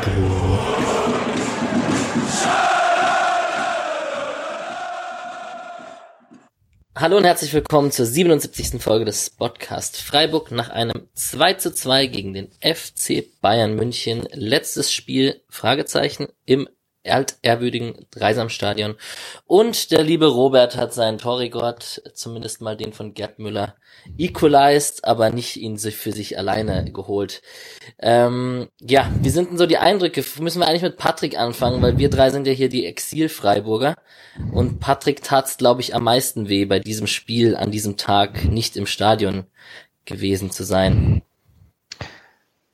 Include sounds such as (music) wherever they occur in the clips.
Freiburg. Hallo und herzlich willkommen zur 77. Folge des Podcast Freiburg nach einem 2 zu 2 gegen den FC Bayern München. Letztes Spiel, Fragezeichen, im altehrwürdigen Dreisamstadion. Und der liebe Robert hat seinen Torrekord, zumindest mal den von Gerd Müller, equalized, aber nicht ihn für sich alleine geholt. Ähm, ja, wie sind denn so die Eindrücke? Müssen wir eigentlich mit Patrick anfangen, weil wir drei sind ja hier die Exil-Freiburger. Und Patrick tat's, glaube ich, am meisten weh, bei diesem Spiel an diesem Tag nicht im Stadion gewesen zu sein.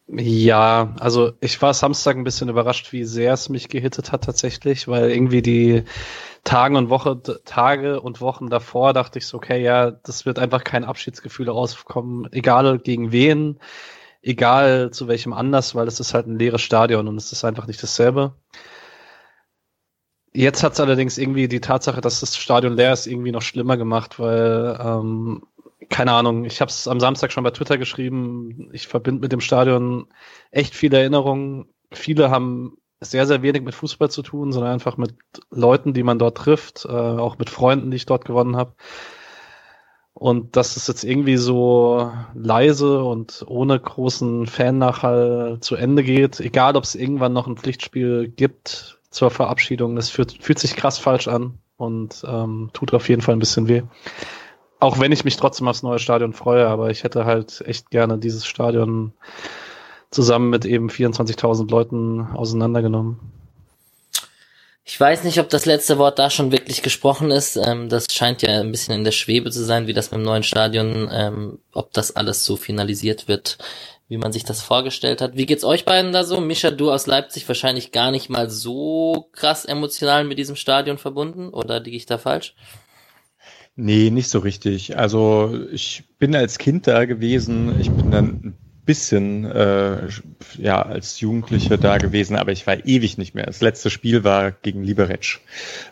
Ja, also ich war Samstag ein bisschen überrascht, wie sehr es mich gehittet hat tatsächlich, weil irgendwie die Tage und Woche, Tage und Wochen davor dachte ich so, okay, ja, das wird einfach kein Abschiedsgefühl rauskommen, egal gegen wen, egal zu welchem Anlass, weil es ist halt ein leeres Stadion und es ist einfach nicht dasselbe. Jetzt hat es allerdings irgendwie die Tatsache, dass das Stadion leer ist, irgendwie noch schlimmer gemacht, weil ähm, keine Ahnung, ich habe es am Samstag schon bei Twitter geschrieben. Ich verbinde mit dem Stadion echt viele Erinnerungen. Viele haben sehr, sehr wenig mit Fußball zu tun, sondern einfach mit Leuten, die man dort trifft, äh, auch mit Freunden, die ich dort gewonnen habe. Und dass es jetzt irgendwie so leise und ohne großen Fan-Nachhall zu Ende geht, egal ob es irgendwann noch ein Pflichtspiel gibt zur Verabschiedung, das fühlt, fühlt sich krass falsch an und ähm, tut auf jeden Fall ein bisschen weh. Auch wenn ich mich trotzdem aufs neue Stadion freue, aber ich hätte halt echt gerne dieses Stadion zusammen mit eben 24.000 Leuten auseinandergenommen. Ich weiß nicht, ob das letzte Wort da schon wirklich gesprochen ist. Ähm, das scheint ja ein bisschen in der Schwebe zu sein, wie das mit dem neuen Stadion, ähm, ob das alles so finalisiert wird, wie man sich das vorgestellt hat. Wie geht's euch beiden da so? Mischa, du aus Leipzig wahrscheinlich gar nicht mal so krass emotional mit diesem Stadion verbunden, oder liege ich da falsch? Nee, nicht so richtig. Also ich bin als Kind da gewesen. Ich bin dann ein bisschen äh, ja als Jugendliche da gewesen, aber ich war ewig nicht mehr. Das letzte Spiel war gegen Liberec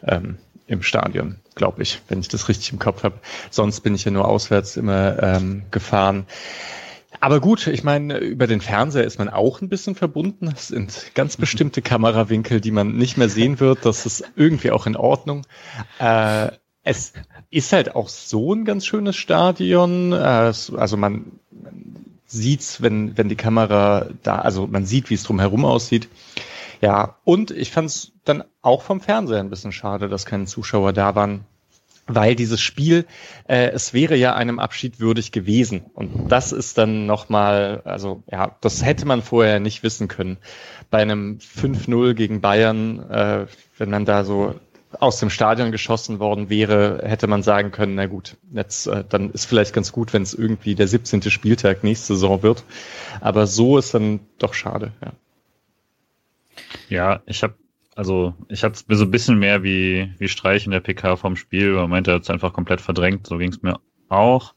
ähm, im Stadion, glaube ich, wenn ich das richtig im Kopf habe. Sonst bin ich ja nur auswärts immer ähm, gefahren. Aber gut, ich meine, über den Fernseher ist man auch ein bisschen verbunden. Es sind ganz bestimmte (laughs) Kamerawinkel, die man nicht mehr sehen wird. Das ist irgendwie auch in Ordnung. Äh, es ist halt auch so ein ganz schönes Stadion. Äh, also man sieht's, wenn, wenn die Kamera da, also man sieht, wie es drumherum aussieht. Ja, und ich fand es dann auch vom Fernseher ein bisschen schade, dass keine Zuschauer da waren, weil dieses Spiel, äh, es wäre ja einem Abschied würdig gewesen. Und das ist dann nochmal, also ja, das hätte man vorher nicht wissen können. Bei einem 5-0 gegen Bayern, äh, wenn man da so aus dem Stadion geschossen worden wäre, hätte man sagen können, na gut, jetzt äh, dann ist vielleicht ganz gut, wenn es irgendwie der 17. Spieltag nächste Saison wird. Aber so ist dann doch schade, ja. Ja, ich habe also ich hatte es so ein bisschen mehr wie, wie Streich in der PK vom Spiel, man meinte, er hat es einfach komplett verdrängt, so ging es mir auch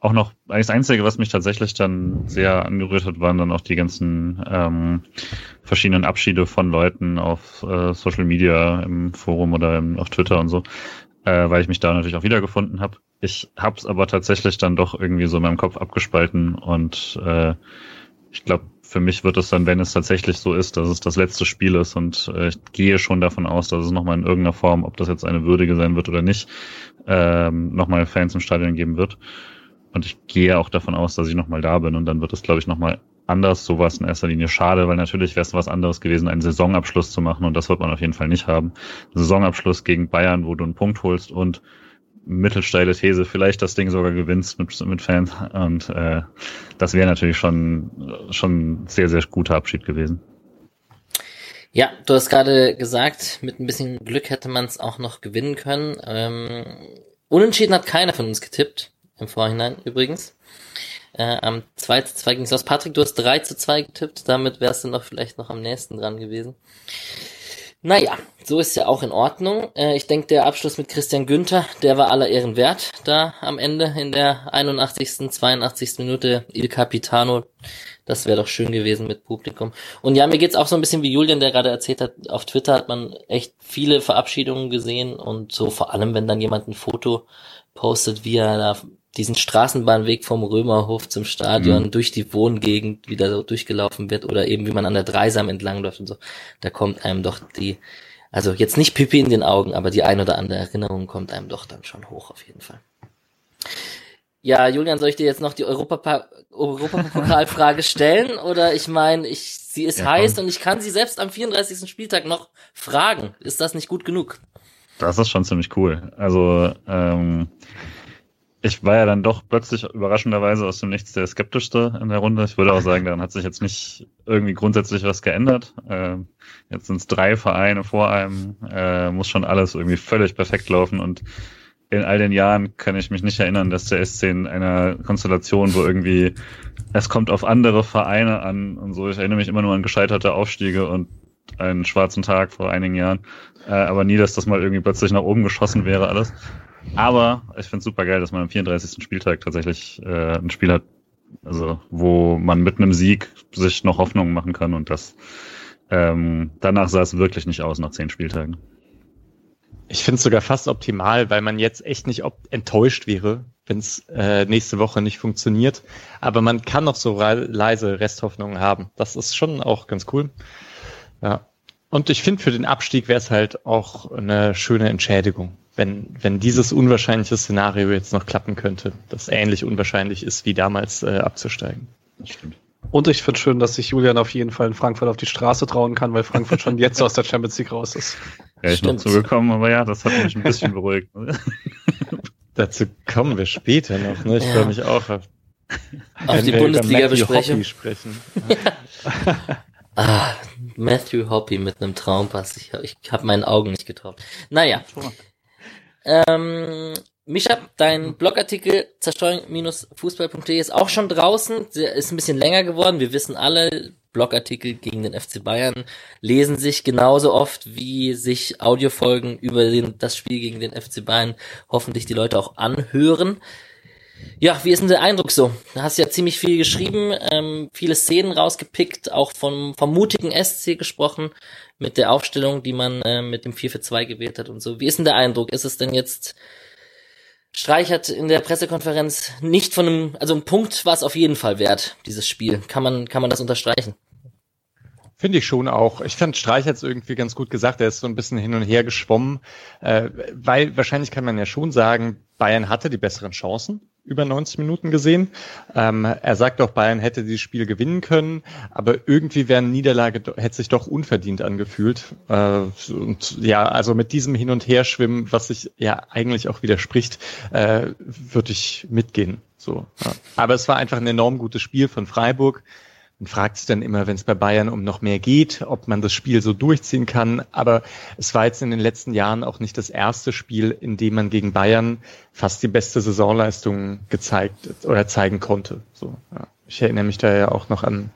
auch noch, eigentlich das Einzige, was mich tatsächlich dann sehr angerührt hat, waren dann auch die ganzen ähm, verschiedenen Abschiede von Leuten auf äh, Social Media, im Forum oder im, auf Twitter und so, äh, weil ich mich da natürlich auch wiedergefunden habe. Ich habe es aber tatsächlich dann doch irgendwie so in meinem Kopf abgespalten und äh, ich glaube, für mich wird es dann, wenn es tatsächlich so ist, dass es das letzte Spiel ist und äh, ich gehe schon davon aus, dass es nochmal in irgendeiner Form, ob das jetzt eine würdige sein wird oder nicht, ähm, nochmal Fans im Stadion geben wird. Und ich gehe auch davon aus, dass ich nochmal da bin und dann wird es, glaube ich, nochmal anders. So war es in erster Linie schade, weil natürlich wäre es was anderes gewesen, einen Saisonabschluss zu machen und das wird man auf jeden Fall nicht haben. Saisonabschluss gegen Bayern, wo du einen Punkt holst und mittelsteile These, vielleicht das Ding sogar gewinnst mit, mit Fans und äh, das wäre natürlich schon schon sehr sehr guter Abschied gewesen. Ja, du hast gerade gesagt, mit ein bisschen Glück hätte man es auch noch gewinnen können. Ähm, unentschieden hat keiner von uns getippt im Vorhinein übrigens. Äh, am 2 zu 2 ging es aus. Patrick, du hast 3 zu 2 getippt, damit wärst du noch vielleicht noch am nächsten dran gewesen. Naja, so ist ja auch in Ordnung. Äh, ich denke, der Abschluss mit Christian Günther, der war aller Ehren wert, da am Ende in der 81., 82. Minute Il Capitano. Das wäre doch schön gewesen mit Publikum. Und ja, mir geht's auch so ein bisschen wie Julian, der gerade erzählt hat, auf Twitter hat man echt viele Verabschiedungen gesehen und so vor allem, wenn dann jemand ein Foto postet, wie er da diesen Straßenbahnweg vom Römerhof zum Stadion mhm. durch die Wohngegend wieder so durchgelaufen wird oder eben wie man an der Dreisam entlangläuft und so, da kommt einem doch die, also jetzt nicht Pipi in den Augen, aber die ein oder andere Erinnerung kommt einem doch dann schon hoch auf jeden Fall. Ja, Julian, soll ich dir jetzt noch die Europapokalfrage (laughs) stellen? Oder ich meine, ich, sie ist ja, heiß und ich kann sie selbst am 34. Spieltag noch fragen. Ist das nicht gut genug? Das ist schon ziemlich cool. Also, ähm, ich war ja dann doch plötzlich überraschenderweise aus dem Nichts der skeptischste in der Runde. Ich würde auch sagen, daran hat sich jetzt nicht irgendwie grundsätzlich was geändert. Äh, jetzt sind es drei Vereine vor einem, äh, muss schon alles irgendwie völlig perfekt laufen und in all den Jahren kann ich mich nicht erinnern, dass der SC in einer Konstellation, wo irgendwie es kommt auf andere Vereine an und so. Ich erinnere mich immer nur an gescheiterte Aufstiege und einen schwarzen Tag vor einigen Jahren, äh, aber nie, dass das mal irgendwie plötzlich nach oben geschossen wäre alles. Aber ich finde es super geil, dass man am 34. Spieltag tatsächlich äh, ein Spiel hat, also wo man mit einem Sieg sich noch Hoffnungen machen kann und das ähm, danach sah es wirklich nicht aus nach zehn Spieltagen. Ich finde es sogar fast optimal, weil man jetzt echt nicht enttäuscht wäre, wenn es äh, nächste Woche nicht funktioniert. Aber man kann noch so leise Resthoffnungen haben. Das ist schon auch ganz cool. Ja. Und ich finde, für den Abstieg wäre es halt auch eine schöne Entschädigung, wenn, wenn dieses unwahrscheinliche Szenario jetzt noch klappen könnte, das ähnlich unwahrscheinlich ist, wie damals äh, abzusteigen. Das stimmt. Und ich finde schön, dass sich Julian auf jeden Fall in Frankfurt auf die Straße trauen kann, weil Frankfurt schon jetzt aus der Champions League raus ist. Ja, ich noch zugekommen, aber ja, das hat mich ein bisschen beruhigt. (laughs) Dazu kommen wir später noch. Ne? Ich ja. freue mich auch auf, auf die Bundesliga-Besprechung. sprechen. (laughs) ah, Matthew Hoppy mit einem Traumpass. Ich, ich habe meinen Augen nicht getraut. Naja. Ähm, Mischa, dein Blogartikel zerstreuung-fußball.de ist auch schon draußen. Ist ein bisschen länger geworden. Wir wissen alle, Blogartikel gegen den FC Bayern lesen sich genauso oft, wie sich Audiofolgen über den, das Spiel gegen den FC Bayern hoffentlich die Leute auch anhören. Ja, wie ist denn der Eindruck so? Du hast ja ziemlich viel geschrieben, ähm, viele Szenen rausgepickt, auch vom, vom mutigen SC gesprochen, mit der Aufstellung, die man äh, mit dem 4 für 2 gewählt hat und so. Wie ist denn der Eindruck? Ist es denn jetzt Streich hat in der Pressekonferenz nicht von einem, also ein Punkt war es auf jeden Fall wert, dieses Spiel. Kann man, kann man das unterstreichen? Finde ich schon auch. Ich fand Streich es irgendwie ganz gut gesagt. Er ist so ein bisschen hin und her geschwommen, äh, weil wahrscheinlich kann man ja schon sagen, Bayern hatte die besseren Chancen über 90 Minuten gesehen. Ähm, er sagt auch, Bayern hätte dieses Spiel gewinnen können, aber irgendwie wäre eine Niederlage, hätte sich doch unverdient angefühlt. Äh, und ja, also mit diesem Hin- und Herschwimmen, was sich ja eigentlich auch widerspricht, äh, würde ich mitgehen. So, ja. Aber es war einfach ein enorm gutes Spiel von Freiburg. Man fragt sich dann immer, wenn es bei Bayern um noch mehr geht, ob man das Spiel so durchziehen kann. Aber es war jetzt in den letzten Jahren auch nicht das erste Spiel, in dem man gegen Bayern fast die beste Saisonleistung gezeigt oder zeigen konnte. So, ja. Ich erinnere mich da ja auch noch an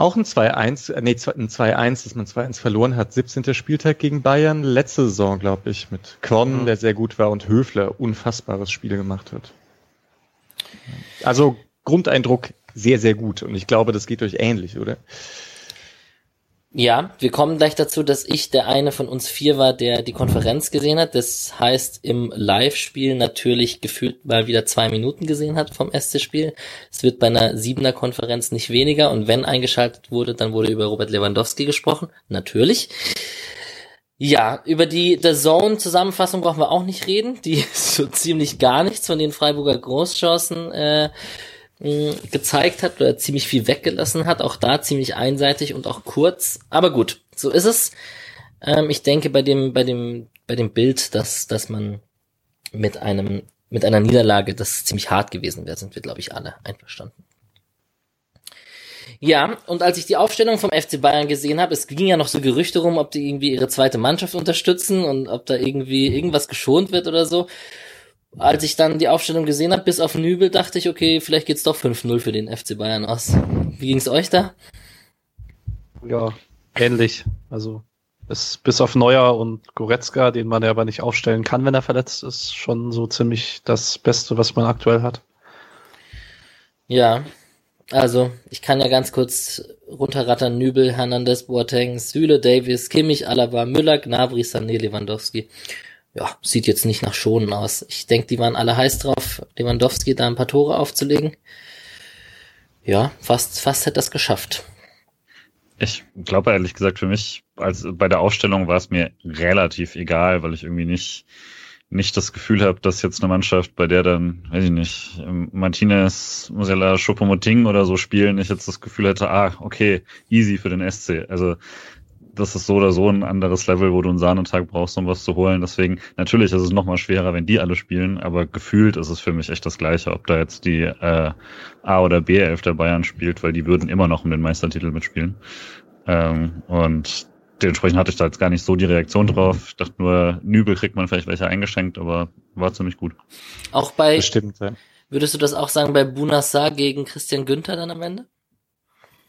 auch ein 2-1, äh, nee, ein 2-1, dass man 2-1 verloren hat. 17. Spieltag gegen Bayern, letzte Saison, glaube ich, mit Korn, mhm. der sehr gut war, und Höfler unfassbares Spiel gemacht hat. Also Grundeindruck sehr, sehr gut. Und ich glaube, das geht euch ähnlich, oder? Ja, wir kommen gleich dazu, dass ich der eine von uns vier war, der die Konferenz gesehen hat. Das heißt, im Live-Spiel natürlich gefühlt mal wieder zwei Minuten gesehen hat vom SC-Spiel. Es wird bei einer siebener Konferenz nicht weniger und wenn eingeschaltet wurde, dann wurde über Robert Lewandowski gesprochen. Natürlich. Ja, über die The Zone Zusammenfassung brauchen wir auch nicht reden. Die (laughs) ist so ziemlich gar nichts von den Freiburger Großchancen äh, gezeigt hat oder ziemlich viel weggelassen hat. Auch da ziemlich einseitig und auch kurz. Aber gut, so ist es. Ähm, ich denke bei dem, bei dem, bei dem Bild, dass, dass man mit einem, mit einer Niederlage, das ziemlich hart gewesen wäre, sind wir, glaube ich, alle einverstanden. Ja, und als ich die Aufstellung vom FC Bayern gesehen habe, es ging ja noch so Gerüchte rum, ob die irgendwie ihre zweite Mannschaft unterstützen und ob da irgendwie irgendwas geschont wird oder so als ich dann die Aufstellung gesehen habe, bis auf Nübel, dachte ich, okay, vielleicht geht's doch 5-0 für den FC Bayern aus. Wie ging's euch da? Ja, ähnlich. Also es, bis auf Neuer und Goretzka, den man ja aber nicht aufstellen kann, wenn er verletzt ist, schon so ziemlich das Beste, was man aktuell hat. Ja, also ich kann ja ganz kurz runterrattern. Nübel, Hernandez, Boateng, Süle, Davis, Kimmich, Alaba, Müller, Gnabry, Sané, Lewandowski ja, sieht jetzt nicht nach Schonen aus. Ich denke, die waren alle heiß drauf, Lewandowski da ein paar Tore aufzulegen. Ja, fast, fast hätte das geschafft. Ich glaube ehrlich gesagt für mich, als bei der Aufstellung war es mir relativ egal, weil ich irgendwie nicht nicht das Gefühl habe, dass jetzt eine Mannschaft, bei der dann, weiß ich nicht, Martinez, Mosella, Chopomoting oder so spielen, ich jetzt das Gefühl hätte, ah, okay, easy für den SC. Also das ist so oder so ein anderes Level, wo du einen Sahnetag brauchst, um was zu holen. Deswegen, natürlich ist es nochmal schwerer, wenn die alle spielen, aber gefühlt ist es für mich echt das Gleiche, ob da jetzt die äh, A- oder B-Elf der Bayern spielt, weil die würden immer noch um den Meistertitel mitspielen. Ähm, und dementsprechend hatte ich da jetzt gar nicht so die Reaktion drauf. Ich dachte nur, Nübel kriegt man vielleicht welche eingeschenkt, aber war ziemlich gut. Auch bei, Bestimmt, ja. würdest du das auch sagen bei Bunassar gegen Christian Günther dann am Ende?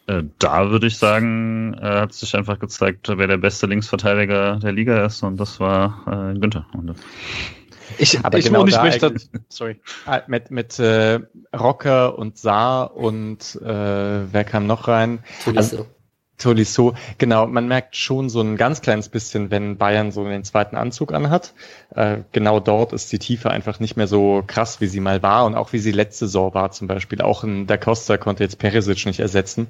Äh, da würde ich sagen, äh, hat sich einfach gezeigt, wer der beste Linksverteidiger der Liga ist und das war äh, Günther. Und, Ich, Aber ich, genau ich da möchte, sorry. Ah, Mit, mit äh, Rocker und Saar und äh, wer kam noch rein? Tolisso. Tolisso, genau, man merkt schon so ein ganz kleines bisschen, wenn Bayern so den zweiten Anzug anhat. Äh, genau dort ist die Tiefe einfach nicht mehr so krass, wie sie mal war und auch wie sie letzte Saison war zum Beispiel. Auch in Da Costa konnte jetzt Perisic nicht ersetzen.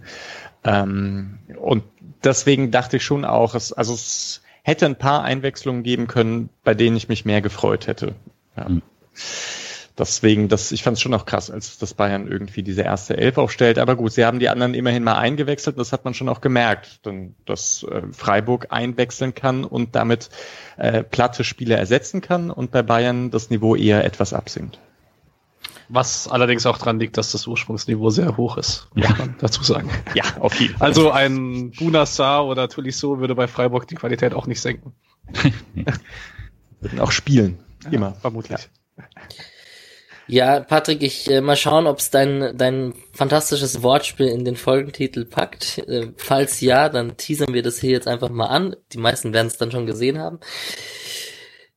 Ähm, und deswegen dachte ich schon auch, es, also es hätte ein paar Einwechslungen geben können, bei denen ich mich mehr gefreut hätte. Ja. Mhm. Deswegen, das, ich fand es schon auch krass, als das Bayern irgendwie diese erste Elf aufstellt. Aber gut, sie haben die anderen immerhin mal eingewechselt. Das hat man schon auch gemerkt, denn, dass äh, Freiburg einwechseln kann und damit äh, platte Spieler ersetzen kann und bei Bayern das Niveau eher etwas absinkt. Was allerdings auch dran liegt, dass das Ursprungsniveau sehr hoch ist, muss Ja. man dazu sagen. Ja, auf jeden Fall. Also ein Bunassar oder Tolisso würde bei Freiburg die Qualität auch nicht senken. (laughs) Würden auch spielen. Immer. Vermutlich. Ja, Patrick, ich äh, mal schauen, ob es dein, dein fantastisches Wortspiel in den Folgentitel packt. Äh, falls ja, dann teasern wir das hier jetzt einfach mal an. Die meisten werden es dann schon gesehen haben.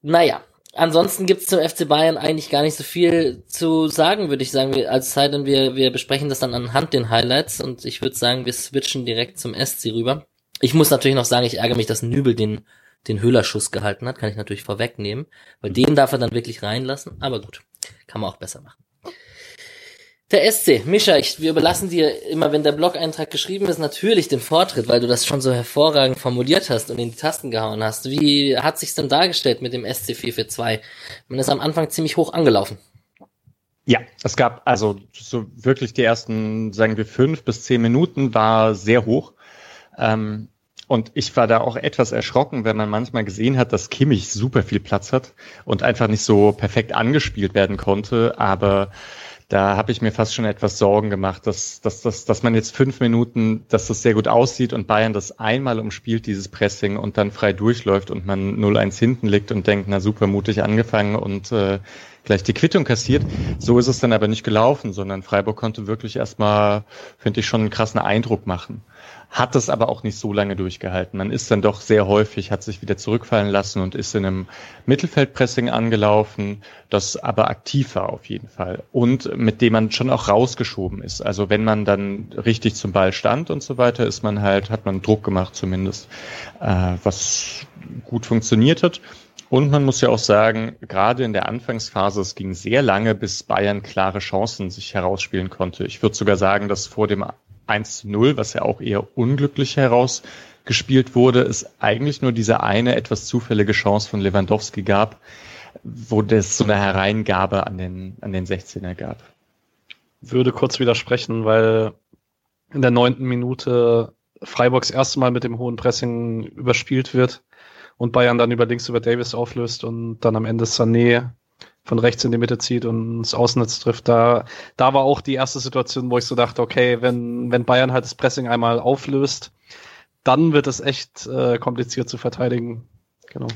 Naja, ansonsten gibt's zum FC Bayern eigentlich gar nicht so viel zu sagen, würde ich sagen. Als sei denn, wir, wir besprechen das dann anhand den Highlights und ich würde sagen, wir switchen direkt zum SC rüber. Ich muss natürlich noch sagen, ich ärgere mich, dass Nübel den, den Höhlerschuss gehalten hat. Kann ich natürlich vorwegnehmen, weil den darf er dann wirklich reinlassen. Aber gut, kann man auch besser machen. Der SC, Mischa, ich, wir überlassen dir immer, wenn der Blog-Eintrag geschrieben ist, natürlich den Vortritt, weil du das schon so hervorragend formuliert hast und in die Tasten gehauen hast. Wie hat sich's denn dargestellt mit dem SC 442? Man ist am Anfang ziemlich hoch angelaufen. Ja, es gab also so wirklich die ersten, sagen wir, fünf bis zehn Minuten war sehr hoch. Ähm, und ich war da auch etwas erschrocken, wenn man manchmal gesehen hat, dass Kimmich super viel Platz hat und einfach nicht so perfekt angespielt werden konnte. Aber da habe ich mir fast schon etwas Sorgen gemacht, dass, dass, dass, dass man jetzt fünf Minuten, dass das sehr gut aussieht und Bayern das einmal umspielt, dieses Pressing, und dann frei durchläuft und man 0-1 hinten liegt und denkt, na super mutig angefangen und äh, gleich die Quittung kassiert. So ist es dann aber nicht gelaufen, sondern Freiburg konnte wirklich erstmal, finde ich, schon einen krassen Eindruck machen. Hat es aber auch nicht so lange durchgehalten. Man ist dann doch sehr häufig, hat sich wieder zurückfallen lassen und ist in einem Mittelfeldpressing angelaufen, das aber aktiv war auf jeden Fall. Und mit dem man schon auch rausgeschoben ist. Also wenn man dann richtig zum Ball stand und so weiter, ist man halt, hat man Druck gemacht zumindest, äh, was gut funktioniert hat. Und man muss ja auch sagen, gerade in der Anfangsphase, es ging sehr lange, bis Bayern klare Chancen sich herausspielen konnte. Ich würde sogar sagen, dass vor dem 1 zu 0, was ja auch eher unglücklich herausgespielt wurde, es eigentlich nur diese eine etwas zufällige Chance von Lewandowski gab, wo das so eine Hereingabe an den, an den 16er gab. Würde kurz widersprechen, weil in der neunten Minute Freiburgs erste Mal mit dem hohen Pressing überspielt wird und Bayern dann über links über Davis auflöst und dann am Ende Sané von rechts in die Mitte zieht und ins Außennetz trifft. Da, da war auch die erste Situation, wo ich so dachte, okay, wenn, wenn Bayern halt das Pressing einmal auflöst, dann wird es echt äh, kompliziert zu verteidigen. Genau.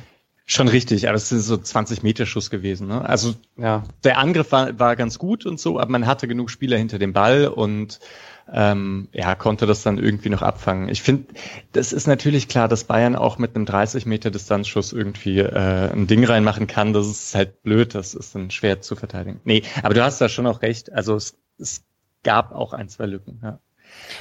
Schon richtig, aber es sind so 20 Meter Schuss gewesen. Ne? Also Ja, der Angriff war, war ganz gut und so, aber man hatte genug Spieler hinter dem Ball und ähm, ja, konnte das dann irgendwie noch abfangen. Ich finde, das ist natürlich klar, dass Bayern auch mit einem 30 Meter Distanzschuss irgendwie äh, ein Ding reinmachen kann. Das ist halt blöd, das ist dann schwer zu verteidigen. Nee, aber du hast da schon auch recht. Also es, es gab auch ein, zwei Lücken. Ja.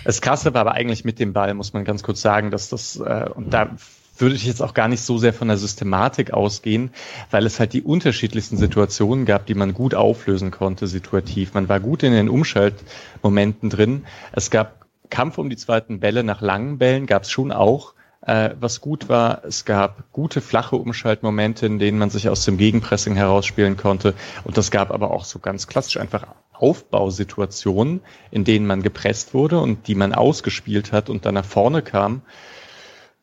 Das Krasse war aber eigentlich mit dem Ball, muss man ganz kurz sagen, dass das, äh, und da würde ich jetzt auch gar nicht so sehr von der Systematik ausgehen, weil es halt die unterschiedlichsten Situationen gab, die man gut auflösen konnte, situativ. Man war gut in den Umschaltmomenten drin. Es gab Kampf um die zweiten Bälle nach langen Bällen, gab es schon auch. Äh, was gut war, es gab gute flache Umschaltmomente, in denen man sich aus dem Gegenpressing herausspielen konnte. Und es gab aber auch so ganz klassisch einfach Aufbausituationen, in denen man gepresst wurde und die man ausgespielt hat und dann nach vorne kam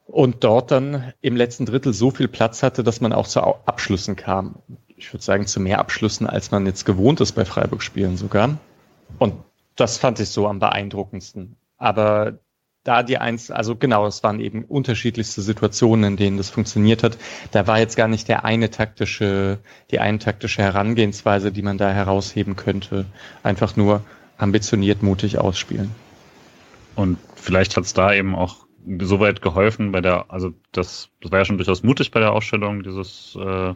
und dort dann im letzten Drittel so viel Platz hatte, dass man auch zu Abschlüssen kam. Ich würde sagen, zu mehr Abschlüssen, als man jetzt gewohnt ist bei Freiburg-Spielen sogar. Und das fand ich so am beeindruckendsten. Aber da die eins, also genau, es waren eben unterschiedlichste Situationen, in denen das funktioniert hat. Da war jetzt gar nicht der eine taktische, die eine taktische Herangehensweise, die man da herausheben könnte. Einfach nur ambitioniert, mutig ausspielen. Und vielleicht hat es da eben auch soweit geholfen bei der, also das, das war ja schon durchaus mutig bei der Ausstellung, dieses, äh,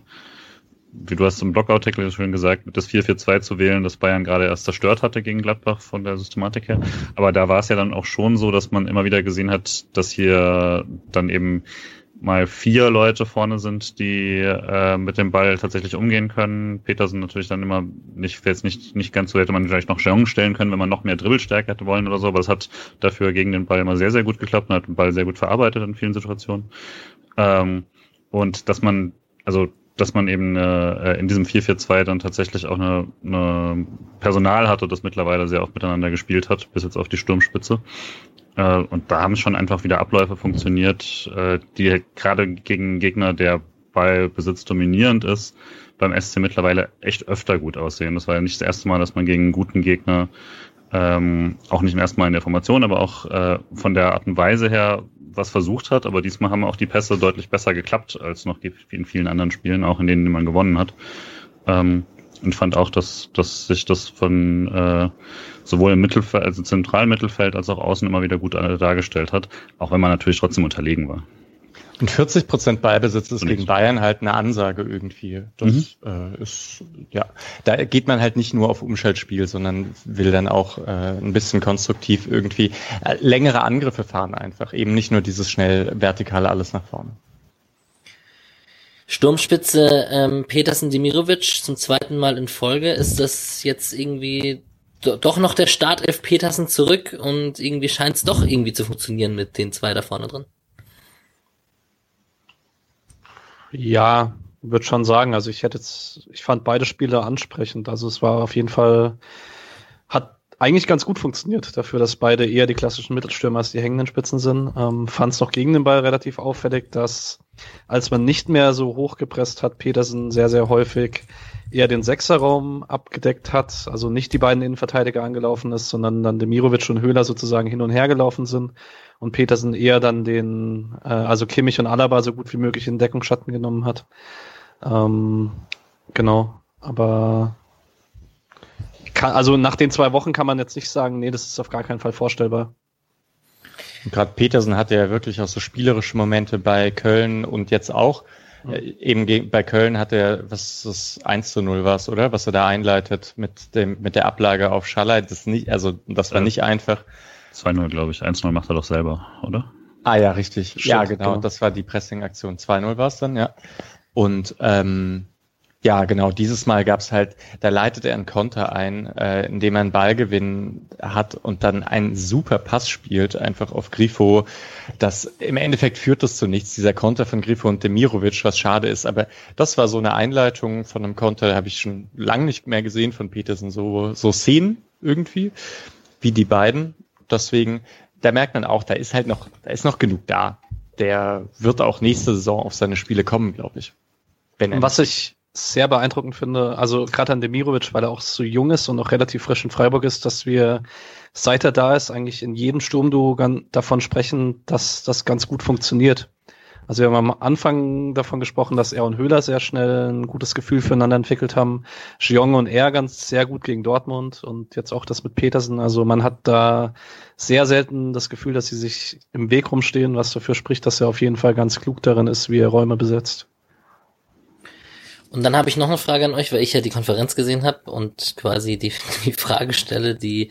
wie du hast im Blogartikel schon gesagt, mit das 4-4-2 zu wählen, das Bayern gerade erst zerstört hatte gegen Gladbach von der Systematik her. Aber da war es ja dann auch schon so, dass man immer wieder gesehen hat, dass hier dann eben mal vier Leute vorne sind, die äh, mit dem Ball tatsächlich umgehen können. Petersen natürlich dann immer nicht, jetzt nicht, nicht ganz so, hätte man vielleicht noch Jeong stellen können, wenn man noch mehr Dribbelstärke hätte wollen oder so, aber es hat dafür gegen den Ball immer sehr, sehr gut geklappt und hat den Ball sehr gut verarbeitet in vielen Situationen. Ähm, und dass man, also dass man eben äh, in diesem 4-4-2 dann tatsächlich auch eine, eine Personal hatte, das mittlerweile sehr oft miteinander gespielt hat, bis jetzt auf die Sturmspitze. Äh, und da haben schon einfach wieder Abläufe funktioniert, äh, die gerade gegen Gegner, der Ballbesitz dominierend ist, beim SC mittlerweile echt öfter gut aussehen. Das war ja nicht das erste Mal, dass man gegen einen guten Gegner, ähm, auch nicht im ersten Mal in der Formation, aber auch äh, von der Art und Weise her was versucht hat. Aber diesmal haben auch die Pässe deutlich besser geklappt als noch in vielen anderen Spielen, auch in denen man gewonnen hat. Ähm, und fand auch, dass, dass sich das von äh, sowohl im Mittelfeld, also zentralen Mittelfeld als auch außen immer wieder gut dargestellt hat, auch wenn man natürlich trotzdem unterlegen war. Und 40 Prozent Ballbesitz ist gegen Bayern halt eine Ansage irgendwie. Das mhm. äh, ist, ja, da geht man halt nicht nur auf Umschaltspiel, sondern will dann auch äh, ein bisschen konstruktiv irgendwie äh, längere Angriffe fahren einfach. Eben nicht nur dieses schnell vertikale alles nach vorne. Sturmspitze ähm, Petersen Dimirovic zum zweiten Mal in Folge. Ist das jetzt irgendwie do doch noch der Startelf Petersen zurück und irgendwie scheint es doch irgendwie zu funktionieren mit den zwei da vorne drin? Ja, würde schon sagen. Also ich hätte jetzt, ich fand beide Spiele ansprechend. Also es war auf jeden Fall, hat eigentlich ganz gut funktioniert dafür, dass beide eher die klassischen Mittelstürmer als die hängenden Spitzen sind. Ähm, Fand es noch gegen den Ball relativ auffällig, dass als man nicht mehr so hochgepresst hat, Petersen sehr, sehr häufig eher den Sechserraum abgedeckt hat, also nicht die beiden Innenverteidiger angelaufen ist, sondern dann Demirovic und Höhler sozusagen hin und her gelaufen sind und Petersen eher dann den, äh, also Kimmich und Alaba so gut wie möglich in Deckungsschatten genommen hat. Ähm, genau, aber kann, also nach den zwei Wochen kann man jetzt nicht sagen, nee, das ist auf gar keinen Fall vorstellbar. Gerade Petersen hatte ja wirklich auch so spielerische Momente bei Köln und jetzt auch. Mhm. Äh, eben bei Köln hat er, was das 1 zu 0 war, oder? Was er da einleitet mit dem, mit der Ablage auf Schallei. Das nicht, also, das war nicht einfach. 2-0, glaube ich. 1-0 macht er doch selber, oder? Ah ja, richtig. Stimmt, ja, genau. genau. Das war die Pressing-Aktion. 2-0 war es dann, ja. Und ähm, ja, genau. Dieses Mal gab's halt, da leitet er einen Konter ein, äh, indem er einen Ballgewinn hat und dann einen super Pass spielt, einfach auf Grifo. Das im Endeffekt führt das zu nichts, dieser Konter von Grifo und Demirovic, was schade ist. Aber das war so eine Einleitung von einem Konter, habe ich schon lange nicht mehr gesehen von Petersen. So, so Szenen irgendwie, wie die beiden. Deswegen, da merkt man auch, da ist halt noch, da ist noch genug da. Der wird auch nächste Saison auf seine Spiele kommen, glaube ich. Wenn er was ich sehr beeindruckend finde, also gerade an Demirovic, weil er auch so jung ist und noch relativ frisch in Freiburg ist, dass wir, seit er da ist, eigentlich in jedem Sturmduo davon sprechen, dass das ganz gut funktioniert. Also wir haben am Anfang davon gesprochen, dass er und Höhler sehr schnell ein gutes Gefühl füreinander entwickelt haben. Jong und er ganz sehr gut gegen Dortmund und jetzt auch das mit Petersen. Also man hat da sehr selten das Gefühl, dass sie sich im Weg rumstehen, was dafür spricht, dass er auf jeden Fall ganz klug darin ist, wie er Räume besetzt. Und dann habe ich noch eine Frage an euch, weil ich ja die Konferenz gesehen habe und quasi die, (laughs) die Frage stelle, die,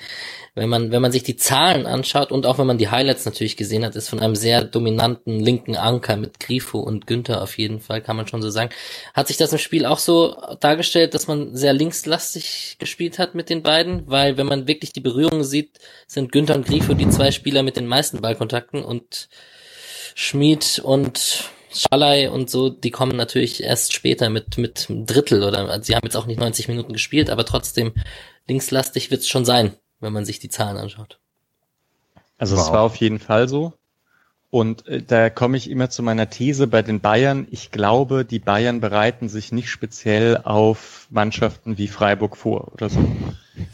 wenn man, wenn man sich die Zahlen anschaut und auch wenn man die Highlights natürlich gesehen hat, ist von einem sehr dominanten linken Anker mit Grifo und Günther auf jeden Fall, kann man schon so sagen. Hat sich das im Spiel auch so dargestellt, dass man sehr linkslastig gespielt hat mit den beiden? Weil wenn man wirklich die Berührungen sieht, sind Günther und Grifo die zwei Spieler mit den meisten Ballkontakten und Schmid und Schalay und so, die kommen natürlich erst später mit, mit einem Drittel oder also sie haben jetzt auch nicht 90 Minuten gespielt, aber trotzdem linkslastig wird's schon sein, wenn man sich die Zahlen anschaut. Also es war auf jeden Fall so. Und äh, da komme ich immer zu meiner These bei den Bayern. Ich glaube, die Bayern bereiten sich nicht speziell auf Mannschaften wie Freiburg vor oder so.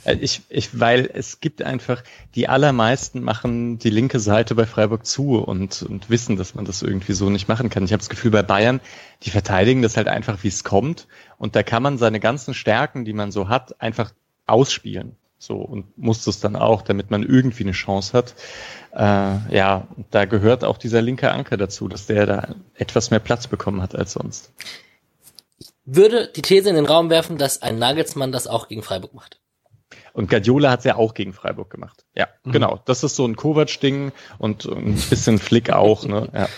Äh, ich, ich, weil es gibt einfach, die allermeisten machen die linke Seite bei Freiburg zu und, und wissen, dass man das irgendwie so nicht machen kann. Ich habe das Gefühl, bei Bayern, die verteidigen das halt einfach, wie es kommt. Und da kann man seine ganzen Stärken, die man so hat, einfach ausspielen. So und muss das dann auch, damit man irgendwie eine Chance hat. Äh, ja, da gehört auch dieser linke Anker dazu, dass der da etwas mehr Platz bekommen hat als sonst. Würde die These in den Raum werfen, dass ein Nagelsmann das auch gegen Freiburg macht. Und Guardiola hat es ja auch gegen Freiburg gemacht. Ja, mhm. genau. Das ist so ein Kovac-Ding und ein bisschen Flick auch. Ne? (laughs)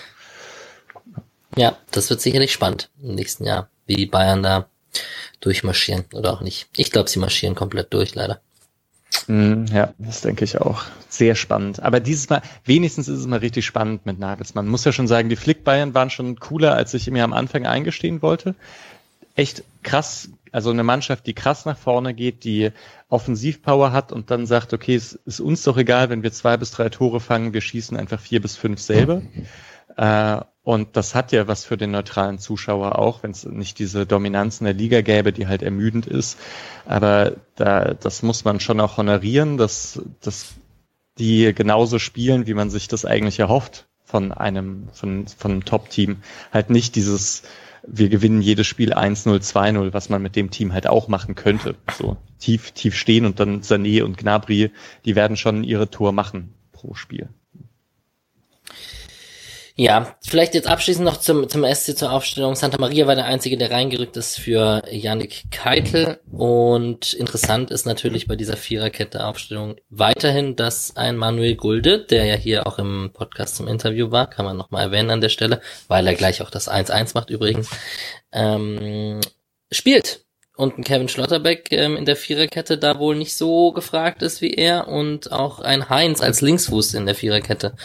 Ja. ja, das wird sicherlich spannend im nächsten Jahr, wie die Bayern da durchmarschieren oder auch nicht. Ich glaube, sie marschieren komplett durch, leider. Mm, ja, das denke ich auch. Sehr spannend. Aber dieses Mal, wenigstens ist es mal richtig spannend mit Nagelsmann. Muss ja schon sagen, die Flick Bayern waren schon cooler, als ich mir am Anfang eingestehen wollte. Echt krass, also eine Mannschaft, die krass nach vorne geht, die Offensivpower hat und dann sagt, okay, es ist uns doch egal, wenn wir zwei bis drei Tore fangen, wir schießen einfach vier bis fünf selber. Äh, und das hat ja was für den neutralen Zuschauer auch, wenn es nicht diese Dominanz in der Liga gäbe, die halt ermüdend ist. Aber da, das muss man schon auch honorieren, dass, dass die genauso spielen, wie man sich das eigentlich erhofft von einem, von, von einem Top-Team. Halt nicht dieses, wir gewinnen jedes Spiel 1-0, 2-0, was man mit dem Team halt auch machen könnte. So tief, tief stehen und dann Sané und Gnabry, die werden schon ihre Tour machen pro Spiel. Ja, vielleicht jetzt abschließend noch zum, zum SC zur Aufstellung. Santa Maria war der Einzige, der reingerückt ist für Yannick Keitel. Und interessant ist natürlich bei dieser Viererkette-Aufstellung weiterhin, dass ein Manuel Gulde, der ja hier auch im Podcast zum Interview war, kann man nochmal erwähnen an der Stelle, weil er gleich auch das 1-1 macht übrigens, ähm, spielt und ein Kevin Schlotterbeck ähm, in der Viererkette da wohl nicht so gefragt ist wie er und auch ein Heinz als Linksfuß in der Viererkette.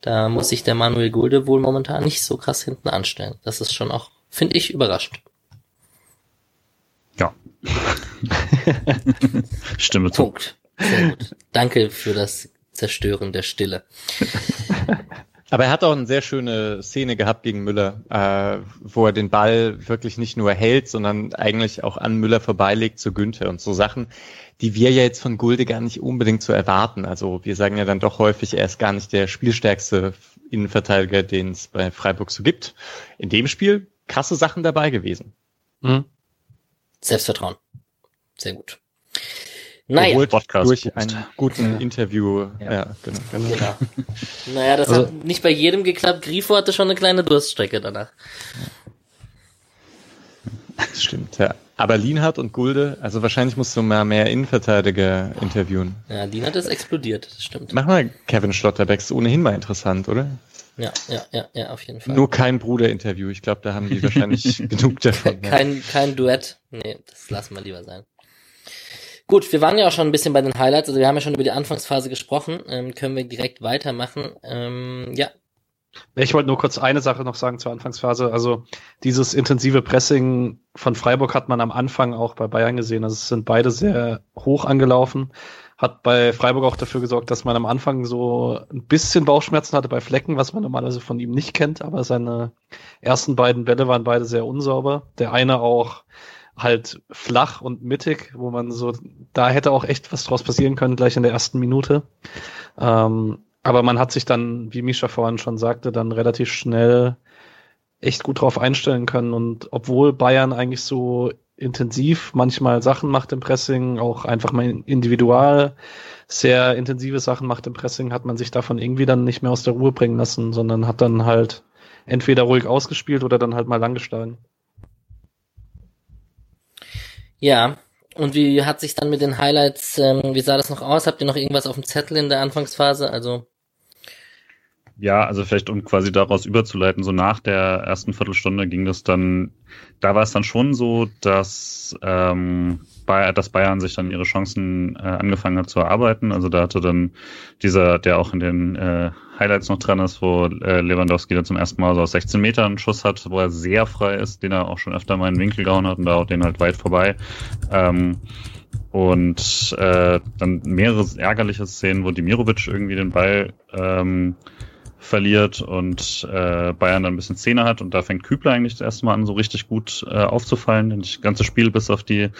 Da muss sich der Manuel Gulde wohl momentan nicht so krass hinten anstellen. Das ist schon auch, finde ich, überraschend. Ja. (laughs) Stimme zu. Punkt. Sehr gut. Danke für das Zerstören der Stille. (laughs) Aber er hat auch eine sehr schöne Szene gehabt gegen Müller, äh, wo er den Ball wirklich nicht nur hält, sondern eigentlich auch an Müller vorbeilegt zu Günther und so Sachen, die wir ja jetzt von Gulde gar nicht unbedingt so erwarten. Also wir sagen ja dann doch häufig, er ist gar nicht der spielstärkste Innenverteidiger, den es bei Freiburg so gibt. In dem Spiel krasse Sachen dabei gewesen. Mhm. Selbstvertrauen. Sehr gut. Naja. Podcast durch einen guten ja. Interview. Ja, ja genau. genau. naja, das also, hat nicht bei jedem geklappt. Grifo hatte schon eine kleine Durststrecke danach. Das stimmt, ja. Aber Lienhardt und Gulde, also wahrscheinlich musst du mal mehr Innenverteidiger interviewen. Ja, Lienhardt ist explodiert, das stimmt. Mach mal Kevin Schlotterbeck, ist ohnehin mal interessant, oder? Ja, ja, ja, ja, auf jeden Fall. Nur kein Bruder-Interview, ich glaube, da haben die wahrscheinlich (laughs) genug davon. Kein, kein Duett, nee, das lassen wir lieber sein. Gut, wir waren ja auch schon ein bisschen bei den Highlights, also wir haben ja schon über die Anfangsphase gesprochen, ähm, können wir direkt weitermachen. Ähm, ja. Ich wollte nur kurz eine Sache noch sagen zur Anfangsphase. Also dieses intensive Pressing von Freiburg hat man am Anfang auch bei Bayern gesehen. Also es sind beide sehr hoch angelaufen. Hat bei Freiburg auch dafür gesorgt, dass man am Anfang so ein bisschen Bauchschmerzen hatte bei Flecken, was man normalerweise von ihm nicht kennt. Aber seine ersten beiden Bälle waren beide sehr unsauber. Der eine auch halt flach und mittig, wo man so, da hätte auch echt was draus passieren können, gleich in der ersten Minute. Ähm, aber man hat sich dann, wie Misha vorhin schon sagte, dann relativ schnell echt gut drauf einstellen können. Und obwohl Bayern eigentlich so intensiv manchmal Sachen macht im Pressing, auch einfach mal individual sehr intensive Sachen macht im Pressing, hat man sich davon irgendwie dann nicht mehr aus der Ruhe bringen lassen, sondern hat dann halt entweder ruhig ausgespielt oder dann halt mal langgeschlagen. Ja, und wie hat sich dann mit den Highlights, ähm, wie sah das noch aus? Habt ihr noch irgendwas auf dem Zettel in der Anfangsphase? Also ja, also vielleicht um quasi daraus überzuleiten, so nach der ersten Viertelstunde ging das dann, da war es dann schon so, dass, ähm, Bayern, dass Bayern sich dann ihre Chancen äh, angefangen hat zu erarbeiten. Also da hatte dann dieser, der auch in den äh, Highlights noch dran ist, wo äh, Lewandowski da zum ersten Mal so aus 16 Metern einen Schuss hat, wo er sehr frei ist, den er auch schon öfter mal in den Winkel gehauen hat und da auch den halt weit vorbei. Ähm, und äh, dann mehrere ärgerliche Szenen, wo Dimirovic irgendwie den Ball ähm, verliert und äh, Bayern dann ein bisschen Szene hat und da fängt Kübler eigentlich das erste Mal an, so richtig gut äh, aufzufallen, denn das ganze Spiel bis auf die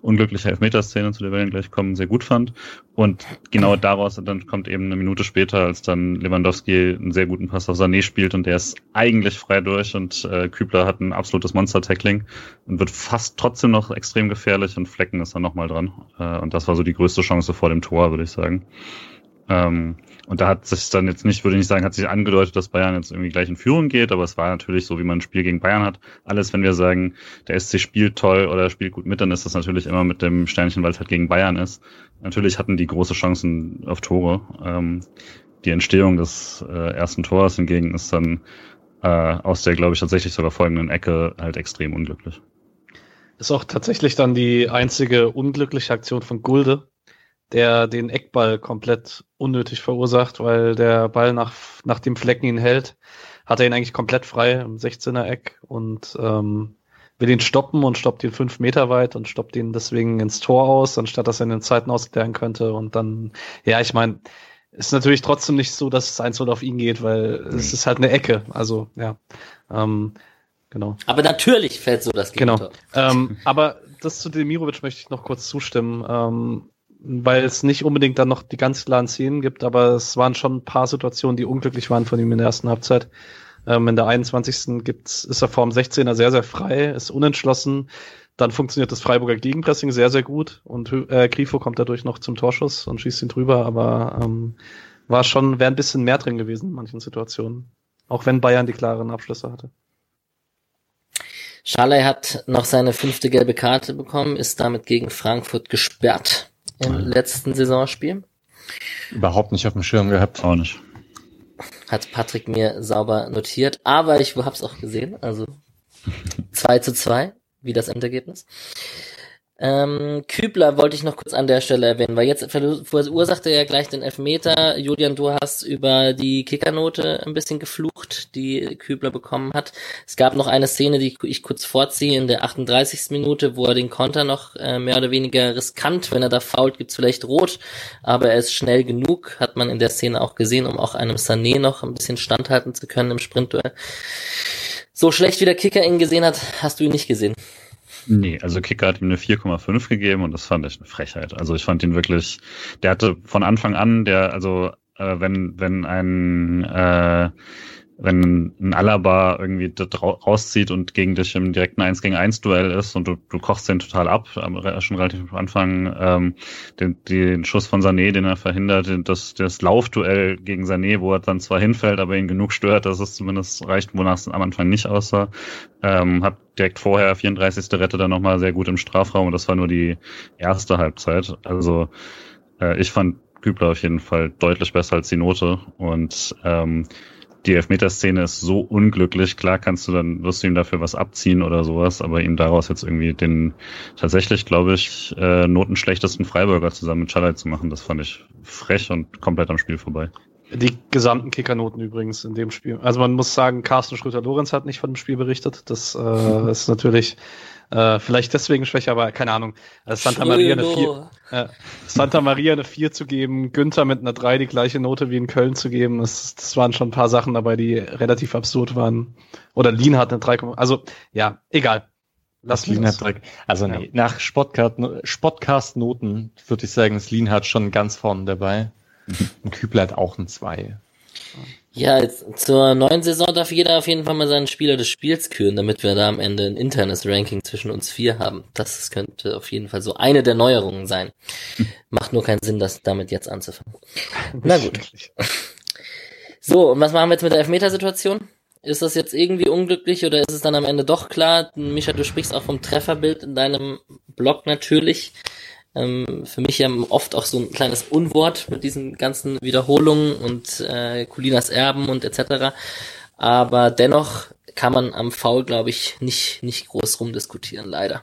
unglückliche Elfmeterszene, zu der wir dann gleich kommen, sehr gut fand. Und genau daraus dann kommt eben eine Minute später, als dann Lewandowski einen sehr guten Pass auf Sané spielt und der ist eigentlich frei durch und äh, Kübler hat ein absolutes Monster-Tackling und wird fast trotzdem noch extrem gefährlich und Flecken ist dann nochmal dran. Äh, und das war so die größte Chance vor dem Tor, würde ich sagen. Ähm, und da hat sich dann jetzt nicht, würde ich nicht sagen, hat sich angedeutet, dass Bayern jetzt irgendwie gleich in Führung geht, aber es war natürlich so, wie man ein Spiel gegen Bayern hat. Alles, wenn wir sagen, der SC spielt toll oder spielt gut mit, dann ist das natürlich immer mit dem Sternchen, weil es halt gegen Bayern ist. Natürlich hatten die große Chancen auf Tore. Ähm, die Entstehung des äh, ersten Tors hingegen ist dann äh, aus der, glaube ich, tatsächlich sogar folgenden Ecke halt extrem unglücklich. Ist auch tatsächlich dann die einzige unglückliche Aktion von Gulde, der den Eckball komplett unnötig verursacht, weil der Ball nach, nach dem Flecken ihn hält, hat er ihn eigentlich komplett frei im 16er Eck und ähm, will ihn stoppen und stoppt ihn fünf Meter weit und stoppt ihn deswegen ins Tor aus, anstatt dass er in den Zeiten ausklären könnte. Und dann, ja, ich meine, ist natürlich trotzdem nicht so, dass es eins auf ihn geht, weil mhm. es ist halt eine Ecke. Also, ja. Ähm, genau. Aber natürlich fällt so das Gegentor. Genau. ähm, aber das zu Demirovic möchte ich noch kurz zustimmen. Ähm, weil es nicht unbedingt dann noch die ganz klaren Szenen gibt, aber es waren schon ein paar Situationen, die unglücklich waren von ihm in der ersten Halbzeit. Ähm, in der 21. gibt's, ist er vorm 16er sehr, sehr frei, ist unentschlossen. Dann funktioniert das Freiburger Gegenpressing sehr, sehr gut und äh, Grifo kommt dadurch noch zum Torschuss und schießt ihn drüber, aber ähm, war schon, wäre ein bisschen mehr drin gewesen in manchen Situationen. Auch wenn Bayern die klaren Abschlüsse hatte. Schalay hat noch seine fünfte gelbe Karte bekommen, ist damit gegen Frankfurt gesperrt im letzten Saisonspiel. Überhaupt nicht auf dem Schirm gehabt. Auch nicht. Hat Patrick mir sauber notiert, aber ich hab's auch gesehen, also 2 zu 2, wie das Endergebnis. Ähm, Kübler wollte ich noch kurz an der Stelle erwähnen, weil jetzt verursachte er gleich den Elfmeter. Julian, du hast über die Kickernote ein bisschen geflucht, die Kübler bekommen hat. Es gab noch eine Szene, die ich kurz vorziehe, in der 38. Minute, wo er den Konter noch äh, mehr oder weniger riskant, wenn er da fault, gibt's vielleicht rot, aber er ist schnell genug, hat man in der Szene auch gesehen, um auch einem Sané noch ein bisschen standhalten zu können im Sprintduell. So schlecht wie der Kicker ihn gesehen hat, hast du ihn nicht gesehen. Nee, also Kicker hat ihm eine 4,5 gegeben und das fand ich eine Frechheit. Also ich fand ihn wirklich, der hatte von Anfang an, der, also äh, wenn, wenn ein äh, wenn ein Alaba irgendwie rauszieht und gegen dich im direkten 1 gegen 1 Duell ist und du, du kochst den total ab, schon relativ am Anfang, ähm, den, den Schuss von Sané, den er verhindert, das, das Laufduell gegen Sané, wo er dann zwar hinfällt, aber ihn genug stört, dass es zumindest reicht, wonach es am Anfang nicht aussah, ähm, hat direkt vorher 34. Rette dann nochmal sehr gut im Strafraum und das war nur die erste Halbzeit. Also äh, ich fand Kübler auf jeden Fall deutlich besser als die Note und ähm, die Elfmeterszene ist so unglücklich. Klar kannst du dann, wirst du ihm dafür was abziehen oder sowas, aber ihm daraus jetzt irgendwie den tatsächlich, glaube ich, äh, notenschlechtesten Freiburger zusammen mit Schalay zu machen, das fand ich frech und komplett am Spiel vorbei. Die gesamten Kickernoten übrigens in dem Spiel. Also man muss sagen, Carsten Schröter-Lorenz hat nicht von dem Spiel berichtet. Das äh, (laughs) ist natürlich äh, vielleicht deswegen schwächer, aber keine Ahnung. Also Santa Maria eine 4, Santa Maria eine 4 zu geben, Günther mit einer 3 die gleiche Note wie in Köln zu geben, das, das waren schon ein paar Sachen dabei, die relativ absurd waren. Oder Lean hat eine 3, also ja, egal. Lass Lean hat direkt, also nee, ja. nach Spotcast-Noten würde ich sagen, ist Lean hat schon ganz vorne dabei. Und Kübler hat auch ein 2. Ja, jetzt, zur neuen Saison darf jeder auf jeden Fall mal seinen Spieler des Spiels küren, damit wir da am Ende ein internes Ranking zwischen uns vier haben. Das könnte auf jeden Fall so eine der Neuerungen sein. Macht nur keinen Sinn, das damit jetzt anzufangen. Na gut. So, und was machen wir jetzt mit der Elfmetersituation? Ist das jetzt irgendwie unglücklich oder ist es dann am Ende doch klar? Micha, du sprichst auch vom Trefferbild in deinem Blog natürlich. Ähm, für mich ja oft auch so ein kleines Unwort mit diesen ganzen Wiederholungen und äh, Colinas Erben und etc. Aber dennoch kann man am Foul, glaube ich, nicht, nicht groß rumdiskutieren, leider.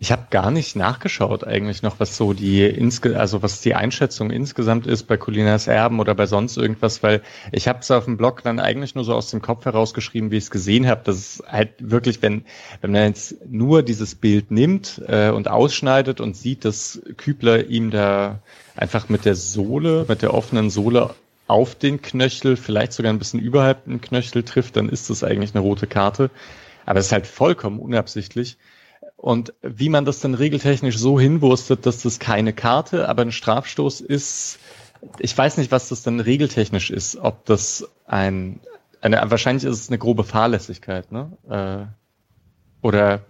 Ich habe gar nicht nachgeschaut eigentlich noch, was so die insge also was die Einschätzung insgesamt ist bei Colinas Erben oder bei sonst irgendwas, weil ich habe es auf dem Blog dann eigentlich nur so aus dem Kopf herausgeschrieben, wie ich es gesehen habe. Das ist halt wirklich, wenn wenn man jetzt nur dieses Bild nimmt äh, und ausschneidet und sieht, dass Kübler ihm da einfach mit der Sohle, mit der offenen Sohle auf den Knöchel, vielleicht sogar ein bisschen überhalb den Knöchel trifft, dann ist das eigentlich eine rote Karte. Aber es ist halt vollkommen unabsichtlich. Und wie man das dann regeltechnisch so hinwurstet, dass das keine Karte, aber ein Strafstoß ist, ich weiß nicht, was das dann regeltechnisch ist, ob das ein, eine, wahrscheinlich ist es eine grobe Fahrlässigkeit, ne? Äh, oder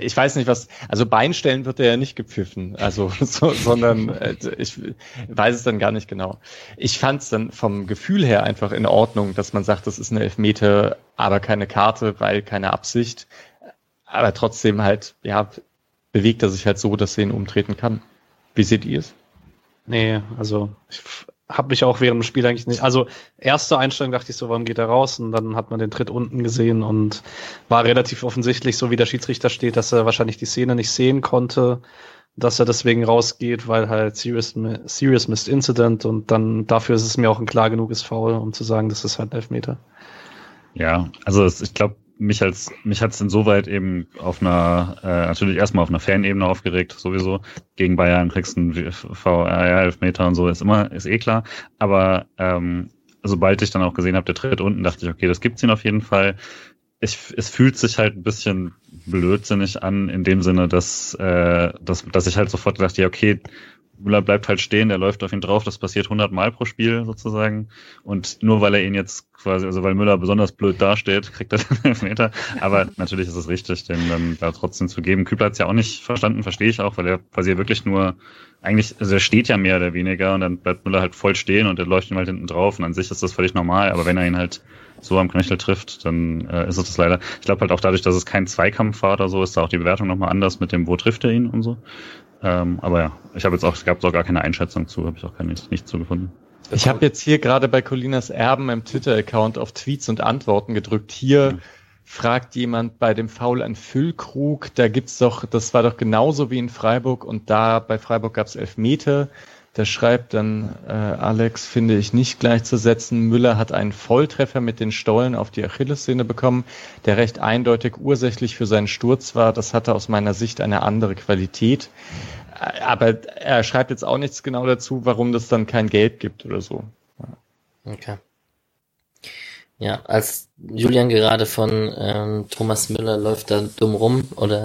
ich weiß nicht, was, also Beinstellen wird er ja nicht gepfiffen, also, (laughs) so, sondern äh, ich weiß es dann gar nicht genau. Ich fand es dann vom Gefühl her einfach in Ordnung, dass man sagt, das ist eine Elfmeter, aber keine Karte, weil keine Absicht aber trotzdem halt, ja, bewegt er sich halt so, dass er ihn umtreten kann. Wie seht ihr es? Nee, also ich habe mich auch während dem Spiel eigentlich nicht. Also erste Einstellung dachte ich so, warum geht er raus? Und dann hat man den Tritt unten gesehen und war relativ offensichtlich, so wie der Schiedsrichter steht, dass er wahrscheinlich die Szene nicht sehen konnte, dass er deswegen rausgeht, weil halt Serious, serious Missed Incident und dann dafür ist es mir auch ein klar genuges Foul, um zu sagen, das ist halt Elfmeter. Ja, also ich glaube, mich als mich hat's insoweit eben auf einer äh, natürlich erstmal auf einer Fanebene aufgeregt sowieso. Gegen Bayern kriegst du einen VR Elfmeter und so ist immer ist eh klar. Aber ähm, sobald ich dann auch gesehen habe der tritt unten dachte ich okay das gibt's ihn auf jeden Fall. Ich, es fühlt sich halt ein bisschen blödsinnig an in dem Sinne dass äh, dass dass ich halt sofort dachte ja okay Müller bleibt halt stehen, der läuft auf ihn drauf, das passiert 100 Mal pro Spiel sozusagen. Und nur weil er ihn jetzt quasi, also weil Müller besonders blöd dasteht, kriegt er den Elfmeter. Aber natürlich ist es richtig, den dann da trotzdem zu geben. Kübler hat es ja auch nicht verstanden, verstehe ich auch, weil er quasi wirklich nur, eigentlich, also er steht ja mehr oder weniger und dann bleibt Müller halt voll stehen und er läuft ihm halt hinten drauf und an sich ist das völlig normal. Aber wenn er ihn halt so am Knöchel trifft, dann äh, ist es das leider. Ich glaube halt auch dadurch, dass es kein Zweikampf war oder so, ist da auch die Bewertung nochmal anders mit dem, wo trifft er ihn und so. Ähm, aber ja, ich habe jetzt auch, es gab auch gar keine Einschätzung zu, habe ich auch keine, nicht, zugefunden. Ich habe jetzt hier gerade bei Colinas Erben im Twitter-Account auf Tweets und Antworten gedrückt. Hier mhm. fragt jemand bei dem Foul an Füllkrug, da gibt's doch, das war doch genauso wie in Freiburg und da bei Freiburg gab's elf Meter. Der schreibt dann, äh, Alex finde ich nicht gleichzusetzen. Müller hat einen Volltreffer mit den Stollen auf die Achillessehne bekommen, der recht eindeutig ursächlich für seinen Sturz war. Das hatte aus meiner Sicht eine andere Qualität. Äh, aber er schreibt jetzt auch nichts genau dazu, warum das dann kein Geld gibt oder so. Okay. Ja, als Julian gerade von ähm, Thomas Müller läuft da dumm rum oder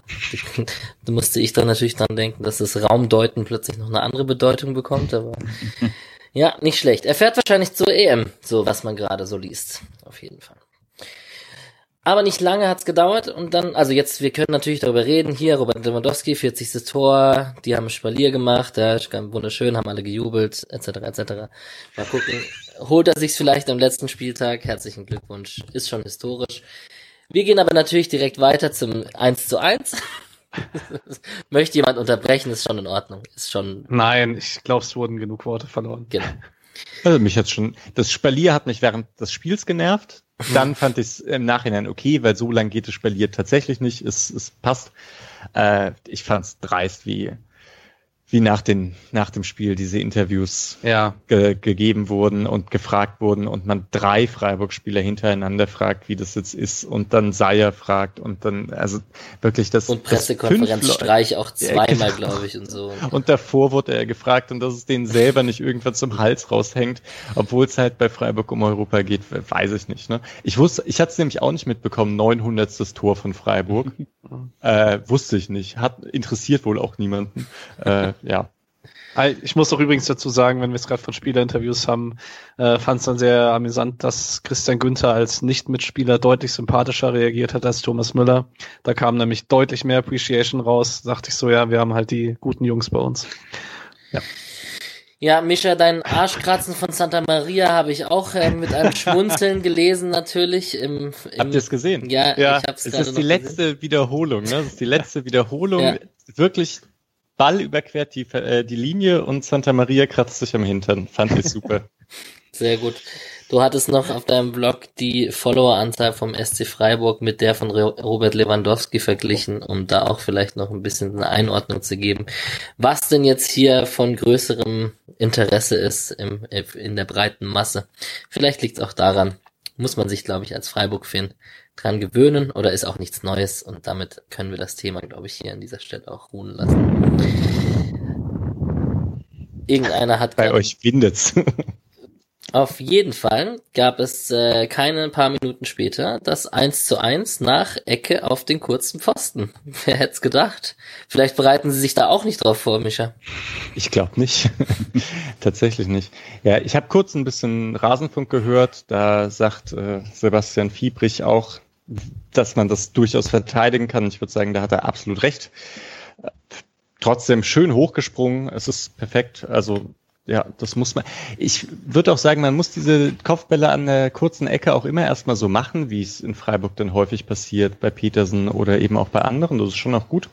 (laughs) musste ich dann natürlich dran denken, dass das Raumdeuten plötzlich noch eine andere Bedeutung bekommt, aber (laughs) ja, nicht schlecht. Er fährt wahrscheinlich zur EM, so was man gerade so liest, auf jeden Fall. Aber nicht lange hat's gedauert und dann, also jetzt, wir können natürlich darüber reden, hier Robert Lewandowski, 40. Tor, die haben Spalier gemacht, ja, wunderschön, haben alle gejubelt, etc., etc. Mal gucken, holt er sich's vielleicht am letzten Spieltag, herzlichen Glückwunsch, ist schon historisch. Wir gehen aber natürlich direkt weiter zum 1 zu 1. (laughs) Möchte jemand unterbrechen, ist schon in Ordnung, ist schon. Nein, ich glaube, es wurden genug Worte verloren. Genau. Also mich hat schon, das Spalier hat mich während des Spiels genervt. Dann fand ich es im Nachhinein okay, weil so lang geht das Spalier tatsächlich nicht. Es, es passt. Äh, ich fand es dreist, wie wie nach, den, nach dem Spiel diese Interviews ja. ge gegeben wurden und gefragt wurden und man drei Freiburg-Spieler hintereinander fragt, wie das jetzt ist und dann Seier fragt und dann, also wirklich das. Und Pressekonferenz Streich auch zweimal, ja, genau. glaube ich, und so. Und davor wurde er gefragt und dass es denen selber nicht irgendwann zum Hals raushängt, obwohl es halt bei Freiburg um Europa geht, weiß ich nicht. Ne? Ich wusste, ich hatte es nämlich auch nicht mitbekommen, 900. Tor von Freiburg. (laughs) äh, wusste ich nicht. Hat interessiert wohl auch niemanden. äh, ja. Ich muss auch übrigens dazu sagen, wenn wir es gerade von Spielerinterviews haben, äh, fand es dann sehr amüsant, dass Christian Günther als Nicht-Mitspieler deutlich sympathischer reagiert hat als Thomas Müller. Da kam nämlich deutlich mehr Appreciation raus. Dachte ich so, ja, wir haben halt die guten Jungs bei uns. Ja. Ja, Mischa, dein Arschkratzen von Santa Maria habe ich auch äh, mit einem (laughs) Schmunzeln gelesen, natürlich. Im, im, Habt ihr es gesehen? Ja, ja ich hab's es gerade ist die letzte gesehen. Wiederholung, ne? Das ist die letzte Wiederholung. Ja. Wirklich Ball überquert die, äh, die Linie und Santa Maria kratzt sich am Hintern. Fand ich super. (laughs) Sehr gut. Du hattest noch auf deinem Blog die Followeranzahl vom SC Freiburg mit der von Ro- Robert Lewandowski verglichen, um da auch vielleicht noch ein bisschen eine Einordnung zu geben, was denn jetzt hier von größerem Interesse ist im, in der breiten Masse. Vielleicht liegt es auch daran, muss man sich, glaube ich, als Freiburg-Fan dran gewöhnen oder ist auch nichts Neues und damit können wir das Thema, glaube ich, hier an dieser Stelle auch ruhen lassen. Irgendeiner hat Bei euch windet's. (laughs) auf jeden Fall gab es äh, keine paar Minuten später das 1 zu 1 nach Ecke auf den kurzen Pfosten. (laughs) Wer hätte es gedacht? Vielleicht bereiten sie sich da auch nicht drauf vor, Micha. Ich glaube nicht. (laughs) Tatsächlich nicht. Ja, ich habe kurz ein bisschen Rasenfunk gehört. Da sagt äh, Sebastian Fiebrich auch, dass man das durchaus verteidigen kann. Ich würde sagen, da hat er absolut recht. Äh, Trotzdem schön hochgesprungen. Es ist perfekt. Also ja, das muss man. Ich würde auch sagen, man muss diese Kopfbälle an der kurzen Ecke auch immer erstmal so machen, wie es in Freiburg dann häufig passiert, bei Petersen oder eben auch bei anderen. Das ist schon auch gut.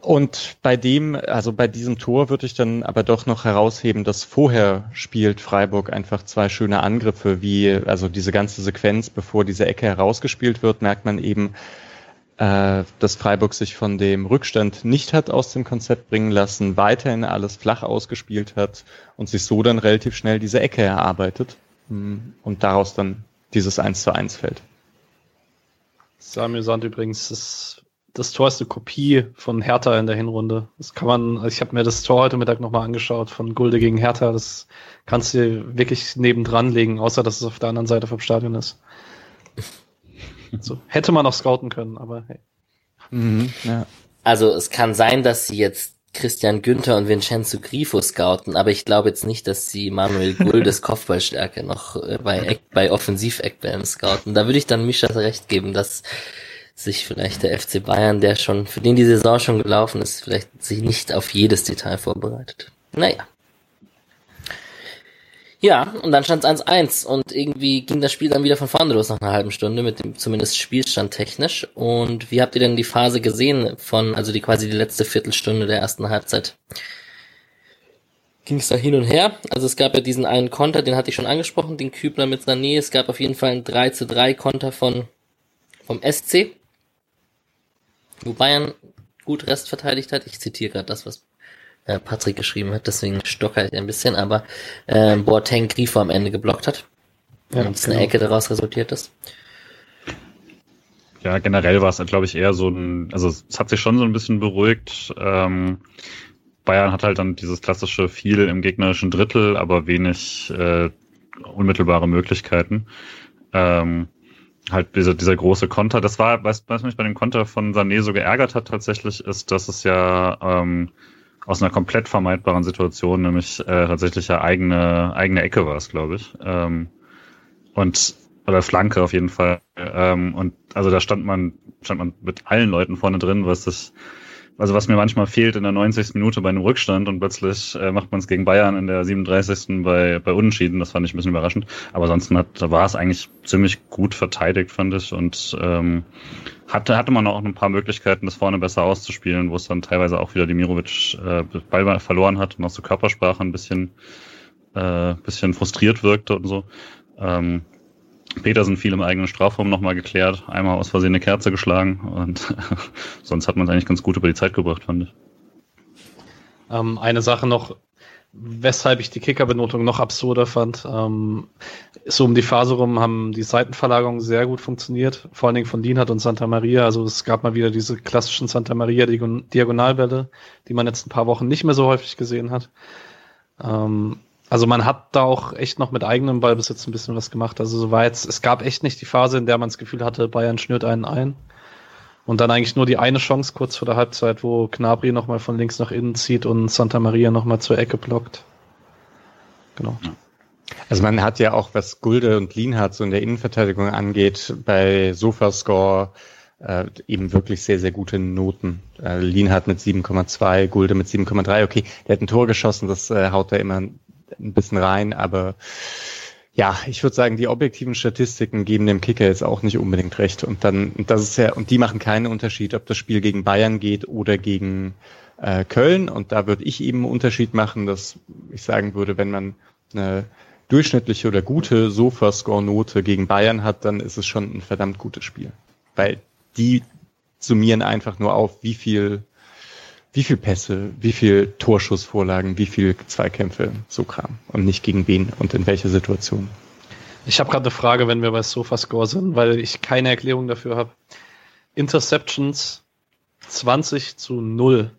Und bei dem, also bei diesem Tor würde ich dann aber doch noch herausheben, dass vorher spielt Freiburg einfach zwei schöne Angriffe, wie also diese ganze Sequenz, bevor diese Ecke herausgespielt wird, merkt man eben, äh, dass Freiburg sich von dem Rückstand nicht hat aus dem Konzept bringen lassen, weiterhin alles flach ausgespielt hat und sich so dann relativ schnell diese Ecke erarbeitet mm, und daraus dann dieses 1 zu 1 fällt. Samuel Sand übrigens, das, das Tor ist eine Kopie von Hertha in der Hinrunde. Das kann man, also ich habe mir das Tor heute Mittag nochmal angeschaut von Gulde gegen Hertha. Das kannst du wirklich nebendran legen, außer dass es auf der anderen Seite vom Stadion ist. So, hätte man auch scouten können, aber hey. Mhm, ja. Also es kann sein, dass sie jetzt Christian Günther und Vincenzo Grifo scouten, aber ich glaube jetzt nicht, dass sie Manuel (laughs) Guldes Kopfballstärke noch äh, bei, Eck, bei Offensiv-Eckbällen scouten. Da würde ich dann Mischa recht geben, dass sich vielleicht der FC Bayern, der schon, für den die Saison schon gelaufen ist, vielleicht sich nicht auf jedes Detail vorbereitet. Naja. Ja, und dann stand es 1-1 und irgendwie ging das Spiel dann wieder von vorne los nach einer halben Stunde mit dem zumindest Spielstand technisch. Und wie habt ihr denn die Phase gesehen von, also die quasi die letzte Viertelstunde der ersten Halbzeit? Ging es da hin und her? Also es gab ja diesen einen Konter, den hatte ich schon angesprochen, den Kübler mit Sané. Es gab auf jeden Fall einen 3 zu 3 Konter von, vom SC, wo Bayern gut Rest verteidigt hat. Ich zitiere gerade das, was äh, Patrick geschrieben hat, deswegen stocker ich ein bisschen, aber äh, Boateng Grifo am Ende geblockt hat. Ja, und es eine genau. Ecke daraus resultiert ist. Ja, generell war es, glaube ich, eher so ein, also es hat sich schon so ein bisschen beruhigt. Ähm, Bayern hat halt dann dieses klassische viel im gegnerischen Drittel, aber wenig äh, unmittelbare Möglichkeiten. Ähm, halt dieser, dieser große Konter. Das war, was, was mich bei dem Konter von Sané so geärgert hat tatsächlich, ist, dass es ja ähm, aus einer komplett vermeidbaren Situation, nämlich äh, tatsächlich ja eigene, eigene Ecke war es, glaube ich. Ähm, und oder Flanke auf jeden Fall. Ähm, und also da stand man, stand man mit allen Leuten vorne drin, was das, also was mir manchmal fehlt in der 90. Minute bei einem Rückstand und plötzlich äh, macht man es gegen Bayern in der 37. bei, bei Unentschieden. Das fand ich ein bisschen überraschend. Aber ansonsten hat, da war es eigentlich ziemlich gut verteidigt, fand ich. Und ähm, hatte, hatte man auch ein paar Möglichkeiten, das vorne besser auszuspielen, wo es dann teilweise auch wieder Dimirovic äh, Ball verloren hat und auch zur Körpersprache ein bisschen, äh, bisschen frustriert wirkte und so. Ähm, Petersen viel im eigenen Strafraum nochmal geklärt, einmal aus Versehen eine Kerze geschlagen und (laughs) sonst hat man es eigentlich ganz gut über die Zeit gebracht, fand ich. Ähm, eine Sache noch, weshalb ich die Kickerbenotung noch absurder fand. Ähm, so um die Phase rum haben die Seitenverlagerungen sehr gut funktioniert, vor allen Dingen von Lienhardt und Santa Maria. Also es gab mal wieder diese klassischen Santa Maria Diagon- Diagonalbälle, die man jetzt ein paar Wochen nicht mehr so häufig gesehen hat. Ähm, also man hat da auch echt noch mit eigenem Ballbesitz ein bisschen was gemacht. Also so war jetzt, es gab echt nicht die Phase, in der man das Gefühl hatte, Bayern schnürt einen ein. Und dann eigentlich nur die eine Chance kurz vor der Halbzeit, wo Knabri nochmal von links nach innen zieht und Santa Maria nochmal zur Ecke blockt. Genau. Also man hat ja auch, was Gulde und Lienhardt so in der Innenverteidigung angeht, bei Sofascore äh, eben wirklich sehr, sehr gute Noten. Äh, Lienhardt mit 7,2, Gulde mit 7,3. Okay, der hat ein Tor geschossen, das äh, haut da immer ein bisschen rein, aber ja, ich würde sagen, die objektiven Statistiken geben dem Kicker jetzt auch nicht unbedingt recht. Und dann, das ist ja, und die machen keinen Unterschied, ob das Spiel gegen Bayern geht oder gegen äh, Köln. Und da würde ich eben einen Unterschied machen, dass ich sagen würde, wenn man eine durchschnittliche oder gute Sofascore-Note gegen Bayern hat, dann ist es schon ein verdammt gutes Spiel. Weil die summieren einfach nur auf, wie viel, wie viel Pässe, wie viel Torschussvorlagen, wie viel Zweikämpfe, so Kram. Und nicht gegen wen und in welcher Situation. Ich habe gerade eine Frage, wenn wir bei Sofascore sind, weil ich keine Erklärung dafür habe. Interceptions 20 zu 0.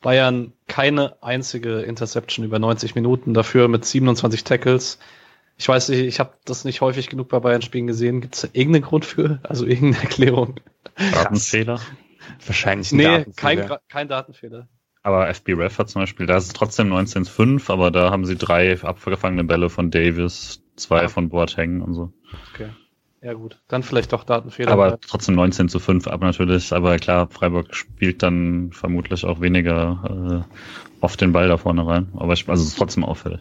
Bayern keine einzige Interception über 90 Minuten, dafür mit 27 Tackles. Ich weiß nicht, ich habe das nicht häufig genug bei Bayern-Spielen gesehen. Gibt es irgendeinen Grund für? Also irgendeine Erklärung? Datenfehler? Wahrscheinlich ein Nee, Datenfehler. kein, kein Datenfehler. Aber FB-Ref hat zum Beispiel, da ist es trotzdem 19.5, aber da haben sie drei abgefangene Bälle von Davis, zwei Ja. von Boateng und so. Okay. Ja gut, dann vielleicht doch Datenfehler. Aber trotzdem 19 zu 5 ab natürlich. Aber klar, Freiburg spielt dann vermutlich auch weniger äh, oft den Ball da vorne rein. Aber ich, also es ist trotzdem auffällig.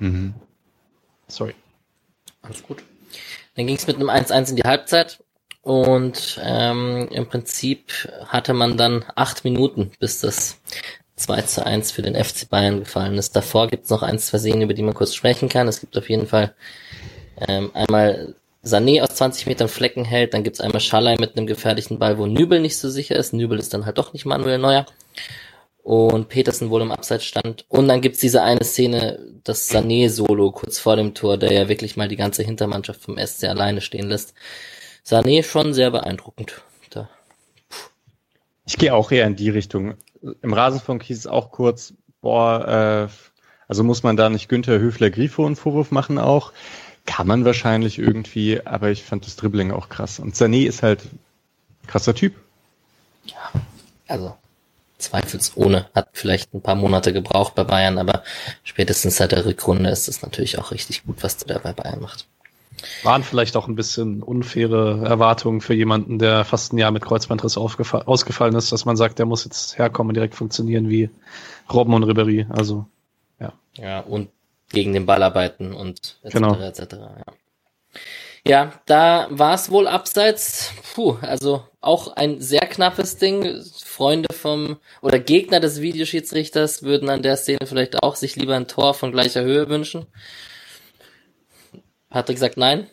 Mhm. Sorry. Alles gut. Dann ging es mit einem 1-1 in die Halbzeit und ähm, im Prinzip hatte man dann acht Minuten, bis das 2 zu 1 für den FC Bayern gefallen ist. Davor gibt es noch ein, zwei Szenen, über die man kurz sprechen kann. Es gibt auf jeden Fall ähm, einmal Sané aus 20 Metern Flecken hält, dann gibt's einmal Schallei mit einem gefährlichen Ball, wo Nübel nicht so sicher ist. Nübel ist dann halt doch nicht Manuel Neuer. Und Petersen wohl im Abseits stand. Und dann gibt's diese eine Szene, das Sané-Solo kurz vor dem Tor, der ja wirklich mal die ganze Hintermannschaft vom SC alleine stehen lässt. Sané schon sehr beeindruckend. Da. Ich gehe auch eher in die Richtung. Im Rasenfunk hieß es auch kurz, boah, äh, also muss man da nicht Günther Höfler-Grifo einen Vorwurf machen auch? Kann man wahrscheinlich irgendwie, aber ich fand das Dribbling auch krass. Und Sané ist halt krasser Typ. Also zweifelsohne. Hat vielleicht ein paar Monate gebraucht bei Bayern, aber spätestens seit der Rückrunde ist es natürlich auch richtig gut, was der da bei Bayern macht. Waren vielleicht auch ein bisschen unfaire Erwartungen für jemanden, der fast ein Jahr mit Kreuzbandriss ausgefallen ist, dass man sagt, der muss jetzt herkommen und direkt funktionieren wie Robben und Ribéry. Also, Ja, und gegen den Ball arbeiten und etc. Genau. etc. Ja. ja, da war es wohl abseits. Puh, also auch ein sehr knappes Ding. Freunde vom oder Gegner des Videoschiedsrichters würden an der Szene vielleicht auch sich lieber ein Tor von gleicher Höhe wünschen. Patrick sagt nein.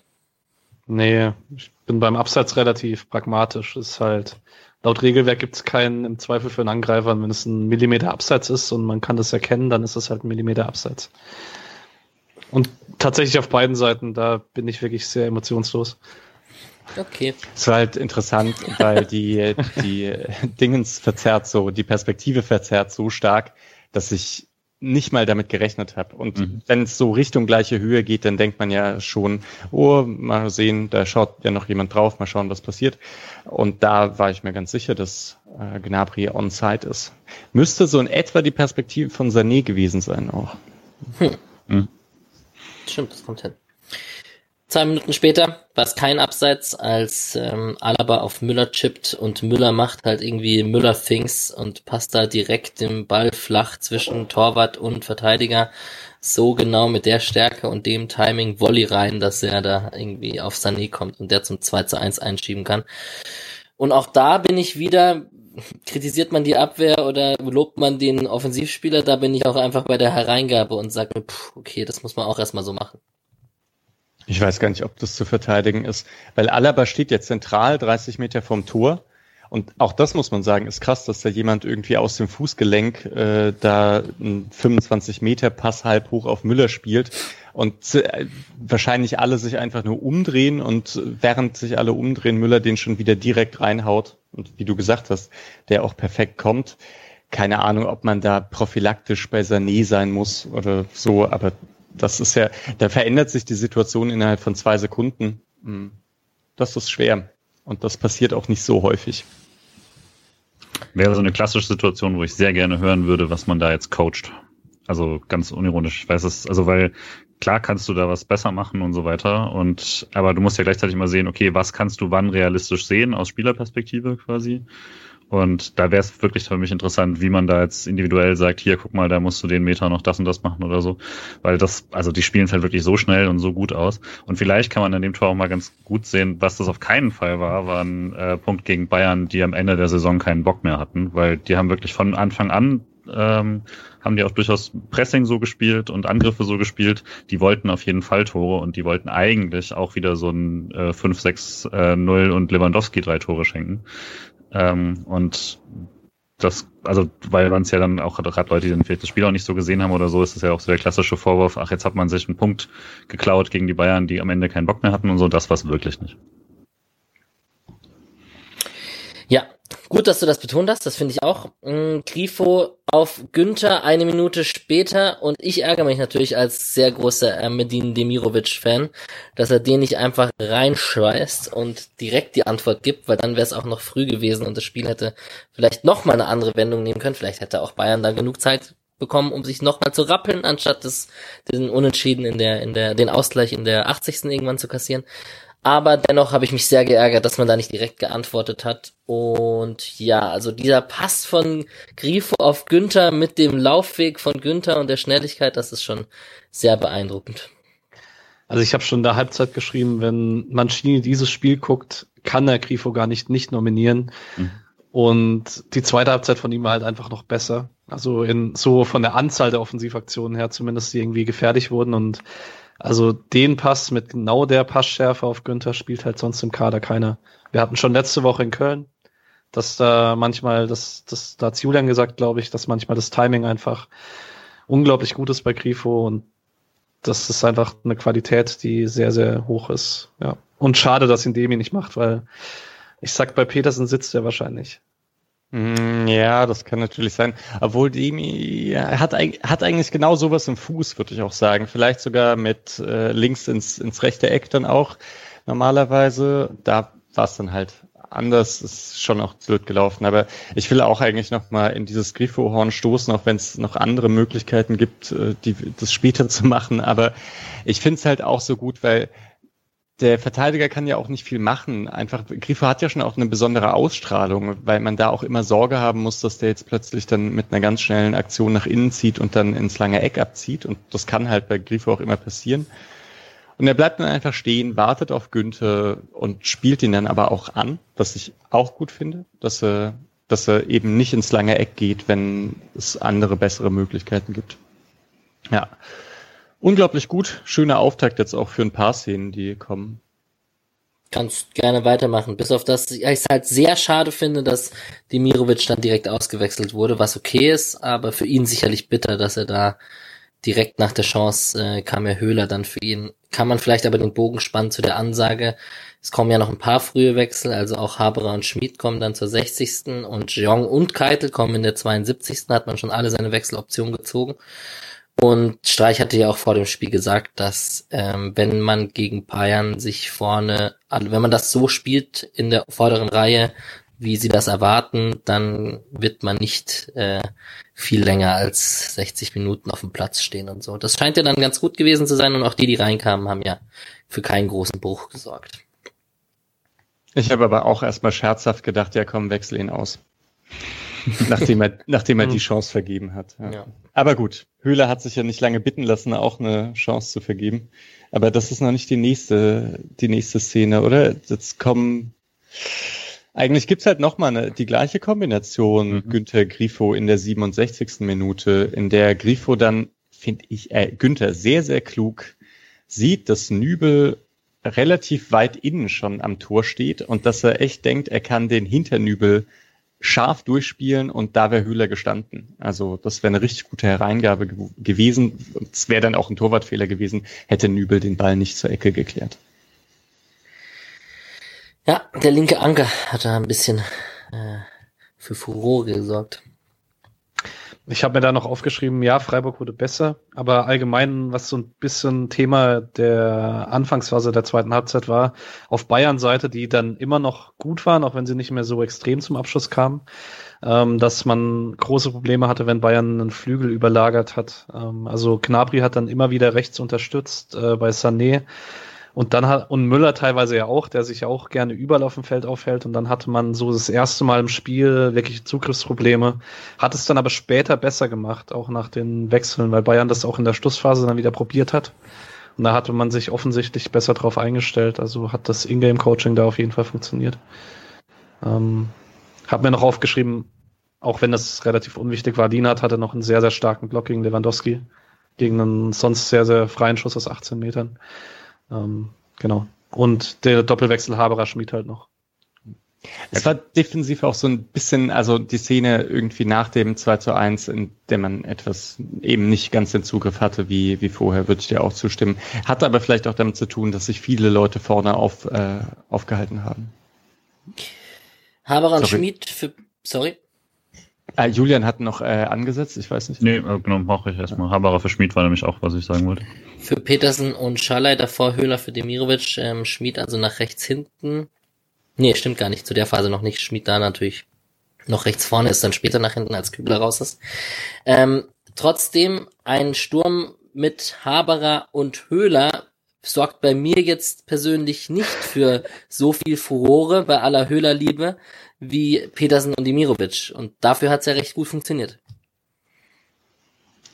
nee, ich bin beim Abseits relativ pragmatisch. Ist halt, laut Regelwerk gibt es keinen im Zweifel für einen Angreifer. Und Wenn es ein Millimeter Abseits ist und man kann das erkennen, dann ist es halt ein Millimeter Abseits. Und tatsächlich auf beiden Seiten, da bin ich wirklich sehr emotionslos. Okay. Es war halt interessant, weil die, die (laughs) Dingens verzerrt so, die Perspektive verzerrt so stark, dass ich nicht mal damit gerechnet habe. Und Mhm. wenn es so Richtung gleiche Höhe geht, dann denkt man ja schon, oh, mal sehen, da schaut ja noch jemand drauf, mal schauen, was passiert. Und da war ich mir ganz sicher, dass äh, Gnabry on-site ist. Müsste so in etwa die Perspektive von Sané gewesen sein auch. Stimmt, das kommt hin. Zwei Minuten später war es kein Abseits, als ähm, Alaba auf Müller chippt und Müller macht halt irgendwie Müller-Things und passt da direkt den Ball flach zwischen Torwart und Verteidiger so genau mit der Stärke und dem Timing Volley rein, dass er da irgendwie auf Sané kommt und der zum 2 zu 1 einschieben kann. Und auch da bin ich wieder, kritisiert man die Abwehr oder lobt man den Offensivspieler, da bin ich auch einfach bei der Hereingabe und sage pff, okay, das muss man auch erstmal so machen. Ich weiß gar nicht, ob das zu verteidigen ist, weil Alaba steht jetzt zentral 30 Meter vom Tor. Und auch das muss man sagen, ist krass, dass da jemand irgendwie aus dem Fußgelenk äh, da einen 25 Meter Pass halb hoch auf Müller spielt und äh, wahrscheinlich alle sich einfach nur umdrehen und während sich alle umdrehen, Müller den schon wieder direkt reinhaut und wie du gesagt hast, der auch perfekt kommt. Keine Ahnung, ob man da prophylaktisch bei Sané sein muss oder so, aber das ist ja, da verändert sich die Situation innerhalb von zwei Sekunden. Hm. Das ist schwer. Und das passiert auch nicht so häufig. Wäre so eine klassische Situation, wo ich sehr gerne hören würde, was man da jetzt coacht. Also ganz unironisch. Ich weiß es, also weil klar kannst du da was besser machen und so weiter. Und aber du musst ja gleichzeitig mal sehen, okay, was kannst du wann realistisch sehen aus Spielerperspektive quasi. Und da wäre es wirklich für mich interessant, wie man da jetzt individuell sagt, hier, guck mal, da musst du den Meter noch das und das machen oder so. Weil das, also die spielen es halt wirklich so schnell und so gut aus. Und vielleicht kann man in dem Tor auch mal ganz gut sehen, was das auf keinen Fall war, war ein äh, Punkt gegen Bayern, die am Ende der Saison keinen Bock mehr hatten, weil die haben wirklich von Anfang an ähm, haben die auch durchaus Pressing so gespielt und Angriffe so gespielt. Die wollten auf jeden Fall Tore und die wollten eigentlich auch wieder so ein äh, 5-6-0 äh, und Lewandowski drei Tore schenken. Ähm, und das, also weil man es ja dann auch gerade Leute, die dann vielleicht das Spiel auch nicht so gesehen haben oder so, ist es ja auch so der klassische Vorwurf, ach, jetzt hat man sich einen Punkt geklaut gegen die Bayern, die am Ende keinen Bock mehr hatten und so, das war es wirklich nicht. Ja, gut, dass du das betont hast, das finde ich auch. Mm, Grifo auf Günther eine Minute später und ich ärgere mich natürlich als sehr großer äh, Medin Demirovic-Fan, dass er den nicht einfach reinschweißt und direkt die Antwort gibt, weil dann wäre es auch noch früh gewesen und das Spiel hätte vielleicht noch mal eine andere Wendung nehmen können. Vielleicht hätte auch Bayern da genug Zeit bekommen, um sich noch mal zu rappeln, anstatt des, den Unentschieden in der, in der, den Ausgleich in der 80. irgendwann zu kassieren. Aber dennoch habe ich mich sehr geärgert, dass man da nicht direkt geantwortet hat. Und ja, also dieser Pass von Grifo auf Günther mit dem Laufweg von Günther und der Schnelligkeit, das ist schon sehr beeindruckend. Also ich habe schon in der Halbzeit geschrieben, wenn Mancini dieses Spiel guckt, kann er Grifo gar nicht nicht nominieren. Mhm. Und die zweite Halbzeit von ihm war halt einfach noch besser. Also in so von der Anzahl der Offensivaktionen her zumindest, die irgendwie gefährlich wurden und also den Pass mit genau der Passschärfe auf Günther spielt halt sonst im Kader keiner. Wir hatten schon letzte Woche in Köln, dass da manchmal, das, das, da hat Julian gesagt, glaube ich, dass manchmal das Timing einfach unglaublich gut ist bei Grifo und das ist einfach eine Qualität, die sehr, sehr hoch ist. Ja. Und schade, dass ihn Demi nicht macht, weil ich sag, bei Petersen sitzt er wahrscheinlich. Mm, ja, das kann natürlich sein. Obwohl Demi hat, hat eigentlich genau sowas im Fuß, würde ich auch sagen. Vielleicht sogar mit äh, links ins, ins rechte Eck dann auch normalerweise. Da war es dann halt anders, ist schon auch blöd gelaufen. Aber ich will auch eigentlich noch mal in dieses Grifo-Horn stoßen, auch wenn es noch andere Möglichkeiten gibt, äh, die, das später (laughs) zu machen. Aber ich finde es halt auch so gut, weil der Verteidiger kann ja auch nicht viel machen. Einfach, Grifo hat ja schon auch eine besondere Ausstrahlung, weil man da auch immer Sorge haben muss, dass der jetzt plötzlich dann mit einer ganz schnellen Aktion nach innen zieht und dann ins lange Eck abzieht. Und das kann halt bei Grifo auch immer passieren. Und er bleibt dann einfach stehen, wartet auf Günther und spielt ihn dann aber auch an, was ich auch gut finde, dass er, dass er eben nicht ins lange Eck geht, wenn es andere bessere Möglichkeiten gibt. Ja. Unglaublich gut. Schöner Auftakt jetzt auch für ein paar Szenen, die kommen. Kannst gerne weitermachen. Bis auf das ich es halt sehr schade finde, dass Demirovic dann direkt ausgewechselt wurde, was okay ist, aber für ihn sicherlich bitter, dass er da direkt nach der Chance äh, kam ja Höhler dann für ihn. Kann man vielleicht aber den Bogen spannen zu der Ansage. Es kommen ja noch ein paar frühe Wechsel, also auch Haberer und Schmid kommen dann zur 60. und Jong und Keitel kommen in der 72. hat man schon alle seine Wechseloptionen gezogen. Und Streich hatte ja auch vor dem Spiel gesagt, dass ähm, wenn man gegen Bayern sich vorne, also wenn man das so spielt in der vorderen Reihe, wie sie das erwarten, dann wird man nicht äh, viel länger als 60 Minuten auf dem Platz stehen und so. Das scheint ja dann ganz gut gewesen zu sein und auch die, die reinkamen, haben ja für keinen großen Bruch gesorgt. Ich habe aber auch erstmal scherzhaft gedacht, ja komm, wechsel ihn aus. (laughs) nachdem er, nachdem er die Chance vergeben hat. Ja. ja. Aber gut, Höhler hat sich ja nicht lange bitten lassen, auch eine Chance zu vergeben. Aber das ist noch nicht die nächste, die nächste Szene, oder? Jetzt kommen, eigentlich gibt's halt nochmal die gleiche Kombination mhm. Günther Grifo in der 67. Minute, in der Grifo dann, finde ich, äh, Günther sehr, sehr klug sieht, dass Nübel relativ weit innen schon am Tor steht und dass er echt denkt, er kann den Hinternübel scharf durchspielen und da wäre Höhler gestanden. Also das wäre eine richtig gute Hereingabe ge gewesen. Es wäre dann auch ein Torwartfehler gewesen, hätte Nübel den Ball nicht zur Ecke geklärt. Ja, der linke Anker hat da ein bisschen äh, für Furore gesorgt. Ich habe mir da noch aufgeschrieben, ja, Freiburg wurde besser, aber allgemein, was so ein bisschen Thema der Anfangsphase der zweiten Halbzeit war, auf Bayern Seite, die dann immer noch gut waren, auch wenn sie nicht mehr so extrem zum Abschluss kamen, ähm, dass man große Probleme hatte, wenn Bayern einen Flügel überlagert hat. Ähm, also Knabri hat dann immer wieder rechts unterstützt äh, bei Sané und dann hat, und Müller teilweise ja auch, der sich ja auch gerne überall auf dem Feld aufhält. Und dann hatte man so das erste Mal im Spiel wirklich Zugriffsprobleme. Hat es dann aber später besser gemacht, auch nach den Wechseln, weil Bayern das auch in der Schlussphase dann wieder probiert hat. Und da hatte man sich offensichtlich besser drauf eingestellt. Also hat das Ingame-Coaching da auf jeden Fall funktioniert. Ähm, hab mir noch aufgeschrieben, auch wenn das relativ unwichtig war, Dienert hatte noch einen sehr, sehr starken Block gegen Lewandowski. Gegen einen sonst sehr, sehr freien Schuss aus 18 Metern. Ähm, genau. Und der Doppelwechsel Haberer Schmied halt noch. Es war defensiv auch so ein bisschen, also die Szene irgendwie nach dem 2 zu 1, in der man etwas eben nicht ganz den Zugriff hatte, wie, wie vorher, würde ich dir auch zustimmen. Hatte aber vielleicht auch damit zu tun, dass sich viele Leute vorne auf, äh, aufgehalten haben. Haberer und Schmied für, sorry. Äh, Julian hat noch äh, angesetzt, ich weiß nicht. Nee, äh, genau, mache ich erstmal. Haberer für Schmied war nämlich auch, was ich sagen wollte. Für Petersen und Schalay davor Höhler für Demirovic, ähm, Schmied also nach rechts hinten. Nee, stimmt gar nicht, zu der Phase noch nicht. Schmied da natürlich noch rechts vorne, ist dann später nach hinten, als Kübler raus ist. Ähm, trotzdem ein Sturm mit Haberer und Höhler sorgt bei mir jetzt persönlich nicht für so viel Furore bei aller Höhlerliebe wie Petersen und Dimirovic. Und dafür hat's ja recht gut funktioniert.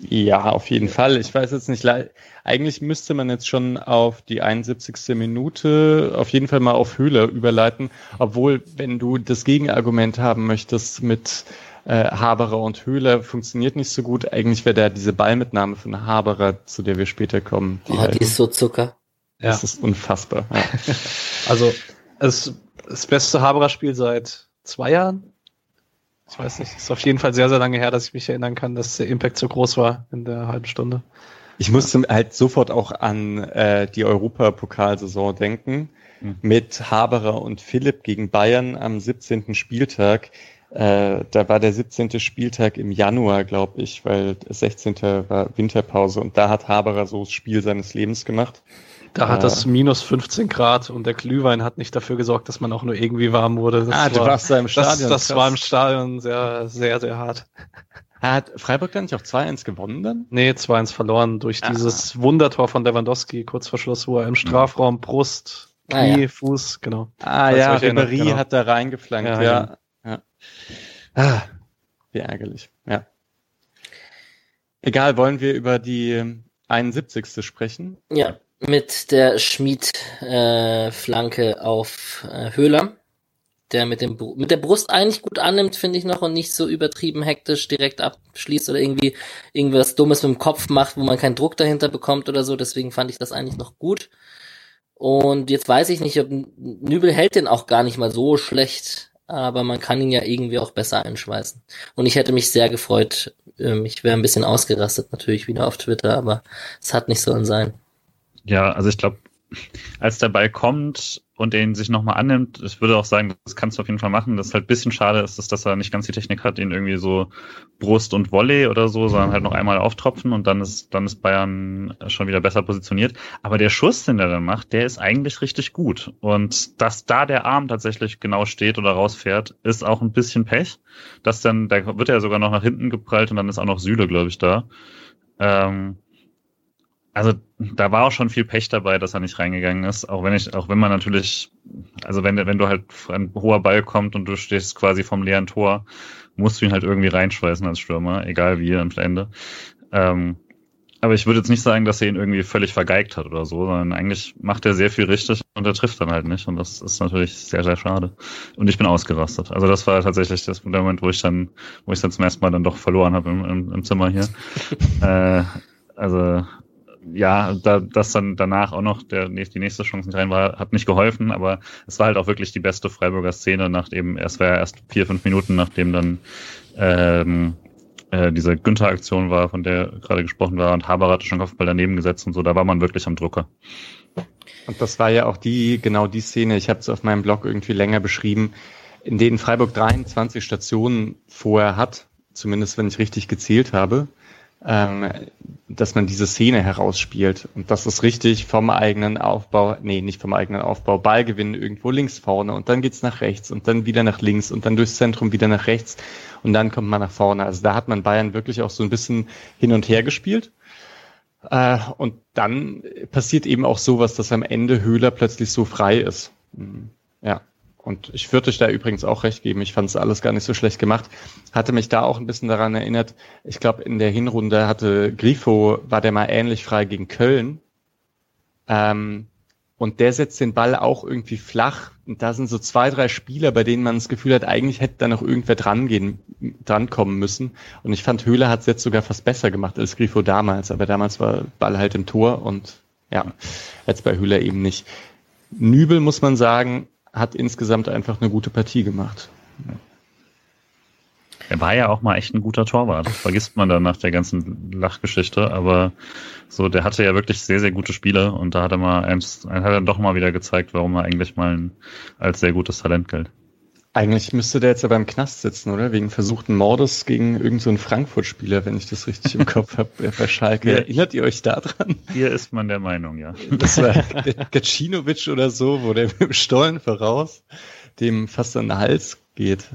Ja, auf jeden Fall. Ich weiß jetzt nicht, eigentlich müsste man jetzt schon auf die 71. Minute auf jeden Fall mal auf Höhler überleiten, obwohl, wenn du das Gegenargument haben möchtest mit äh, Haberer und Höhler funktioniert nicht so gut, eigentlich wäre da diese Ballmitnahme von Haberer, zu der wir später kommen. Die, oh, halt, die ist so Zucker. Das ja. ist unfassbar. Ja. (laughs) also, es, das beste Haberer-Spiel seit zwei Jahren. Ich weiß nicht, ist auf jeden Fall sehr, sehr lange her, dass ich mich erinnern kann, dass der Impact so groß war in der halben Stunde. Ich musste halt sofort auch an äh, die Europapokalsaison denken, mhm. mit Haberer und Philipp gegen Bayern am 17. Spieltag. Äh, da war der 17. Spieltag im Januar, glaube ich, weil 16. war Winterpause und da hat Haberer so das Spiel seines Lebens gemacht. Da hat das minus 15 Grad und der Glühwein hat nicht dafür gesorgt, dass man auch nur irgendwie warm wurde. Das ah, du war, warst da im Stadion. Das, das war im Stadion sehr, sehr, sehr hart. Hat Freiburg dann nicht auch 2-1 gewonnen dann? Nee, 2-1 verloren durch ah. dieses Wundertor von Lewandowski kurz vor Schluss, wo er im Strafraum Brust, Knie, ah, ja. Fuß, genau. Ah ja, Ribéry genau. hat da reingeflankt, ja. ja. ja. Ah, wie ärgerlich, ja. Egal, wollen wir über die 71. sprechen? Ja mit der Schmied-Flanke äh, auf äh, Höhler, der mit, dem, mit der Brust eigentlich gut annimmt, finde ich noch, und nicht so übertrieben hektisch direkt abschließt oder irgendwie irgendwas Dummes mit dem Kopf macht, wo man keinen Druck dahinter bekommt oder so. Deswegen fand ich das eigentlich noch gut. Und jetzt weiß ich nicht, ob Nübel hält den auch gar nicht mal so schlecht, aber man kann ihn ja irgendwie auch besser einschweißen. Und ich hätte mich sehr gefreut. Ähm, ich wäre ein bisschen ausgerastet natürlich wieder auf Twitter, aber es hat nicht sollen sein. Ja, also ich glaube, als der Ball kommt und den sich nochmal annimmt, ich würde auch sagen, das kannst du auf jeden Fall machen. Das ist halt bisschen schade ist, dass, dass er nicht ganz die Technik hat, ihn irgendwie so Brust und Volley oder so, sondern halt noch einmal auftropfen und dann ist, dann ist Bayern schon wieder besser positioniert. Aber der Schuss, den er dann macht, der ist eigentlich richtig gut. Und dass da der Arm tatsächlich genau steht oder rausfährt, ist auch ein bisschen Pech. Das dann, da wird er sogar noch nach hinten geprallt und dann ist auch noch Süle, glaube ich, da. Ähm, also da war auch schon viel Pech dabei, dass er nicht reingegangen ist. Auch wenn ich, auch wenn man natürlich, also wenn, wenn du halt ein hoher Ball kommt und du stehst quasi vom leeren Tor, musst du ihn halt irgendwie reinschweißen als Stürmer, egal wie am Ende. Ähm, aber ich würde jetzt nicht sagen, dass er ihn irgendwie völlig vergeigt hat oder so, sondern eigentlich macht er sehr viel richtig und er trifft dann halt nicht. Und das ist natürlich sehr, sehr schade. Und ich bin ausgerastet. Also das war tatsächlich das Moment, wo ich dann, wo ich dann zum ersten Mal dann doch verloren habe im, im, im Zimmer hier. (laughs) äh, also ja, da, dass dann danach auch noch der, die nächste Chance nicht rein war, hat nicht geholfen, aber es war halt auch wirklich die beste Freiburger Szene, nachdem, es war ja erst vier, fünf Minuten, nachdem dann ähm, äh, diese Günther-Aktion war, von der gerade gesprochen war, und Haber hatte schon Kopfball daneben gesetzt und so, da war man wirklich am Drucker. Und das war ja auch die, genau die Szene, ich habe es auf meinem Blog irgendwie länger beschrieben, in denen Freiburg 23 Stationen vorher hat zumindest wenn ich richtig gezählt habe, ähm, dass man diese Szene herausspielt. Und das ist richtig vom eigenen Aufbau, nee, nicht vom eigenen Aufbau, Ballgewinn irgendwo links vorne und dann geht's nach rechts und dann wieder nach links und dann durchs Zentrum wieder nach rechts und dann kommt man nach vorne. Also da hat man Bayern wirklich auch so ein bisschen hin und her gespielt. Äh, und dann passiert eben auch sowas, dass am Ende Höhler plötzlich so frei ist. Hm, ja. Und ich würde euch da übrigens auch recht geben. Ich fand es alles gar nicht so schlecht gemacht. Hatte mich da auch ein bisschen daran erinnert. Ich glaube, in der Hinrunde hatte Grifo, war der mal ähnlich frei gegen Köln. Ähm, und der setzt den Ball auch irgendwie flach. Und da sind so zwei, drei Spieler, bei denen man das Gefühl hat, eigentlich hätte da noch irgendwer dran gehen, dran kommen müssen. Und ich fand, Höhler hat es jetzt sogar fast besser gemacht als Grifo damals. Aber damals war Ball halt im Tor und ja, jetzt bei Höhler eben nicht. Nübel muss man sagen, hat insgesamt einfach eine gute Partie gemacht. Er war ja auch mal echt ein guter Torwart. Das vergisst man dann nach der ganzen Lachgeschichte, aber so, der hatte ja wirklich sehr, sehr gute Spiele und da hat er mal hat er doch mal wieder gezeigt, warum er eigentlich mal als sehr gutes Talent gilt. Eigentlich müsste der jetzt aber im Knast sitzen, oder? Wegen versuchten Mordes gegen irgendeinen so Frankfurt-Spieler, wenn ich das richtig im Kopf habe, bei Schalke. Ja. Erinnert ihr euch da dran? Hier ist man der Meinung, ja. Das war Gacinovic oder so, wo der mit dem Stollen voraus dem fast an den Hals geht.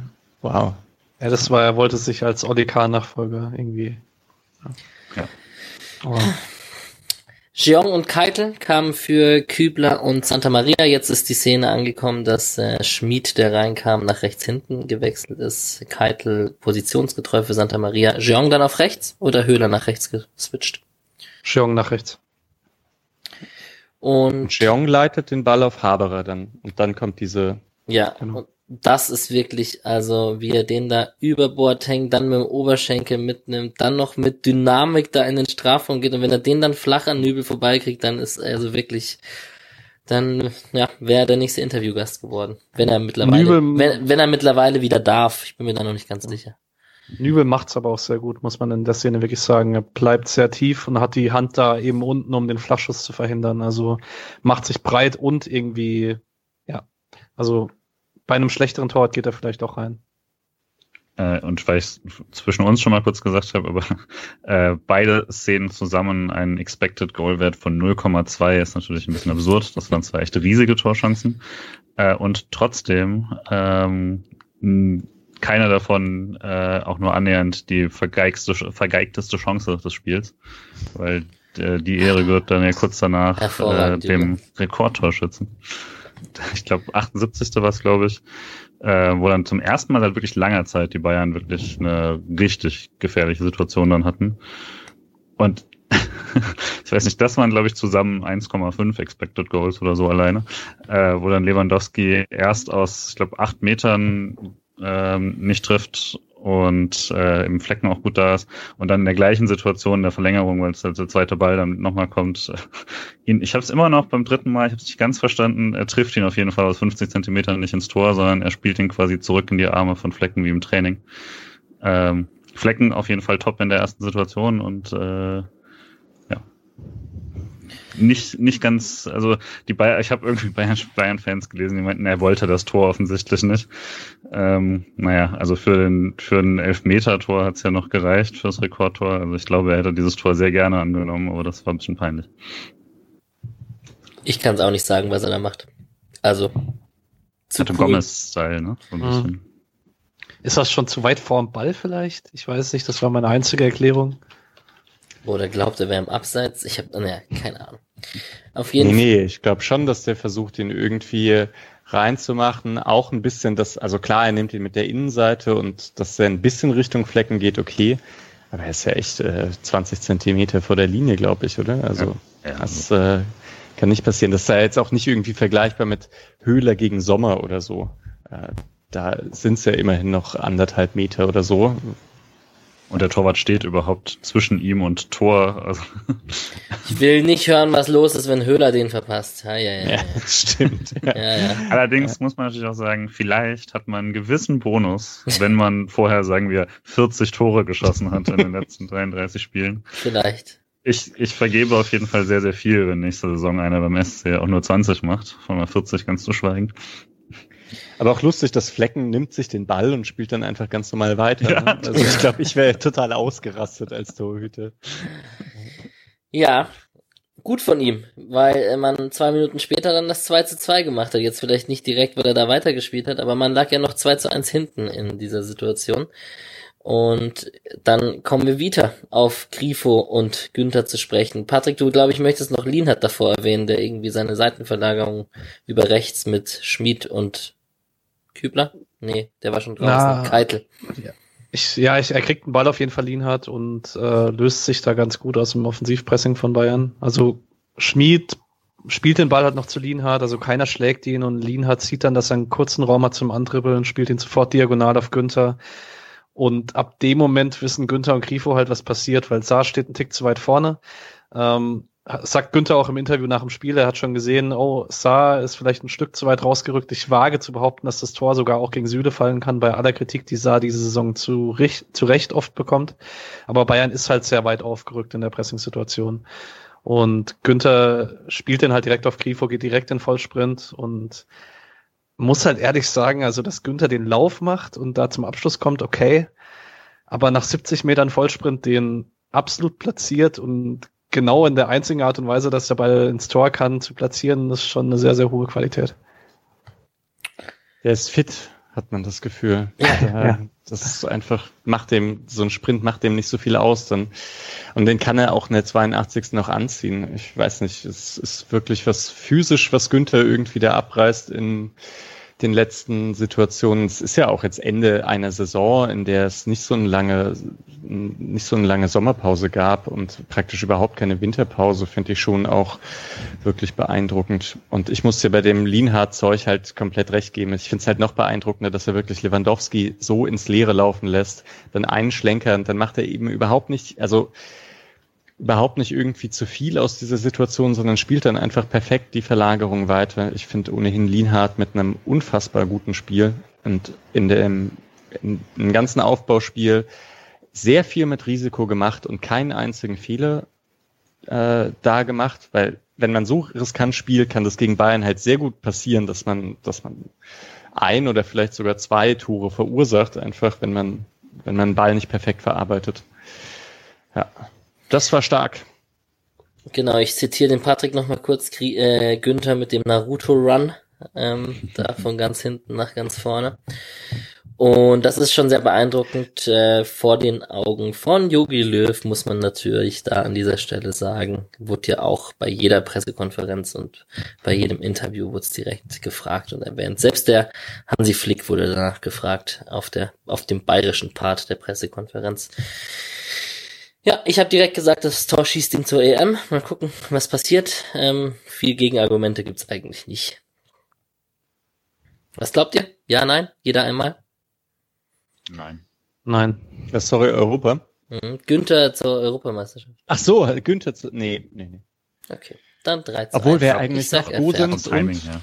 Wow. Ja, das war, er wollte sich als Oli K-Nachfolger irgendwie. Ja. ja. Oh. Jeong und Keitel kamen für Kübler und Santa Maria. Jetzt ist die Szene angekommen, dass äh, Schmid, der reinkam, nach rechts hinten gewechselt ist. Keitel positionsgetreu für Santa Maria. Jeong dann auf rechts oder Höhler nach rechts geswitcht? Jeong nach rechts. Und Jeong leitet den Ball auf Haberer dann. Und dann kommt diese. Ja, genau das ist wirklich, also wie er den da über Bord hängt, dann mit dem Oberschenkel mitnimmt, dann noch mit Dynamik da in den Strafraum geht und wenn er den dann flach an Nübel vorbeikriegt, dann ist er also wirklich, dann ja, wäre der nächste Interviewgast geworden, wenn er mittlerweile, Nübel, wenn, wenn er mittlerweile wieder darf. Ich bin mir da noch nicht ganz sicher. Nübel macht's aber auch sehr gut, muss man in der Szene wirklich sagen. Er bleibt sehr tief und hat die Hand da eben unten, um den Flaschschuss zu verhindern. Also macht sich breit und irgendwie, ja, also bei einem schlechteren Torwart geht er vielleicht auch rein. Äh, und weil ich zwischen uns schon mal kurz gesagt habe, aber (laughs) äh, beide Szenen zusammen einen Expected Goal Wert von 0,2 ist natürlich ein bisschen absurd. Das waren zwar echt riesige Torchancen äh, und trotzdem ähm, keiner davon äh, auch nur annähernd die vergeigteste, vergeigteste Chance des Spiels, weil äh, die Ehre gehört dann ja kurz danach äh, dem Rekordtorschützen (laughs) ich glaube 78. war es, glaube ich, äh, wo dann zum ersten Mal seit wirklich langer Zeit die Bayern wirklich eine richtig gefährliche Situation dann hatten. Und (laughs) ich weiß nicht, das waren, glaube ich, zusammen 1,5 Expected Goals oder so alleine, äh, wo dann Lewandowski erst aus, ich glaube, acht Metern ähm, nicht trifft und äh, im Flecken auch gut da ist und dann in der gleichen Situation in der Verlängerung, weil es halt der zweite Ball dann nochmal kommt. (laughs) ihn, ich habe es immer noch beim dritten Mal, ich habe es nicht ganz verstanden, er trifft ihn auf jeden Fall aus 50 Zentimetern nicht ins Tor, sondern er spielt ihn quasi zurück in die Arme von Flecken wie im Training. Ähm, Flecken auf jeden Fall top in der ersten Situation und äh, nicht, nicht ganz, also die Bayern, ich habe irgendwie Bayern-Fans Bayern gelesen, die meinten, er wollte das Tor offensichtlich nicht. Ähm, naja, also für den, für ein Elfmeter-Tor hat's ja noch gereicht, fürs Rekordtor. Also ich glaube, er hätte dieses Tor sehr gerne angenommen, aber das war ein bisschen peinlich. Ich kann es auch nicht sagen, was er da macht. Also. Zu cool. Gomez-Style, ne? So ein mhm. bisschen. Ist das schon zu weit vor dem Ball vielleicht? Ich weiß nicht, das war meine einzige Erklärung. Oder glaubt er wäre im Abseits? Ich habe, naja, keine Ahnung. Auf jeden nee, Fall. Nee, ich glaube schon, dass der versucht, ihn irgendwie reinzumachen. Auch ein bisschen das, also klar, er nimmt ihn mit der Innenseite und dass er ein bisschen Richtung Flecken geht, okay. Aber er ist ja echt äh, 20 Zentimeter vor der Linie, glaube ich, oder? Also ja, ja. das äh, kann nicht passieren. Das sei jetzt auch nicht irgendwie vergleichbar mit Höhler gegen Sommer oder so. Äh, da sind es ja immerhin noch anderthalb Meter oder so, und der Torwart steht überhaupt zwischen ihm und Tor. Also (laughs) ich will nicht hören, was los ist, wenn Höhler den verpasst. Ja, ja, ja. ja stimmt. (laughs) Ja. Ja, Allerdings muss man natürlich auch sagen, vielleicht hat man einen gewissen Bonus, wenn man vorher, sagen wir, 40 Tore geschossen hat in den letzten 33 Spielen. Vielleicht. Ich, ich vergebe auf jeden Fall sehr, sehr viel, wenn nächste Saison einer beim SC auch nur 20 macht, von mal 40 ganz zu schweigen. Aber auch lustig, dass Flecken nimmt sich den Ball und spielt dann einfach ganz normal weiter. Ja. Ne? Also ich glaube, ich wäre total ausgerastet als Torhüter. Ja, gut von ihm, weil äh, man zwei Minuten später dann das 2 zu 2 gemacht hat. Jetzt vielleicht nicht direkt, weil er da weitergespielt hat, aber man lag ja noch 2 zu 1 hinten in dieser Situation. Und dann kommen wir wieder auf Grifo und Günther zu sprechen. Patrick, du glaube ich möchtest noch Lienhardt davor erwähnen, der irgendwie seine Seitenverlagerung über rechts mit Schmid und Kübler? Nee, der war schon draußen. Na, Keitel. Ich, ja, ich, er kriegt einen Ball auf jeden Fall Lienhardt und äh, löst sich da ganz gut aus dem Offensivpressing von Bayern. Also Schmid spielt den Ball halt noch zu Lienhardt, also keiner schlägt ihn und Lienhardt sieht dann, dass er einen kurzen Raum hat zum Antribbeln, spielt ihn sofort diagonal auf Günther. Und ab dem Moment wissen Günther und Grifo halt, was passiert, weil Saar steht einen Tick zu weit vorne. Ähm, sagt Günther auch im Interview nach dem Spiel, er hat schon gesehen, oh, Saar ist vielleicht ein Stück zu weit rausgerückt. Ich wage zu behaupten, dass das Tor sogar auch gegen Süle fallen kann, bei aller Kritik, die Saar diese Saison zu, Recht, zu Recht oft bekommt. Aber Bayern ist halt sehr weit aufgerückt in der Pressing-Situation. Und Günther spielt den halt direkt auf Grifo, geht direkt in Vollsprint und muss halt ehrlich sagen, also dass Günther den Lauf macht und da zum Abschluss kommt, okay. Aber nach 70 Metern Vollsprint den absolut platziert und genau in der einzigen Art und Weise, dass der Ball ins Tor kann, zu platzieren, ist schon eine sehr, sehr hohe Qualität. Der ist fit, hat man das Gefühl. Ja, ja. Das ist einfach, macht dem, so ein Sprint macht dem nicht so viel aus dann. Und den kann er auch in der 82. noch anziehen. Ich weiß nicht, es ist wirklich was physisch, was Günther irgendwie da abreißt in den letzten Situationen. Es ist ja auch jetzt Ende einer Saison, in der es nicht so eine lange, nicht so eine lange Sommerpause gab und praktisch überhaupt keine Winterpause, finde ich schon auch wirklich beeindruckend. Und ich muss dir bei dem Lienhardt-Zeug halt komplett recht geben. Ich finde es halt noch beeindruckender, dass er wirklich Lewandowski so ins Leere laufen lässt, dann einen Schlenker und dann macht er eben überhaupt nicht, also überhaupt nicht irgendwie zu viel aus dieser Situation, sondern spielt dann einfach perfekt die Verlagerung weiter. Ich finde ohnehin Lienhardt mit einem unfassbar guten Spiel und in dem in, im ganzen Aufbauspiel sehr viel mit Risiko gemacht und keinen einzigen Fehler äh, da gemacht, weil wenn man so riskant spielt, kann das gegen Bayern halt sehr gut passieren, dass man, dass man ein oder vielleicht sogar zwei Tore verursacht, einfach wenn man, wenn man einen Ball nicht perfekt verarbeitet. Ja, das war stark. Genau, ich zitiere den Patrick nochmal kurz, äh, Günther mit dem Naruto-Run, ähm, da von ganz hinten nach ganz vorne. Und das ist schon sehr beeindruckend äh, vor den Augen von Yogi Löw, muss man natürlich da an dieser Stelle sagen. Wurde ja auch bei jeder Pressekonferenz und bei jedem Interview wurde es direkt gefragt und erwähnt. Selbst der Hansi Flick wurde danach gefragt auf der auf dem bayerischen Part der Pressekonferenz. Ja, ich habe direkt gesagt, das Tor schießt ihn zur EM. Mal gucken, was passiert. Ähm, viel Gegenargumente gibt's eigentlich nicht. Was glaubt ihr? Ja, nein? Jeder einmal? Nein. Nein. Ja, sorry, Europa. Mhm. Günther zur Europameisterschaft. Ach so, Günther, zu, nee, nee, nee. Okay, dann 13. Obwohl wer eigentlich ich sag, noch Gosens. Vom Timing und, her.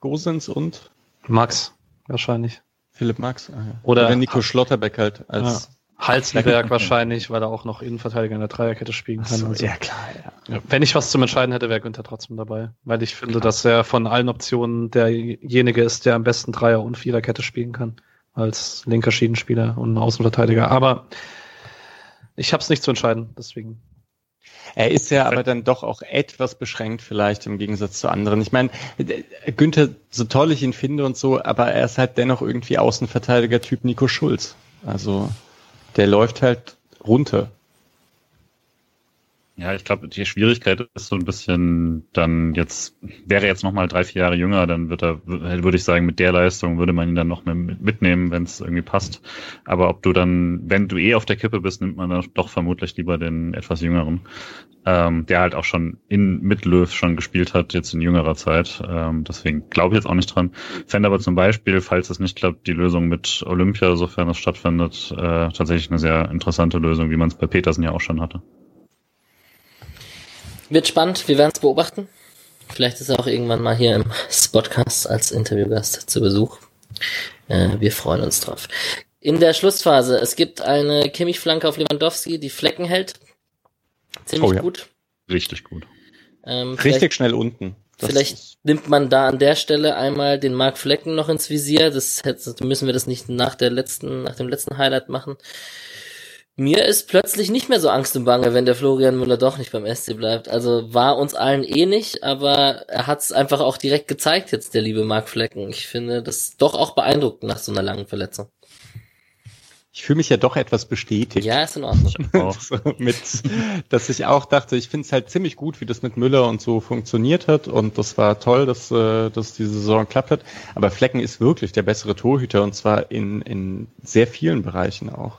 Gosens und Max, wahrscheinlich. Philipp Max. Ah, ja. Oder- Oder Nico Schlotterbeck halt als Halzenberg (laughs) wahrscheinlich, weil er auch noch Innenverteidiger in der Dreierkette spielen kann. so, Also, ja klar, ja. ja, wenn ich was zum Entscheiden hätte, wäre Günther trotzdem dabei. Weil ich finde, dass er von allen Optionen derjenige ist, der am besten Dreier- und Viererkette spielen kann. Als linker Schiedenspieler und Außenverteidiger. Aber ich habe es nicht zu entscheiden, deswegen. Er ist ja aber dann doch auch etwas beschränkt vielleicht im Gegensatz zu anderen. Ich meine, Günther, so toll ich ihn finde und so, aber er ist halt dennoch irgendwie Außenverteidiger-Typ Nico Schulz. Also der läuft halt runter. Ja, ich glaube, die Schwierigkeit ist so ein bisschen dann jetzt, wäre jetzt nochmal drei, vier Jahre jünger, dann wird er, würde ich sagen, mit der Leistung würde man ihn dann noch mitnehmen, wenn es irgendwie passt. Aber ob du dann, wenn du eh auf der Kippe bist, nimmt man dann doch vermutlich lieber den etwas jüngeren, ähm, der halt auch schon in mit Löw schon gespielt hat, jetzt in jüngerer Zeit. Ähm, deswegen glaube ich jetzt auch nicht dran. Fände aber zum Beispiel, falls es nicht klappt, die Lösung mit Olympia, sofern es stattfindet, äh, tatsächlich eine sehr interessante Lösung, wie man es bei Petersen ja auch schon hatte. Wird spannend, wir werden es beobachten. Vielleicht ist er auch irgendwann mal hier im Spotcast als Interviewgast zu Besuch. Äh, wir freuen uns drauf. In der Schlussphase, es gibt eine Kimmich-Flanke auf Lewandowski, die Flecken hält. Ziemlich Oh ja. gut. Richtig gut. Ähm, Richtig schnell unten. Das Vielleicht nimmt man da an der Stelle einmal den Mark Flecken noch ins Visier. Das hätte, müssen wir das nicht nach der letzten, nach dem letzten Highlight machen. Mir ist plötzlich nicht mehr so Angst und Bange, wenn der Florian Müller doch nicht beim SC bleibt. Also war uns allen eh nicht, aber er hat es einfach auch direkt gezeigt jetzt, der liebe Mark Flecken. Ich finde das doch auch beeindruckend nach so einer langen Verletzung. Ich fühle mich ja doch etwas bestätigt. Ja, ist in Ordnung. (laughs) Auch. so mit, dass ich auch dachte, ich finde es halt ziemlich gut, wie das mit Müller und so funktioniert hat und das war toll, dass, äh, dass diese Saison klappt hat. Aber Flecken ist wirklich der bessere Torhüter und zwar in, in sehr vielen Bereichen auch.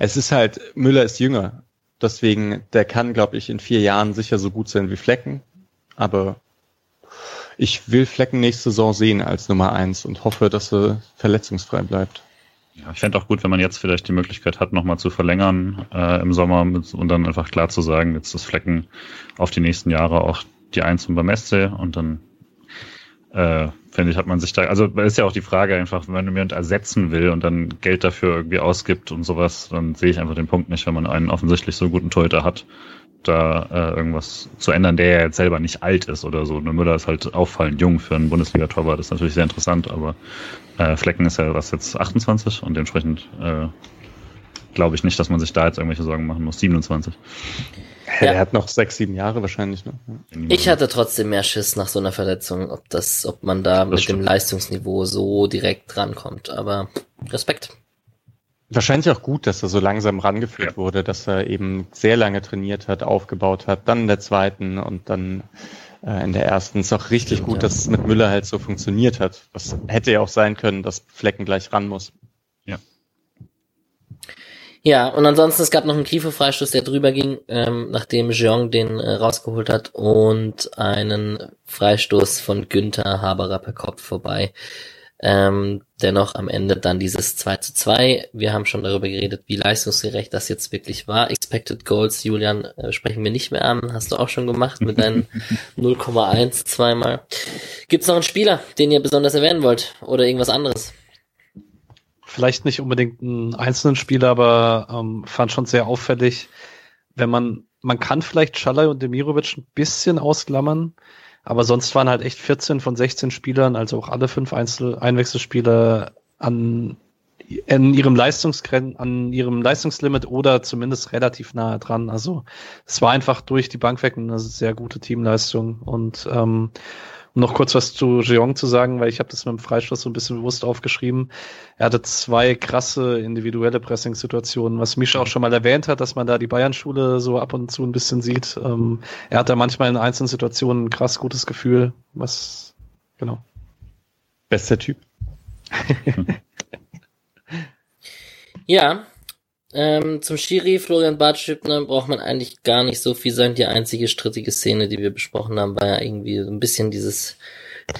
Es ist halt, Müller ist jünger, deswegen, der kann, glaube ich, in vier Jahren sicher so gut sein wie Flecken, aber ich will Flecken nächste Saison sehen als Nummer eins und hoffe, dass er verletzungsfrei bleibt. Ja, ich fände auch gut, wenn man jetzt vielleicht die Möglichkeit hat, nochmal zu verlängern äh, im Sommer mit, und dann einfach klar zu sagen, jetzt das Flecken auf die nächsten Jahre auch die Eins und beim SC und dann äh, finde ich, hat man sich da, also ist ja auch die Frage einfach, wenn man jemand ersetzen will und dann Geld dafür irgendwie ausgibt und sowas, dann sehe ich einfach den Punkt nicht, wenn man einen offensichtlich so guten Torhüter hat, da äh, irgendwas zu ändern, der ja jetzt selber nicht alt ist oder so. Nur Müller ist halt auffallend jung für einen Bundesliga-Torwart, das ist natürlich sehr interessant, aber äh, Flecken ist ja was jetzt 28 und dementsprechend äh, glaube ich nicht, dass man sich da jetzt irgendwelche Sorgen machen muss. 27. Ja. Er hat noch sechs, sieben Jahre wahrscheinlich. Ne? Ich hatte trotzdem mehr Schiss nach so einer Verletzung, ob das, ob man da mit stimmt. dem Leistungsniveau so direkt drankommt. Aber Respekt. Wahrscheinlich auch gut, dass er so langsam rangeführt Ja. wurde, dass er eben sehr lange trainiert hat, aufgebaut hat, dann in der zweiten und dann äh, in der ersten. Ist auch richtig Stimmt, gut, ja. dass es mit Müller halt so funktioniert hat. Was hätte ja auch sein können, dass Flecken gleich ran muss. Ja, und ansonsten, es gab noch einen Kiefer-Freistoß, der drüber ging, ähm, nachdem Jeong den äh, rausgeholt hat und einen Freistoß von Günther Haberer per Kopf vorbei. Ähm, dennoch am Ende dann dieses 2 zu 2. Wir haben schon darüber geredet, wie leistungsgerecht das jetzt wirklich war. Expected Goals, Julian, äh, sprechen wir nicht mehr an. Hast du auch schon gemacht mit deinen (laughs) 0,1 zweimal. Gibt's noch einen Spieler, den ihr besonders erwähnen wollt? Oder irgendwas anderes? vielleicht nicht unbedingt einen einzelnen Spieler, aber ähm, fand schon sehr auffällig, wenn man, man kann vielleicht Schalay und Demirovic ein bisschen ausklammern, aber sonst waren halt echt 14 von 16 Spielern, also auch alle fünf Einzel Einwechselspieler an, in ihrem Leistungsgren an ihrem Leistungslimit oder zumindest relativ nahe dran. Also es war einfach durch die Bank weg eine sehr gute Teamleistung und ähm, um noch kurz was zu Jeong zu sagen, weil ich habe das mit dem Freistoß so ein bisschen bewusst aufgeschrieben. Er hatte zwei krasse individuelle Pressing-Situationen, was Mischa auch schon mal erwähnt hat, dass man da die Bayern-Schule so ab und zu ein bisschen sieht. Ähm, er hat da manchmal in einzelnen Situationen ein krass gutes Gefühl, was, genau. Bester Typ. (laughs) (laughs) Ja, ähm, zum Schiri, Florian Bartschüppner, braucht man eigentlich gar nicht so viel sagen. Die einzige strittige Szene, die wir besprochen haben, war ja irgendwie so ein bisschen dieses,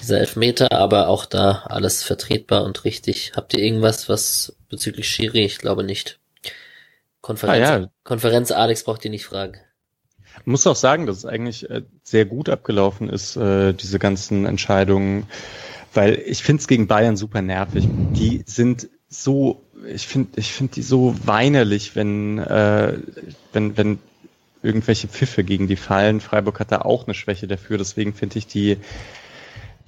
dieser Elfmeter, aber auch da alles vertretbar und richtig. Habt ihr irgendwas, was bezüglich Schiri? Ich glaube nicht. Konferenz, Ah, ja. Konferenz Alex braucht ihr nicht fragen. muss auch sagen, dass es eigentlich äh, sehr gut abgelaufen ist, äh, diese ganzen Entscheidungen, weil ich finde es gegen Bayern super nervig. Die sind so, ich finde, ich finde die so weinerlich, wenn, äh, wenn, wenn irgendwelche Pfiffe gegen die fallen. Freiburg hat da auch eine Schwäche dafür, deswegen finde ich die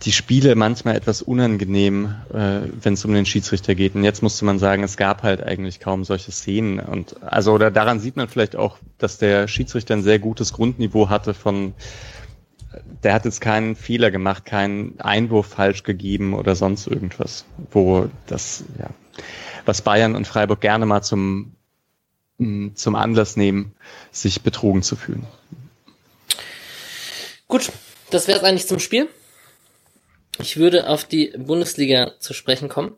die Spiele manchmal etwas unangenehm, äh, wenn es um den Schiedsrichter geht. Und jetzt musste man sagen, es gab halt eigentlich kaum solche Szenen. Und also oder daran sieht man vielleicht auch, dass der Schiedsrichter ein sehr gutes Grundniveau hatte von der hat jetzt keinen Fehler gemacht, keinen Einwurf falsch gegeben oder sonst irgendwas, wo das, ja, was Bayern und Freiburg gerne mal zum, mh, zum Anlass nehmen, sich betrogen zu fühlen. Gut, das wäre es eigentlich zum Spiel. Ich würde auf die Bundesliga zu sprechen kommen.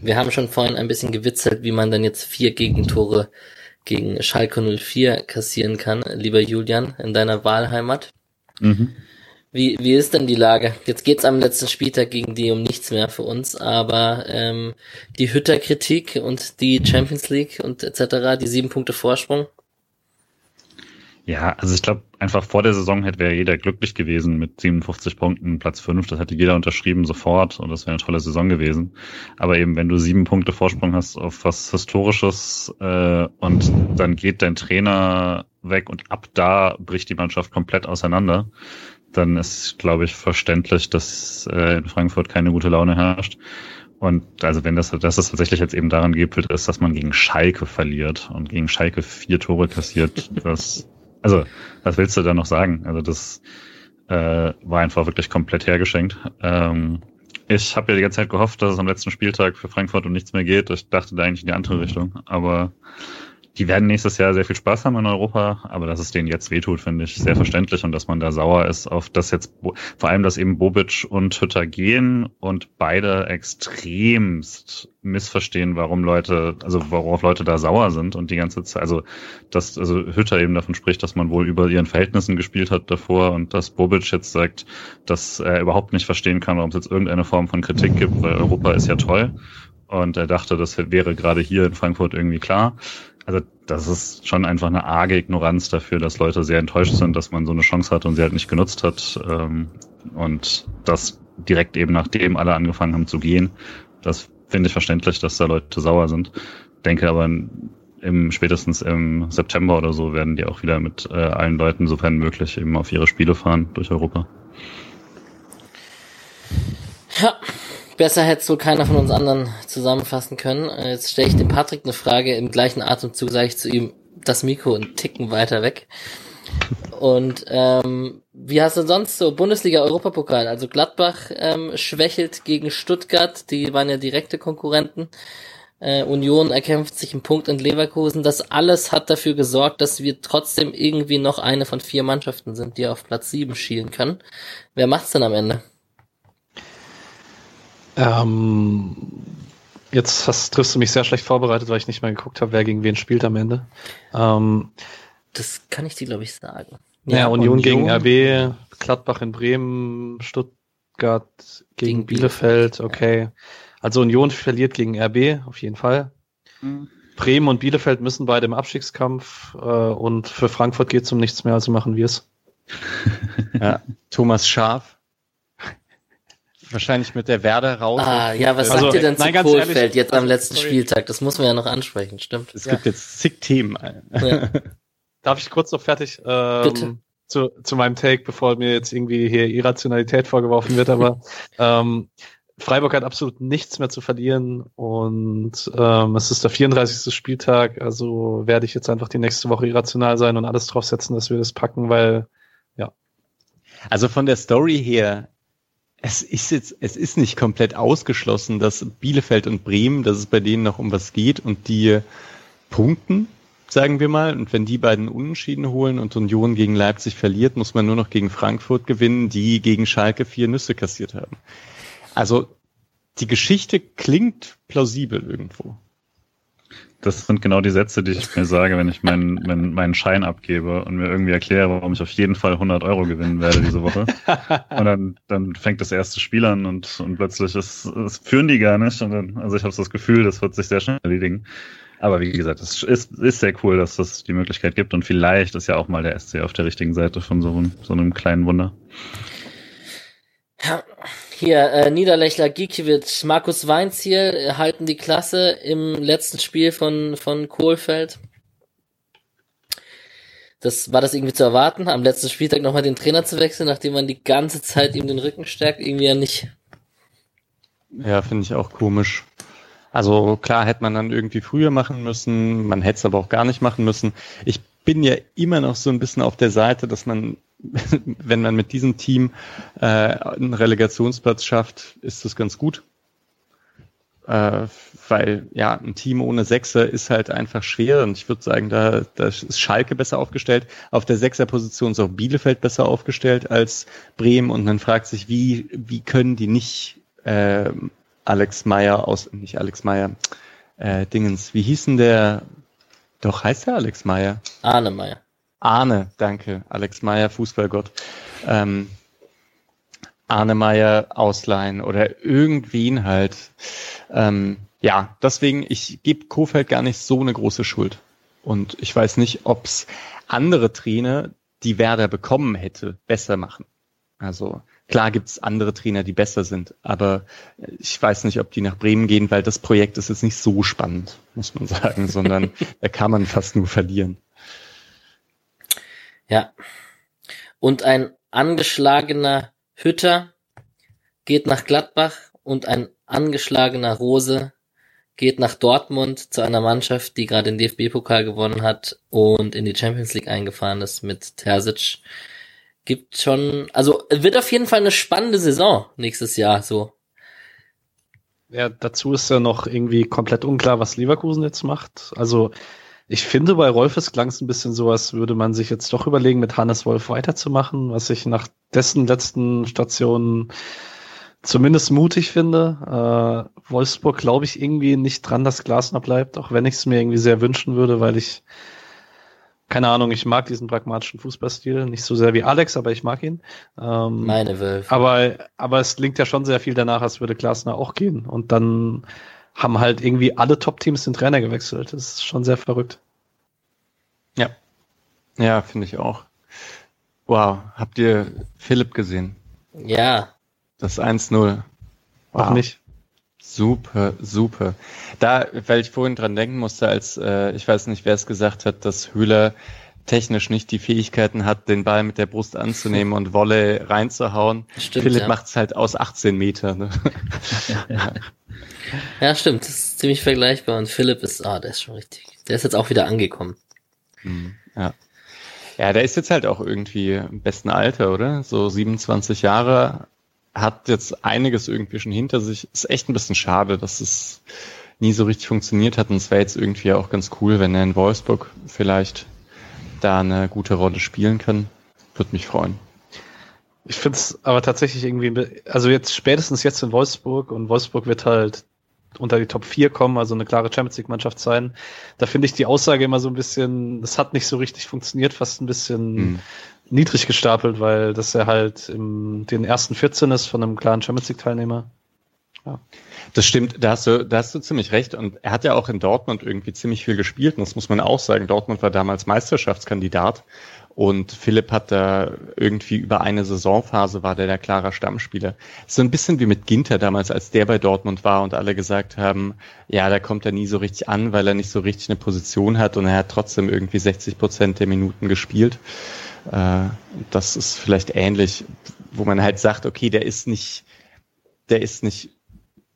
Wir haben schon vorhin ein bisschen gewitzelt, wie man dann jetzt vier Gegentore gegen Schalke 04 kassieren kann, lieber Julian, in deiner Wahlheimat. Mhm. Wie, wie ist denn die Lage? Jetzt geht's am letzten Spieltag gegen die um nichts mehr für uns, aber ähm, die Hütter-Kritik und die Champions League und etc., die sieben Punkte Vorsprung. Ja, also ich glaube, einfach vor der Saison hätte wäre jeder glücklich gewesen mit 57 Punkten, Platz 5. Das hätte jeder unterschrieben sofort und das wäre eine tolle Saison gewesen. Aber eben, wenn du sieben Punkte Vorsprung hast auf was Historisches äh, und dann geht dein Trainer weg und ab da bricht die Mannschaft komplett auseinander, dann ist, glaube ich, verständlich, dass äh, in Frankfurt keine gute Laune herrscht. Und also wenn das, dass es tatsächlich jetzt eben daran gipfelt, ist, dass man gegen Schalke verliert und gegen Schalke vier Tore kassiert, (laughs) das, also was willst du da noch sagen? Also das äh, war einfach wirklich komplett hergeschenkt. Ähm, ich habe ja die ganze Zeit gehofft, dass es am letzten Spieltag für Frankfurt um nichts mehr geht. Ich dachte da eigentlich in die andere Richtung, aber die werden nächstes Jahr sehr viel Spaß haben in Europa, aber dass es denen jetzt wehtut, finde ich sehr verständlich und dass man da sauer ist auf das jetzt, vor allem, dass eben Bobic und Hütter gehen und beide extremst missverstehen, warum Leute, also worauf Leute da sauer sind und die ganze Zeit, also dass also Hütter eben davon spricht, dass man wohl über ihren Verhältnissen gespielt hat davor und dass Bobic jetzt sagt, dass er überhaupt nicht verstehen kann, warum es jetzt irgendeine Form von Kritik gibt, weil Europa ist ja toll und er dachte, das wäre gerade hier in Frankfurt irgendwie klar. Also das ist schon einfach eine arge Ignoranz dafür, dass Leute sehr enttäuscht sind, dass man so eine Chance hat und sie halt nicht genutzt hat. Ähm, und das direkt eben nachdem alle angefangen haben zu gehen. Das finde ich verständlich, dass da Leute sauer sind. Denke aber im spätestens im September oder so werden die auch wieder mit äh, allen Leuten, sofern möglich, eben auf ihre Spiele fahren durch Europa. Ja, Besser hätte so keiner von uns anderen zusammenfassen können. Äh, jetzt stelle ich dem Patrick eine Frage. Im gleichen Atemzug sage ich zu ihm das Mikro einen Ticken weiter weg. Und ähm, wie hast du sonst so Bundesliga-Europapokal? Also Gladbach ähm, schwächelt gegen Stuttgart, die waren ja direkte Konkurrenten. Äh, Union erkämpft sich einen Punkt in Leverkusen. Das alles hat dafür gesorgt, dass wir trotzdem irgendwie noch eine von vier Mannschaften sind, die auf Platz sieben schielen kann. Wer macht's denn am Ende? Ähm, jetzt hast, triffst du mich sehr schlecht vorbereitet, weil ich nicht mehr geguckt habe, wer gegen wen spielt am Ende. Ähm, das kann ich dir, glaube ich, sagen. Ja, ja Union, Union, gegen RB, Gladbach in Bremen, Stuttgart gegen, gegen Bielefeld, okay. Also Union verliert gegen RB, auf jeden Fall. Mhm. Bremen und Bielefeld müssen beide im Abstiegskampf äh, und für Frankfurt geht es um nichts mehr, also machen wir es. (laughs) ja, Thomas Schaf Wahrscheinlich mit der Werder raus. Ah, ja, was also, sagt ihr denn nein, zu Kohlfeld ehrlich, jetzt am also, letzten sorry. Spieltag? Das muss man ja noch ansprechen, stimmt. Es ja. gibt jetzt zig Themen. Ja. (laughs) Darf ich kurz noch fertig ähm, Bitte. Zu, zu meinem Take, bevor mir jetzt irgendwie hier Irrationalität vorgeworfen wird, aber (laughs) ähm, Freiburg hat absolut nichts mehr zu verlieren und ähm, es ist der 34. Spieltag, also werde ich jetzt einfach die nächste Woche irrational sein und alles draufsetzen, dass wir das packen, weil ja. Also von der Story her es ist jetzt, es ist nicht komplett ausgeschlossen, dass Bielefeld und Bremen, dass es bei denen noch um was geht und die punkten, sagen wir mal. Und wenn die beiden Unentschieden holen und Union gegen Leipzig verliert, muss man nur noch gegen Frankfurt gewinnen, die gegen Schalke vier Nüsse kassiert haben. Also die Geschichte klingt plausibel irgendwo. Das sind genau die Sätze, die ich mir sage, wenn ich meinen, (laughs) meinen, meinen Schein abgebe und mir irgendwie erkläre, warum ich auf jeden Fall 100 Euro gewinnen werde diese Woche. Und dann, dann fängt das erste Spiel an und, und plötzlich ist, es führen die gar nicht. Und dann, also ich habe das Gefühl, das wird sich sehr schnell erledigen. Aber wie gesagt, es ist, ist sehr cool, dass es die Möglichkeit gibt und vielleicht ist ja auch mal der SC auf der richtigen Seite von so einem, so einem kleinen Wunder. Ja, hier, äh, Niederlechler, Gikiewicz, Markus Weinziel äh, halten die Klasse im letzten Spiel von, von Kohlfeld. Das war das irgendwie zu erwarten, am letzten Spieltag nochmal den Trainer zu wechseln, nachdem man die ganze Zeit ihm den Rücken stärkt, irgendwie ja nicht. Ja, finde ich auch komisch. Also klar hätte man dann irgendwie früher machen müssen, man hätte es aber auch gar nicht machen müssen. Ich bin ja immer noch so ein bisschen auf der Seite, dass man (laughs) wenn man mit diesem Team äh, einen Relegationsplatz schafft, ist das ganz gut. Äh, weil ja, ein Team ohne Sechser ist halt einfach schwer und ich würde sagen, da, da ist Schalke besser aufgestellt. Auf der Sechserposition ist auch Bielefeld besser aufgestellt als Bremen und man fragt sich, wie, wie können die nicht äh, Alex Meyer aus, nicht Alex Meyer, äh, Dingens, wie hießen der, doch heißt der Alex Meyer? Arne Meyer. Arne, danke, Alex Meyer, Fußballgott. Ähm, Arne Meyer ausleihen oder irgendwen halt. Ähm, ja, deswegen, ich gebe Kofeld gar nicht so eine große Schuld. Und ich weiß nicht, ob's andere Trainer, die Werder bekommen hätte, besser machen. Also klar gibt's andere Trainer, die besser sind, aber ich weiß nicht, ob die nach Bremen gehen, weil das Projekt ist jetzt nicht so spannend, muss man sagen, sondern (laughs) da kann man fast nur verlieren. Ja. Und ein angeschlagener Hütter geht nach Gladbach und ein angeschlagener Rose geht nach Dortmund zu einer Mannschaft, die gerade den DFB-Pokal gewonnen hat und in die Champions League eingefahren ist mit Terzic. Gibt schon, also wird auf jeden Fall eine spannende Saison nächstes Jahr so. Ja, dazu ist ja noch irgendwie komplett unklar, was Leverkusen jetzt macht. Also ich finde, bei Rolfes klang es ein bisschen so, als würde man sich jetzt doch überlegen, mit Hannes Wolf weiterzumachen, was ich nach dessen letzten Stationen zumindest mutig finde. Äh, Wolfsburg glaube ich irgendwie nicht dran, dass Glasner bleibt, auch wenn ich es mir irgendwie sehr wünschen würde, weil ich keine Ahnung, ich mag diesen pragmatischen Fußballstil, nicht so sehr wie Alex, aber ich mag ihn. Ähm, Meine Wölfe. Aber, aber es klingt ja schon sehr viel danach, als würde Glasner auch gehen. Und dann haben halt irgendwie alle Top-Teams den Trainer gewechselt. Das ist schon sehr verrückt. Ja. Ja, finde ich auch. Wow, habt ihr Philipp gesehen? Ja. Das 1-0. Wow. Auch nicht. Super, super. Da, weil ich vorhin dran denken musste, als äh, ich weiß nicht, wer es gesagt hat, dass Höhler technisch nicht die Fähigkeiten hat, den Ball mit der Brust anzunehmen und Wolle reinzuhauen. Stimmt, Philipp ja. macht es halt aus 18 Metern. Ne? ja. (laughs) ja, stimmt. Das ist ziemlich vergleichbar. Und Philipp ist, ah, der ist schon richtig. Der ist jetzt auch wieder angekommen. Hm, ja. Ja, der ist jetzt halt auch irgendwie im besten Alter, oder? So 27 Jahre, hat jetzt einiges irgendwie schon hinter sich. Ist echt ein bisschen schade, dass es nie so richtig funktioniert hat. Und es wäre jetzt irgendwie auch ganz cool, wenn er in Wolfsburg vielleicht da eine gute Rolle spielen kann. Würde mich freuen. Ich finde es aber tatsächlich irgendwie, also jetzt spätestens jetzt in Wolfsburg und Wolfsburg wird halt unter die Top 4 kommen, also eine klare Champions League Mannschaft sein. Da finde ich die Aussage immer so ein bisschen, das hat nicht so richtig funktioniert, fast ein bisschen hm niedrig gestapelt, weil das ja halt im den ersten 14 ist von einem klaren Champions League Teilnehmer. Ja. Das stimmt, da hast, du, da hast du ziemlich recht. Und er hat ja auch in Dortmund irgendwie ziemlich viel gespielt. Und das muss man auch sagen. Dortmund war damals Meisterschaftskandidat. Und Philipp hat da irgendwie über eine Saisonphase war der der klarer Stammspieler. So ein bisschen wie mit Ginter damals, als der bei Dortmund war und alle gesagt haben, ja, da kommt er nie so richtig an, weil er nicht so richtig eine Position hat und er hat trotzdem irgendwie 60 Prozent der Minuten gespielt. Äh, das ist vielleicht ähnlich, wo man halt sagt, okay, der ist nicht, der ist nicht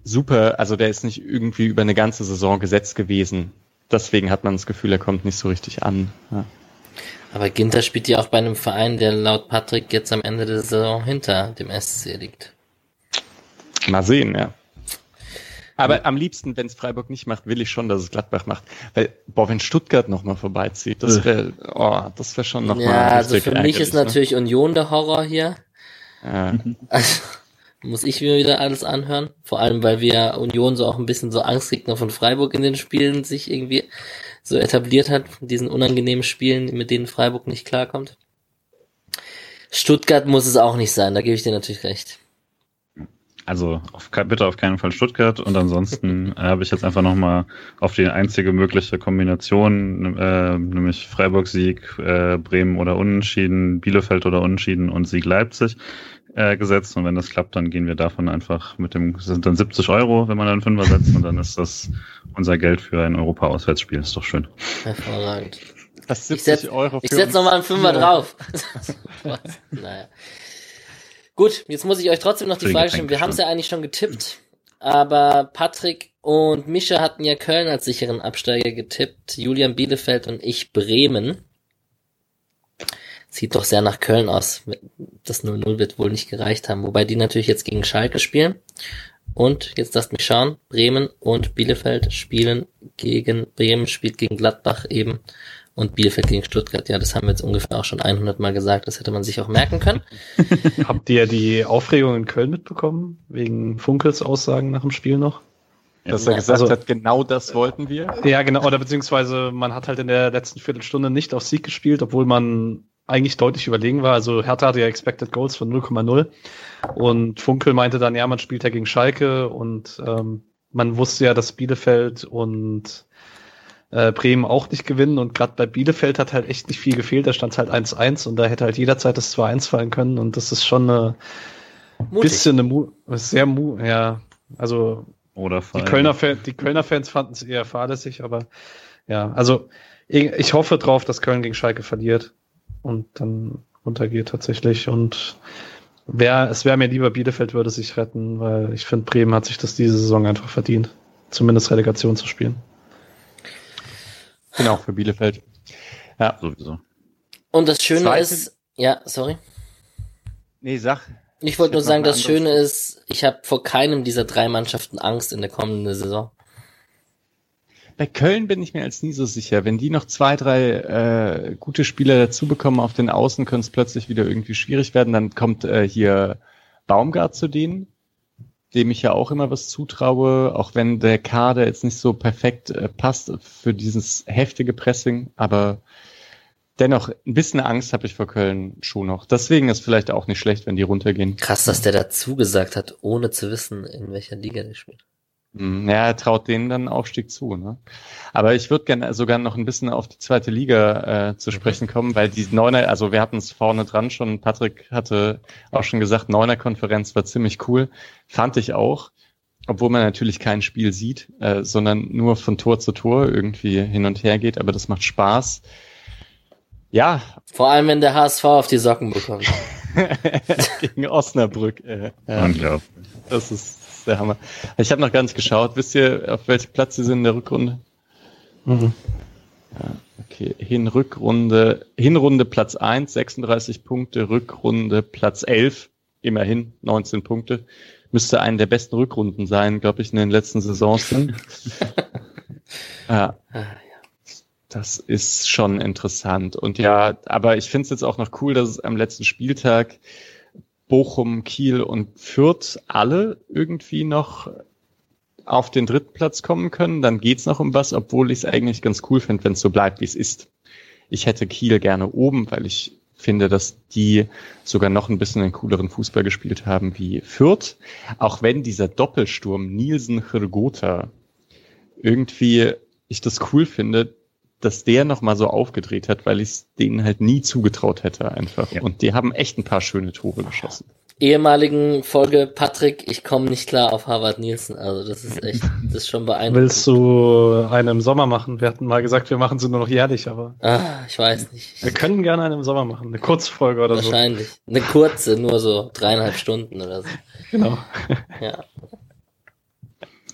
super, also der ist nicht irgendwie über eine ganze Saison gesetzt gewesen. Deswegen hat man das Gefühl, er kommt nicht so richtig an. Ja. Aber Ginter spielt ja auch bei einem Verein, der laut Patrick jetzt am Ende der Saison hinter dem SC liegt. Mal sehen, ja. Aber am liebsten, wenn es Freiburg nicht macht, will ich schon, dass es Gladbach macht. Weil, boah, wenn Stuttgart nochmal vorbeizieht, das wäre oh, das wäre schon nochmal. Ja, also für mich ist ne? natürlich Union der Horror hier. Ja. Also, muss ich mir wieder alles anhören. Vor allem, weil wir Union so auch ein bisschen so Angstgegner von Freiburg in den Spielen sich irgendwie so etabliert hat, diesen unangenehmen Spielen, mit denen Freiburg nicht klarkommt. Stuttgart muss es auch nicht sein, da gebe ich dir natürlich recht. Also auf, bitte auf keinen Fall Stuttgart und ansonsten (laughs) äh, habe ich jetzt einfach nochmal auf die einzige mögliche Kombination, äh, nämlich Freiburg-Sieg, äh, Bremen oder Unentschieden, Bielefeld oder Unentschieden und Sieg Leipzig äh, gesetzt und wenn das klappt, dann gehen wir davon einfach mit dem, das sind dann 70 Euro, wenn man dann Fünfer setzt und dann ist das unser Geld für ein Europa-Auswärtsspiel, ist doch schön. Hervorragend. Das 70 ich setz, Euro für Ich setze nochmal einen Fünfer drauf. (laughs) naja. Gut, jetzt muss ich euch trotzdem noch die Frage stellen. Wir haben es ja eigentlich schon getippt, aber Patrick und Mischa hatten ja Köln als sicheren Absteiger getippt, Julian Bielefeld und ich Bremen. Sieht doch sehr nach Köln aus. Das 0-0 wird wohl nicht gereicht haben, wobei die natürlich jetzt gegen Schalke spielen. Und jetzt lasst mich schauen, Bremen und Bielefeld spielen gegen, Bremen spielt gegen Gladbach eben und Bielefeld gegen Stuttgart. Ja, das haben wir jetzt ungefähr auch schon 100 Mal gesagt. Das hätte man sich auch merken können. (laughs) Habt ihr die Aufregung in Köln mitbekommen? Wegen Funkels Aussagen nach dem Spiel noch? Dass er gesagt also, hat, genau das wollten wir. Ja, genau. Oder beziehungsweise man hat halt in der letzten Viertelstunde nicht auf Sieg gespielt, obwohl man eigentlich deutlich überlegen war. Also Hertha hatte ja Expected Goals von 0,0 und Funkel meinte dann, ja, man spielt ja gegen Schalke und ähm, man wusste ja, dass Bielefeld und äh, Bremen auch nicht gewinnen. Und gerade bei Bielefeld hat halt echt nicht viel gefehlt, da stand halt 1-1 und da hätte halt jederzeit das 2-1 fallen können. Und das ist schon eine Mutig. bisschen eine Mu sehr Mu ja, also Oder die Kölner, Fan die Kölner Fans fanden es eher fahrlässig, aber ja, also ich, ich hoffe drauf, dass Köln gegen Schalke verliert und dann runtergeht tatsächlich. Und wär, es wäre mir lieber, Bielefeld würde sich retten, weil ich finde, Bremen hat sich das diese Saison einfach verdient, zumindest Relegation zu spielen. Genau, für Bielefeld. Ja, sowieso. Und das Schöne Zweite- ist, ja, sorry. Nee, sag. Ich wollte nur sagen, das Schöne ist, ich habe vor keinem dieser drei Mannschaften Angst in der kommenden Saison. Bei Köln bin ich mir als nie so sicher. Wenn die noch zwei, drei äh, gute Spieler dazu bekommen auf den Außen, könnte es plötzlich wieder irgendwie schwierig werden. Dann kommt äh, hier Baumgart zu denen, dem ich ja auch immer was zutraue, auch wenn der Kader jetzt nicht so perfekt äh, passt für dieses heftige Pressing, aber dennoch ein bisschen Angst habe ich vor Köln schon noch. Deswegen ist vielleicht auch nicht schlecht, wenn die runtergehen. Krass, dass der dazu gesagt hat, ohne zu wissen, in welcher Liga der spielt. Hm, Ja, er traut denen dann Aufstieg zu. Ne? Aber ich würde gerne sogar noch ein bisschen auf die zweite Liga äh, zu sprechen kommen, weil die Neuner, also wir hatten es vorne dran schon, Patrick hatte auch schon gesagt, Neuner Konferenz war ziemlich cool. Fand ich auch, obwohl man natürlich kein Spiel sieht, äh, sondern nur von Tor zu Tor irgendwie hin und her geht, aber das macht Spaß. Ja, Vor allem, wenn der HSV auf die Socken bekommt. (laughs) gegen Osnabrück. Äh, ja. Unglaublich. Das ist (laughs) der Hammer. Ich habe noch gar nicht geschaut. Wisst ihr, auf welchem Platz sie sind in der Rückrunde? Mhm. Okay, Hinrückrunde, Hinrunde Platz 1, 36 Punkte, Rückrunde Platz 11, immerhin 19 Punkte. Müsste eine der besten Rückrunden sein, glaube ich, in den letzten Saisons. Sind. (laughs) ja, Ah, das ist schon interessant. Und ja, aber ich finde es jetzt auch noch cool, dass es am letzten Spieltag Bochum, Kiel und Fürth alle irgendwie noch auf den dritten Platz kommen können. Dann geht's noch um was, obwohl ich es eigentlich ganz cool finde, wenn es so bleibt, wie es ist. Ich hätte Kiel gerne oben, weil ich finde, dass die sogar noch ein bisschen einen cooleren Fußball gespielt haben wie Fürth. Auch wenn dieser Doppelsturm Nielsen-Hrgota irgendwie ich das cool finde, dass der noch mal so aufgedreht hat, weil ich es denen halt nie zugetraut hätte einfach. Ja. Und die haben echt ein paar schöne Tore geschossen. Ehemaligen Folge Patrick, ich komme nicht klar auf Harvard Nielsen. Also das ist echt, das ist schon beeindruckend. Willst du eine im Sommer machen? Wir hatten mal gesagt, wir machen sie nur noch jährlich, aber Ah, ich weiß nicht. wir können gerne eine im Sommer machen. Eine Kurzfolge oder so. Wahrscheinlich. Eine kurze, nur so dreieinhalb Stunden oder so. Genau. Ja.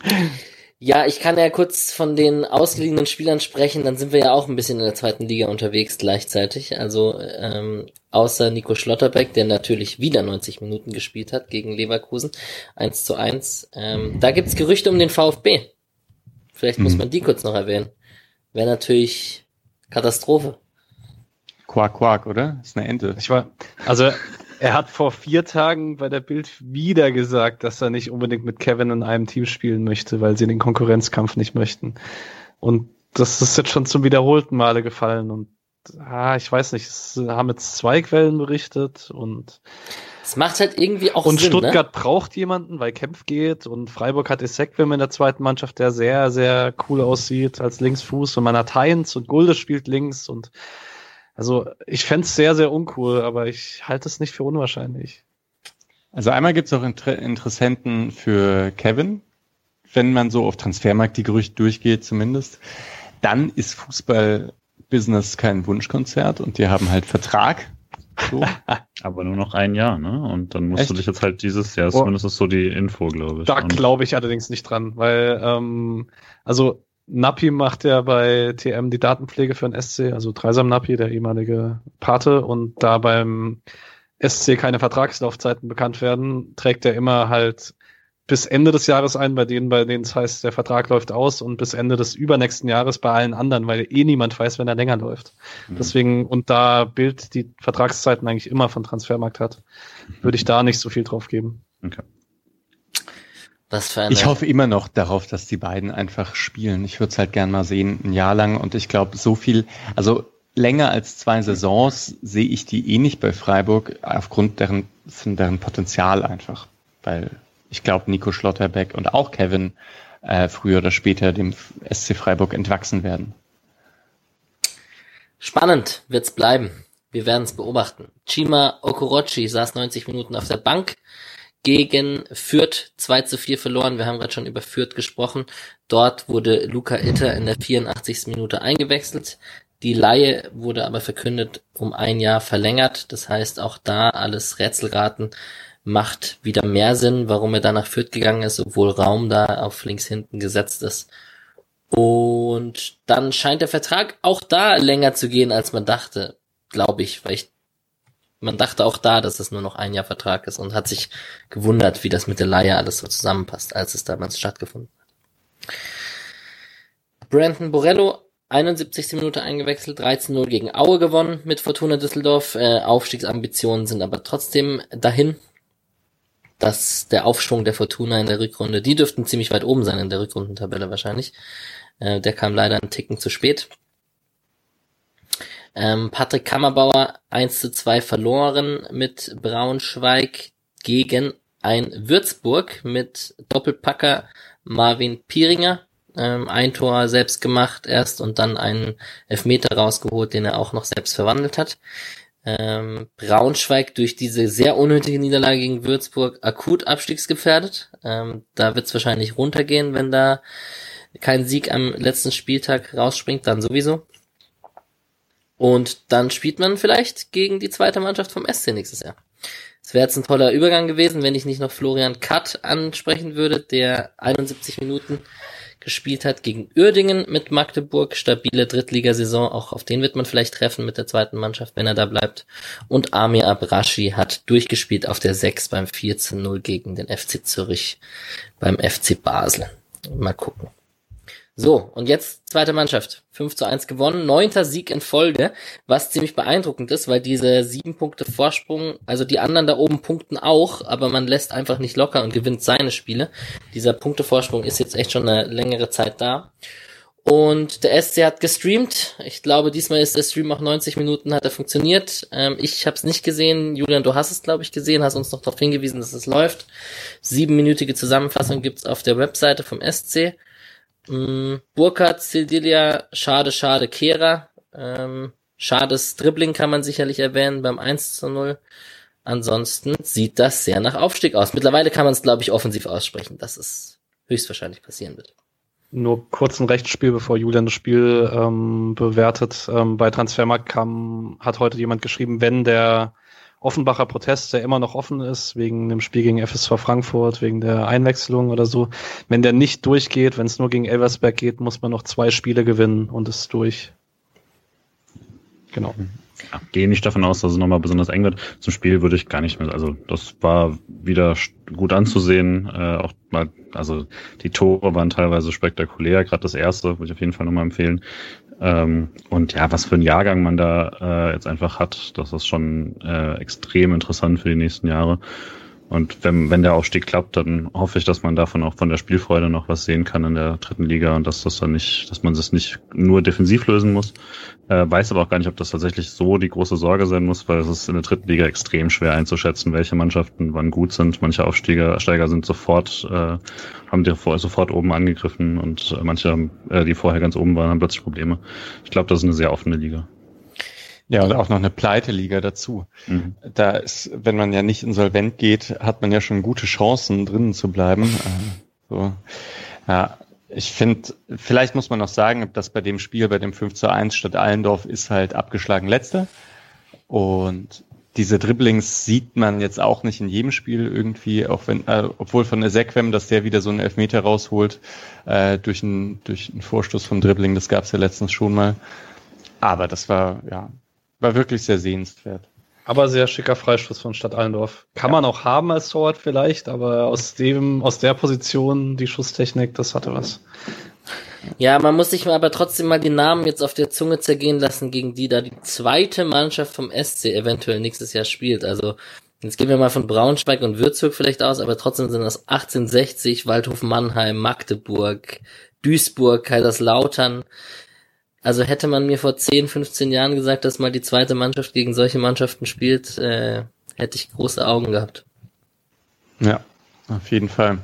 (laughs) Ja, ich kann ja kurz von den ausgeliehenen Spielern sprechen, dann sind wir ja auch ein bisschen in der zweiten Liga unterwegs gleichzeitig. Also ähm, außer Nico Schlotterbeck, der natürlich wieder 90 Minuten gespielt hat gegen Leverkusen, 1 zu 1. Ähm, da gibt's Gerüchte um den VfB. Vielleicht muss Mhm. man die kurz noch erwähnen. Wäre natürlich Katastrophe. Quark, Quark, oder? Ist eine Ente. Ich war, also er hat vor vier Tagen bei der Bild wieder gesagt, dass er nicht unbedingt mit Kevin in einem Team spielen möchte, weil sie den Konkurrenzkampf nicht möchten. Und das ist jetzt schon zum wiederholten Male gefallen. Und ah, ich weiß nicht, es haben jetzt zwei Quellen berichtet und Es macht halt irgendwie auch und Sinn, Stuttgart braucht jemanden, weil Kempf geht und Freiburg hat Esekwim in der zweiten Mannschaft, der sehr, sehr cool aussieht als Linksfuß. Und man hat Heinz und Gulde spielt links und also ich fänd's sehr, sehr uncool, aber ich halte es nicht für unwahrscheinlich. Also einmal gibt's auch Inter Interessenten für Kevin, wenn man so auf Transfermarkt die Gerüchte durchgeht zumindest. Dann ist Fußball-Business kein Wunschkonzert und die haben halt Vertrag. So. (laughs) Aber nur noch ein Jahr, ne? Und dann musst du Echt? dich jetzt halt dieses Jahr, Oh. zumindest ist so die Info, glaube ich. Da glaube ich allerdings nicht dran, weil ähm, also Nappi macht ja bei TM die Datenpflege für den SC, also Dreisam Nappi, der ehemalige Pate, und da beim SC keine Vertragslaufzeiten bekannt werden, trägt er immer halt bis Ende des Jahres ein, bei denen, bei denen es heißt, der Vertrag läuft aus und bis Ende des übernächsten Jahres bei allen anderen, weil eh niemand weiß, wenn er länger läuft. Mhm. Deswegen, und da Bild die Vertragszeiten eigentlich immer von Transfermarkt hat, würde ich da nicht so viel drauf geben. Okay. Was für eine Ich hoffe immer noch darauf, dass die beiden einfach spielen. Ich würde es halt gern mal sehen, ein Jahr lang. Und ich glaube, so viel, also länger als zwei Saisons sehe ich die eh nicht bei Freiburg aufgrund deren, von deren Potenzial einfach. Weil ich glaube, Nico Schlotterbeck und auch Kevin äh, früher oder später dem SC Freiburg entwachsen werden. Spannend wird's bleiben. Wir werden es beobachten. Chima Okorochi saß 90 Minuten auf der Bank gegen Fürth 2 zu 4 verloren. Wir haben gerade schon über Fürth gesprochen. Dort wurde Luca Itter in der 84. Minute eingewechselt. Die Laie wurde aber verkündet um ein Jahr verlängert. Das heißt, auch da alles Rätselraten macht wieder mehr Sinn, warum er da nach Fürth gegangen ist, obwohl Raum da auf links hinten gesetzt ist. Und dann scheint der Vertrag auch da länger zu gehen, als man dachte, glaube ich, weil ich man dachte auch da, dass es nur noch ein Jahr Vertrag ist und hat sich gewundert, wie das mit der Leihe alles so zusammenpasst, als es damals stattgefunden hat. Brandon Borello, 71. Minute eingewechselt, 13-0 gegen Aue gewonnen mit Fortuna Düsseldorf. Äh, Aufstiegsambitionen sind aber trotzdem dahin. Dass der Aufschwung der Fortuna in der Rückrunde, die dürften ziemlich weit oben sein in der Rückrundentabelle wahrscheinlich. Äh, der kam leider einen Ticken zu spät. Ähm, Patrick Kammerbauer 1 zu 2 verloren mit Braunschweig gegen ein Würzburg mit Doppelpacker Marvin Pieringer. Ähm, ein Tor selbst gemacht erst und dann einen Elfmeter rausgeholt, den er auch noch selbst verwandelt hat. Ähm, Braunschweig durch diese sehr unnötige Niederlage gegen Würzburg akut abstiegsgefährdet. Ähm, da wird es wahrscheinlich runtergehen, wenn da kein Sieg am letzten Spieltag rausspringt, dann sowieso. Und dann spielt man vielleicht gegen die zweite Mannschaft vom SC nächstes Jahr. Es wäre jetzt ein toller Übergang gewesen, wenn ich nicht noch Florian Katt ansprechen würde, der 71 Minuten gespielt hat gegen Uerdingen mit Magdeburg. Stabile Drittligasaison, auch auf den wird man vielleicht treffen mit der zweiten Mannschaft, wenn er da bleibt. Und Amir Abrashi hat durchgespielt auf der 6 beim 14-0 gegen den FC Zürich beim FC Basel. Mal gucken. So, und jetzt zweite Mannschaft. 5 zu 1 gewonnen, neunter Sieg in Folge, was ziemlich beeindruckend ist, weil diese sieben Punkte Vorsprung, also die anderen da oben punkten auch, aber man lässt einfach nicht locker und gewinnt seine Spiele. Dieser Punktevorsprung ist jetzt echt schon eine längere Zeit da. Und der SC hat gestreamt. Ich glaube, diesmal ist der Stream auch 90 Minuten, hat er funktioniert. Ähm, ich habe es nicht gesehen. Julian, du hast es, glaube ich, gesehen, hast uns noch darauf hingewiesen, dass es läuft. Siebenminütige Zusammenfassung gibt's auf der Webseite vom SC. Mm, Burkhardt, Sildilia, schade, schade, Kehrer. Ähm, schades Dribbling kann man sicherlich erwähnen beim 1 zu 0. Ansonsten sieht das sehr nach Aufstieg aus. Mittlerweile kann man es, glaube ich, offensiv aussprechen, dass es höchstwahrscheinlich passieren wird. Nur kurz ein Rechtsspiel, bevor Julian das Spiel ähm, bewertet. Ähm, bei Transfermarkt kam, hat heute jemand geschrieben, wenn der Offenbacher Protest, der immer noch offen ist, wegen dem Spiel gegen FSV Frankfurt, wegen der Einwechslung oder so. Wenn der nicht durchgeht, wenn es nur gegen Elversberg geht, muss man noch zwei Spiele gewinnen und ist durch. Genau. Ja, gehe nicht davon aus, dass es nochmal besonders eng wird. Zum Spiel würde ich gar nicht mehr, also das war wieder gut anzusehen. Äh, auch mal, also die Tore waren teilweise spektakulär, gerade das erste würde ich auf jeden Fall nochmal empfehlen. Ähm, und ja, was für ein Jahrgang man da äh, jetzt einfach hat, das ist schon äh, extrem interessant für die nächsten Jahre. Und wenn, wenn der Aufstieg klappt, dann hoffe ich, dass man davon auch von der Spielfreude noch was sehen kann in der dritten Liga und dass das dann nicht, dass man das nicht nur defensiv lösen muss. Äh, weiß aber auch gar nicht, ob das tatsächlich so die große Sorge sein muss, weil es ist in der dritten Liga extrem schwer einzuschätzen, welche Mannschaften wann gut sind. Manche Aufsteiger Steiger sind sofort, äh, haben die sofort oben angegriffen und manche, äh, die vorher ganz oben waren, haben plötzlich Probleme. Ich glaube, das ist eine sehr offene Liga. Ja, und auch noch eine Pleite-Liga dazu. Mhm. Da ist, wenn man ja nicht insolvent geht, hat man ja schon gute Chancen, drinnen zu bleiben. Äh, so. Ja, ich finde, vielleicht muss man noch sagen, dass bei dem Spiel, bei dem 5 zu 1 statt Allendorf ist halt abgeschlagen letzter. Und diese Dribblings sieht man jetzt auch nicht in jedem Spiel irgendwie, auch wenn, äh, obwohl von der Sequem, dass der wieder so einen Elfmeter rausholt, äh, durch einen, durch einen Vorstoß vom Dribbling, das gab es ja letztens schon mal. Aber das war, ja, war wirklich sehr sehenswert. Aber sehr schicker Freistoß von Stadt Allendorf. Kann ja. man auch haben als Torwart vielleicht, aber aus dem, aus der Position, die Schusstechnik, das hatte was. Ja, man muss sich aber trotzdem mal die Namen jetzt auf der Zunge zergehen lassen, gegen die da die zweite Mannschaft vom SC eventuell nächstes Jahr spielt. Also, jetzt gehen wir mal von Braunschweig und Würzburg vielleicht aus, aber trotzdem sind das 1860, Waldhof Mannheim, Magdeburg, Duisburg, Kaiserslautern. Also hätte man mir vor 10, 15 Jahren gesagt, dass mal die zweite Mannschaft gegen solche Mannschaften spielt, äh, hätte ich große Augen gehabt. Ja, auf jeden Fall.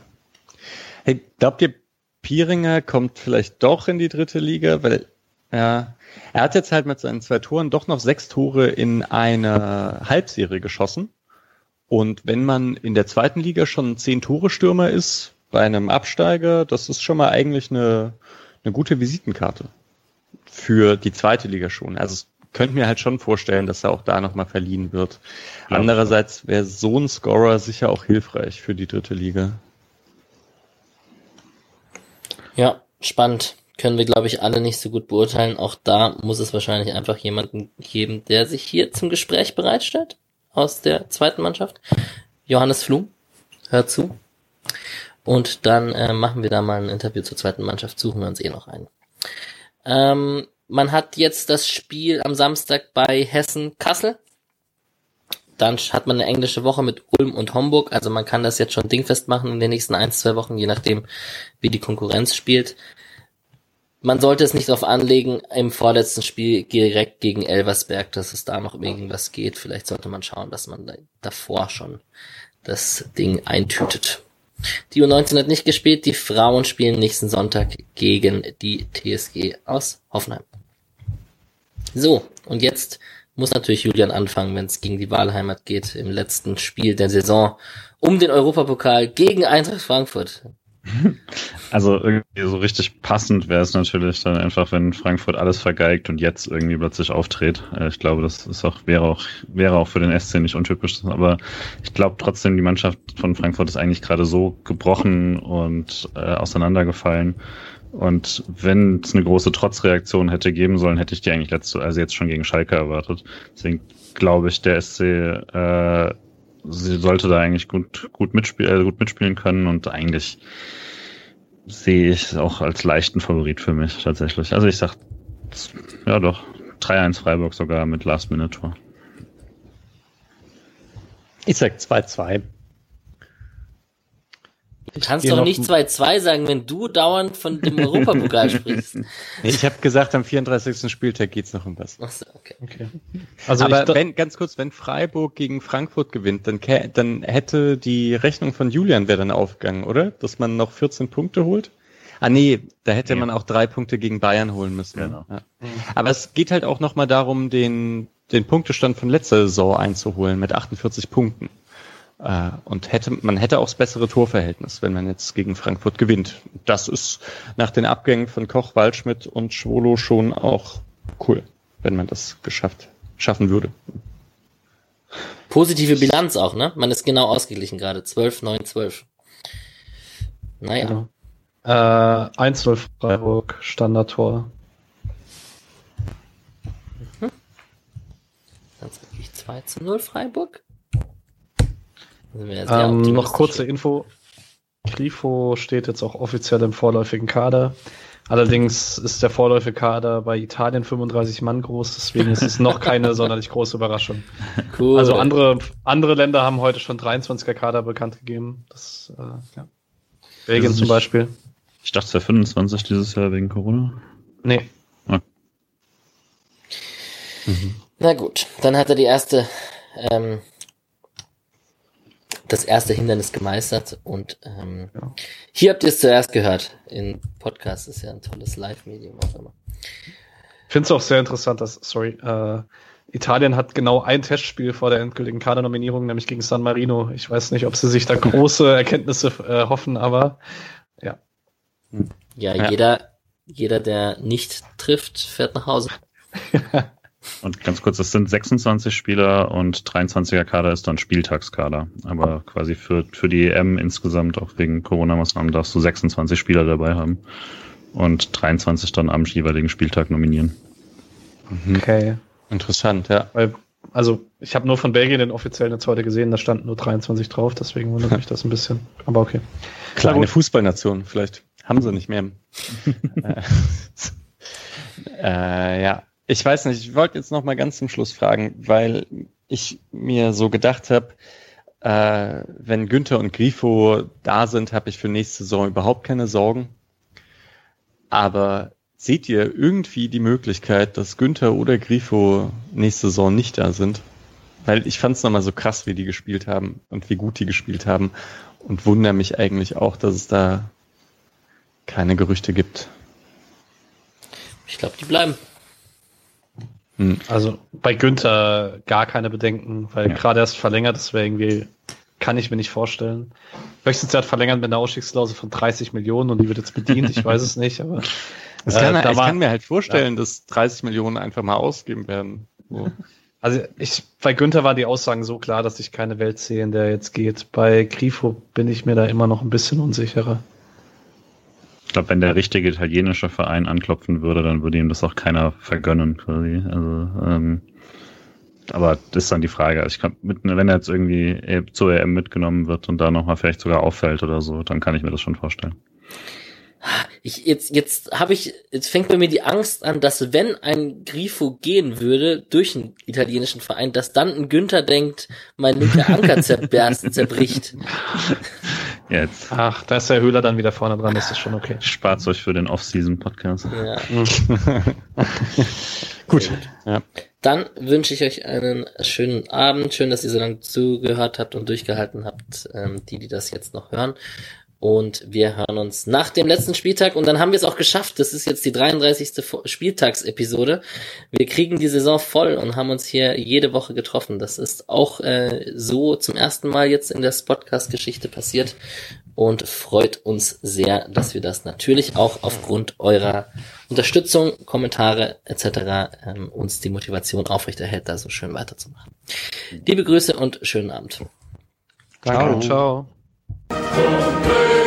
Hey, glaubt ihr, Pieringer kommt vielleicht doch in die dritte Liga? Weil ja, er hat jetzt halt mit seinen zwei Toren doch noch sechs Tore in einer Halbserie geschossen. Und wenn man in der zweiten Liga schon zehn Tore Stürmer ist, bei einem Absteiger, das ist schon mal eigentlich eine, eine gute Visitenkarte. Für die zweite Liga schon. Also es könnte mir halt schon vorstellen, dass er auch da nochmal verliehen wird. Ja. Andererseits wäre so ein Scorer sicher auch hilfreich für die dritte Liga. Ja, spannend. Können wir, glaube ich, alle nicht so gut beurteilen. Auch da muss es wahrscheinlich einfach jemanden geben, der sich hier zum Gespräch bereitstellt aus der zweiten Mannschaft. Johannes Flum, hört zu. Und dann äh, machen wir da mal ein Interview zur zweiten Mannschaft, suchen wir uns eh noch ein. Ähm, man hat jetzt das Spiel am Samstag bei Hessen Kassel. Dann hat man eine englische Woche mit Ulm und Homburg. Also man kann das jetzt schon dingfest machen in den nächsten ein, zwei Wochen, je nachdem, wie die Konkurrenz spielt. Man sollte es nicht darauf anlegen, im vorletzten Spiel direkt gegen Elversberg, dass es da noch irgendwas geht. Vielleicht sollte man schauen, dass man da davor schon das Ding eintütet. Die U19 hat nicht gespielt, die Frauen spielen nächsten Sonntag gegen die TSG aus Hoffenheim. So, und jetzt muss natürlich Julian anfangen, wenn es gegen die Wahlheimat geht, im letzten Spiel der Saison um den Europapokal gegen Eintracht Frankfurt. Also irgendwie so richtig passend wäre es natürlich dann einfach, wenn Frankfurt alles vergeigt und jetzt irgendwie plötzlich auftritt. Äh, ich glaube, das ist auch, wäre auch, wäre auch für den SC nicht untypisch. Aber ich glaube trotzdem, die Mannschaft von Frankfurt ist eigentlich gerade so gebrochen und äh, auseinandergefallen. Und wenn es eine große Trotzreaktion hätte geben sollen, hätte ich die eigentlich letzte, also jetzt schon gegen Schalke erwartet. Deswegen glaube ich, der SC äh, sie sollte da eigentlich gut, gut, mitspiel äh, gut mitspielen können und eigentlich sehe ich es auch als leichten Favorit für mich tatsächlich. Also ich sag, ja doch, 3-1 Freiburg sogar mit Last-Minute-Tor. Ich sag 2-2. Du kannst doch nicht 2-2 sagen, wenn du dauernd von dem Europapokal (laughs) sprichst. Nee, ich habe gesagt, am 34. Spieltag geht's noch um was. Achso, okay. okay. Also Aber wenn, ganz kurz, wenn Freiburg gegen Frankfurt gewinnt, dann, dann hätte die Rechnung von Julian wäre dann aufgegangen, oder? Dass man noch 14 Punkte holt? Ah nee, da hätte ja. man auch drei Punkte gegen Bayern holen müssen. Genau. Ja. Aber es geht halt auch nochmal darum, den, den Punktestand von letzter Saison einzuholen mit 48 Punkten. Äh, und hätte, man hätte auch das bessere Torverhältnis, wenn man jetzt gegen Frankfurt gewinnt. Das ist nach den Abgängen von Koch, Waldschmidt und Schwolo schon auch cool, wenn man das geschafft, schaffen würde. Positive Bilanz auch, ne? Man ist genau ausgeglichen gerade. 12, 9, 12. Naja. Genau. Äh, 1-0 Freiburg, Standardtor. Mhm. Dann sage ich 2 zu 0 Freiburg. Ähm, noch kurze Info. Grifo steht jetzt auch offiziell im vorläufigen Kader. Allerdings ist der vorläufige Kader bei Italien 35 Mann groß, deswegen ist es noch keine (laughs) sonderlich große Überraschung. Cool. Also andere, andere Länder haben heute schon 23er Kader bekannt gegeben. Das, äh, ja. Belgien zum Beispiel. Ich dachte es wäre 25 dieses Jahr wegen Corona. Nee. Ah. Mhm. Na gut, dann hat er die erste ähm, das erste Hindernis gemeistert und ähm, ja. hier habt ihr es zuerst gehört. In Podcast ist ja ein tolles Live-Medium auch immer. Ich finde es auch sehr interessant, dass, sorry, äh, Italien hat genau ein Testspiel vor der endgültigen Kadernominierung, nämlich gegen San Marino. Ich weiß nicht, ob sie sich da große Erkenntnisse äh, hoffen, aber ja. Ja, ja, jeder, jeder, der nicht trifft, fährt nach Hause. (laughs) Und ganz kurz, das sind 26 Spieler und 23er Kader ist dann Spieltagskader. Aber quasi für, für die EM insgesamt, auch wegen Corona-Maßnahmen, darfst du 26 Spieler dabei haben und 23 dann am jeweiligen Spieltag nominieren. Mhm. Okay. Interessant, ja. Weil, also ich habe nur von Belgien den offiziellen jetzt heute gesehen, da stand nur 23 drauf, deswegen wundert (laughs) mich das ein bisschen. Aber okay. Kleine Fußballnation, vielleicht haben sie nicht mehr. (laughs) (laughs) äh, ja, ich weiß nicht, ich wollte jetzt noch mal ganz zum Schluss fragen, weil ich mir so gedacht habe, äh, wenn Günther und Grifo da sind, habe ich für nächste Saison überhaupt keine Sorgen. Aber seht ihr irgendwie die Möglichkeit, dass Günther oder Grifo nächste Saison nicht da sind? Weil ich fand es nochmal so krass, wie die gespielt haben und wie gut die gespielt haben und wundere mich eigentlich auch, dass es da keine Gerüchte gibt. Ich glaube, die bleiben. Hm. Also bei Günther gar keine Bedenken, weil ja. gerade erst verlängert, das wäre irgendwie, kann ich mir nicht vorstellen. Höchstens er hat verlängert mit einer Ausstiegsklausel von 30 Millionen und die wird jetzt bedient, ich weiß es nicht, aber Das kann, äh, ich war, kann mir halt vorstellen, ja. dass 30 Millionen einfach mal ausgeben werden. So. Also ich, bei Günther war die Aussagen so klar, dass ich keine Welt sehe, in der er jetzt geht. Bei Grifo bin ich mir da immer noch ein bisschen unsicherer. Ich glaube, wenn der richtige italienische Verein anklopfen würde, dann würde ihm das auch keiner vergönnen, quasi. Also, ähm, aber das ist dann die Frage. Also ich kann mit, wenn er jetzt irgendwie zur EM mitgenommen wird und da nochmal vielleicht sogar auffällt oder so, dann kann ich mir das schon vorstellen ich jetzt jetzt habe ich jetzt fängt bei mir die Angst an, dass wenn ein Grifo gehen würde durch einen italienischen Verein, dass dann ein Günther denkt, mein linker Anker zerberst, (laughs) zerbricht. Jetzt. Ach, da ist der Höhler dann wieder vorne dran, das ist schon okay. Spart euch für den Off-Season-Podcast. Ja. (laughs) gut. Ja. Dann wünsche ich euch einen schönen Abend. Schön, dass ihr so lange zugehört habt und durchgehalten habt, ähm, die, die das jetzt noch hören. Und wir hören uns nach dem letzten Spieltag und dann haben wir es auch geschafft. Das ist jetzt die 33. Spieltagsepisode. Wir kriegen die Saison voll und haben uns hier jede Woche getroffen. Das ist auch äh, so zum ersten Mal jetzt in der Podcast-Geschichte passiert und freut uns sehr, dass wir das natürlich auch aufgrund eurer Unterstützung, Kommentare etc. Ähm, uns die Motivation aufrechterhält, da so schön weiterzumachen. Liebe Grüße und schönen Abend. Danke, ciao. ciao. Completo.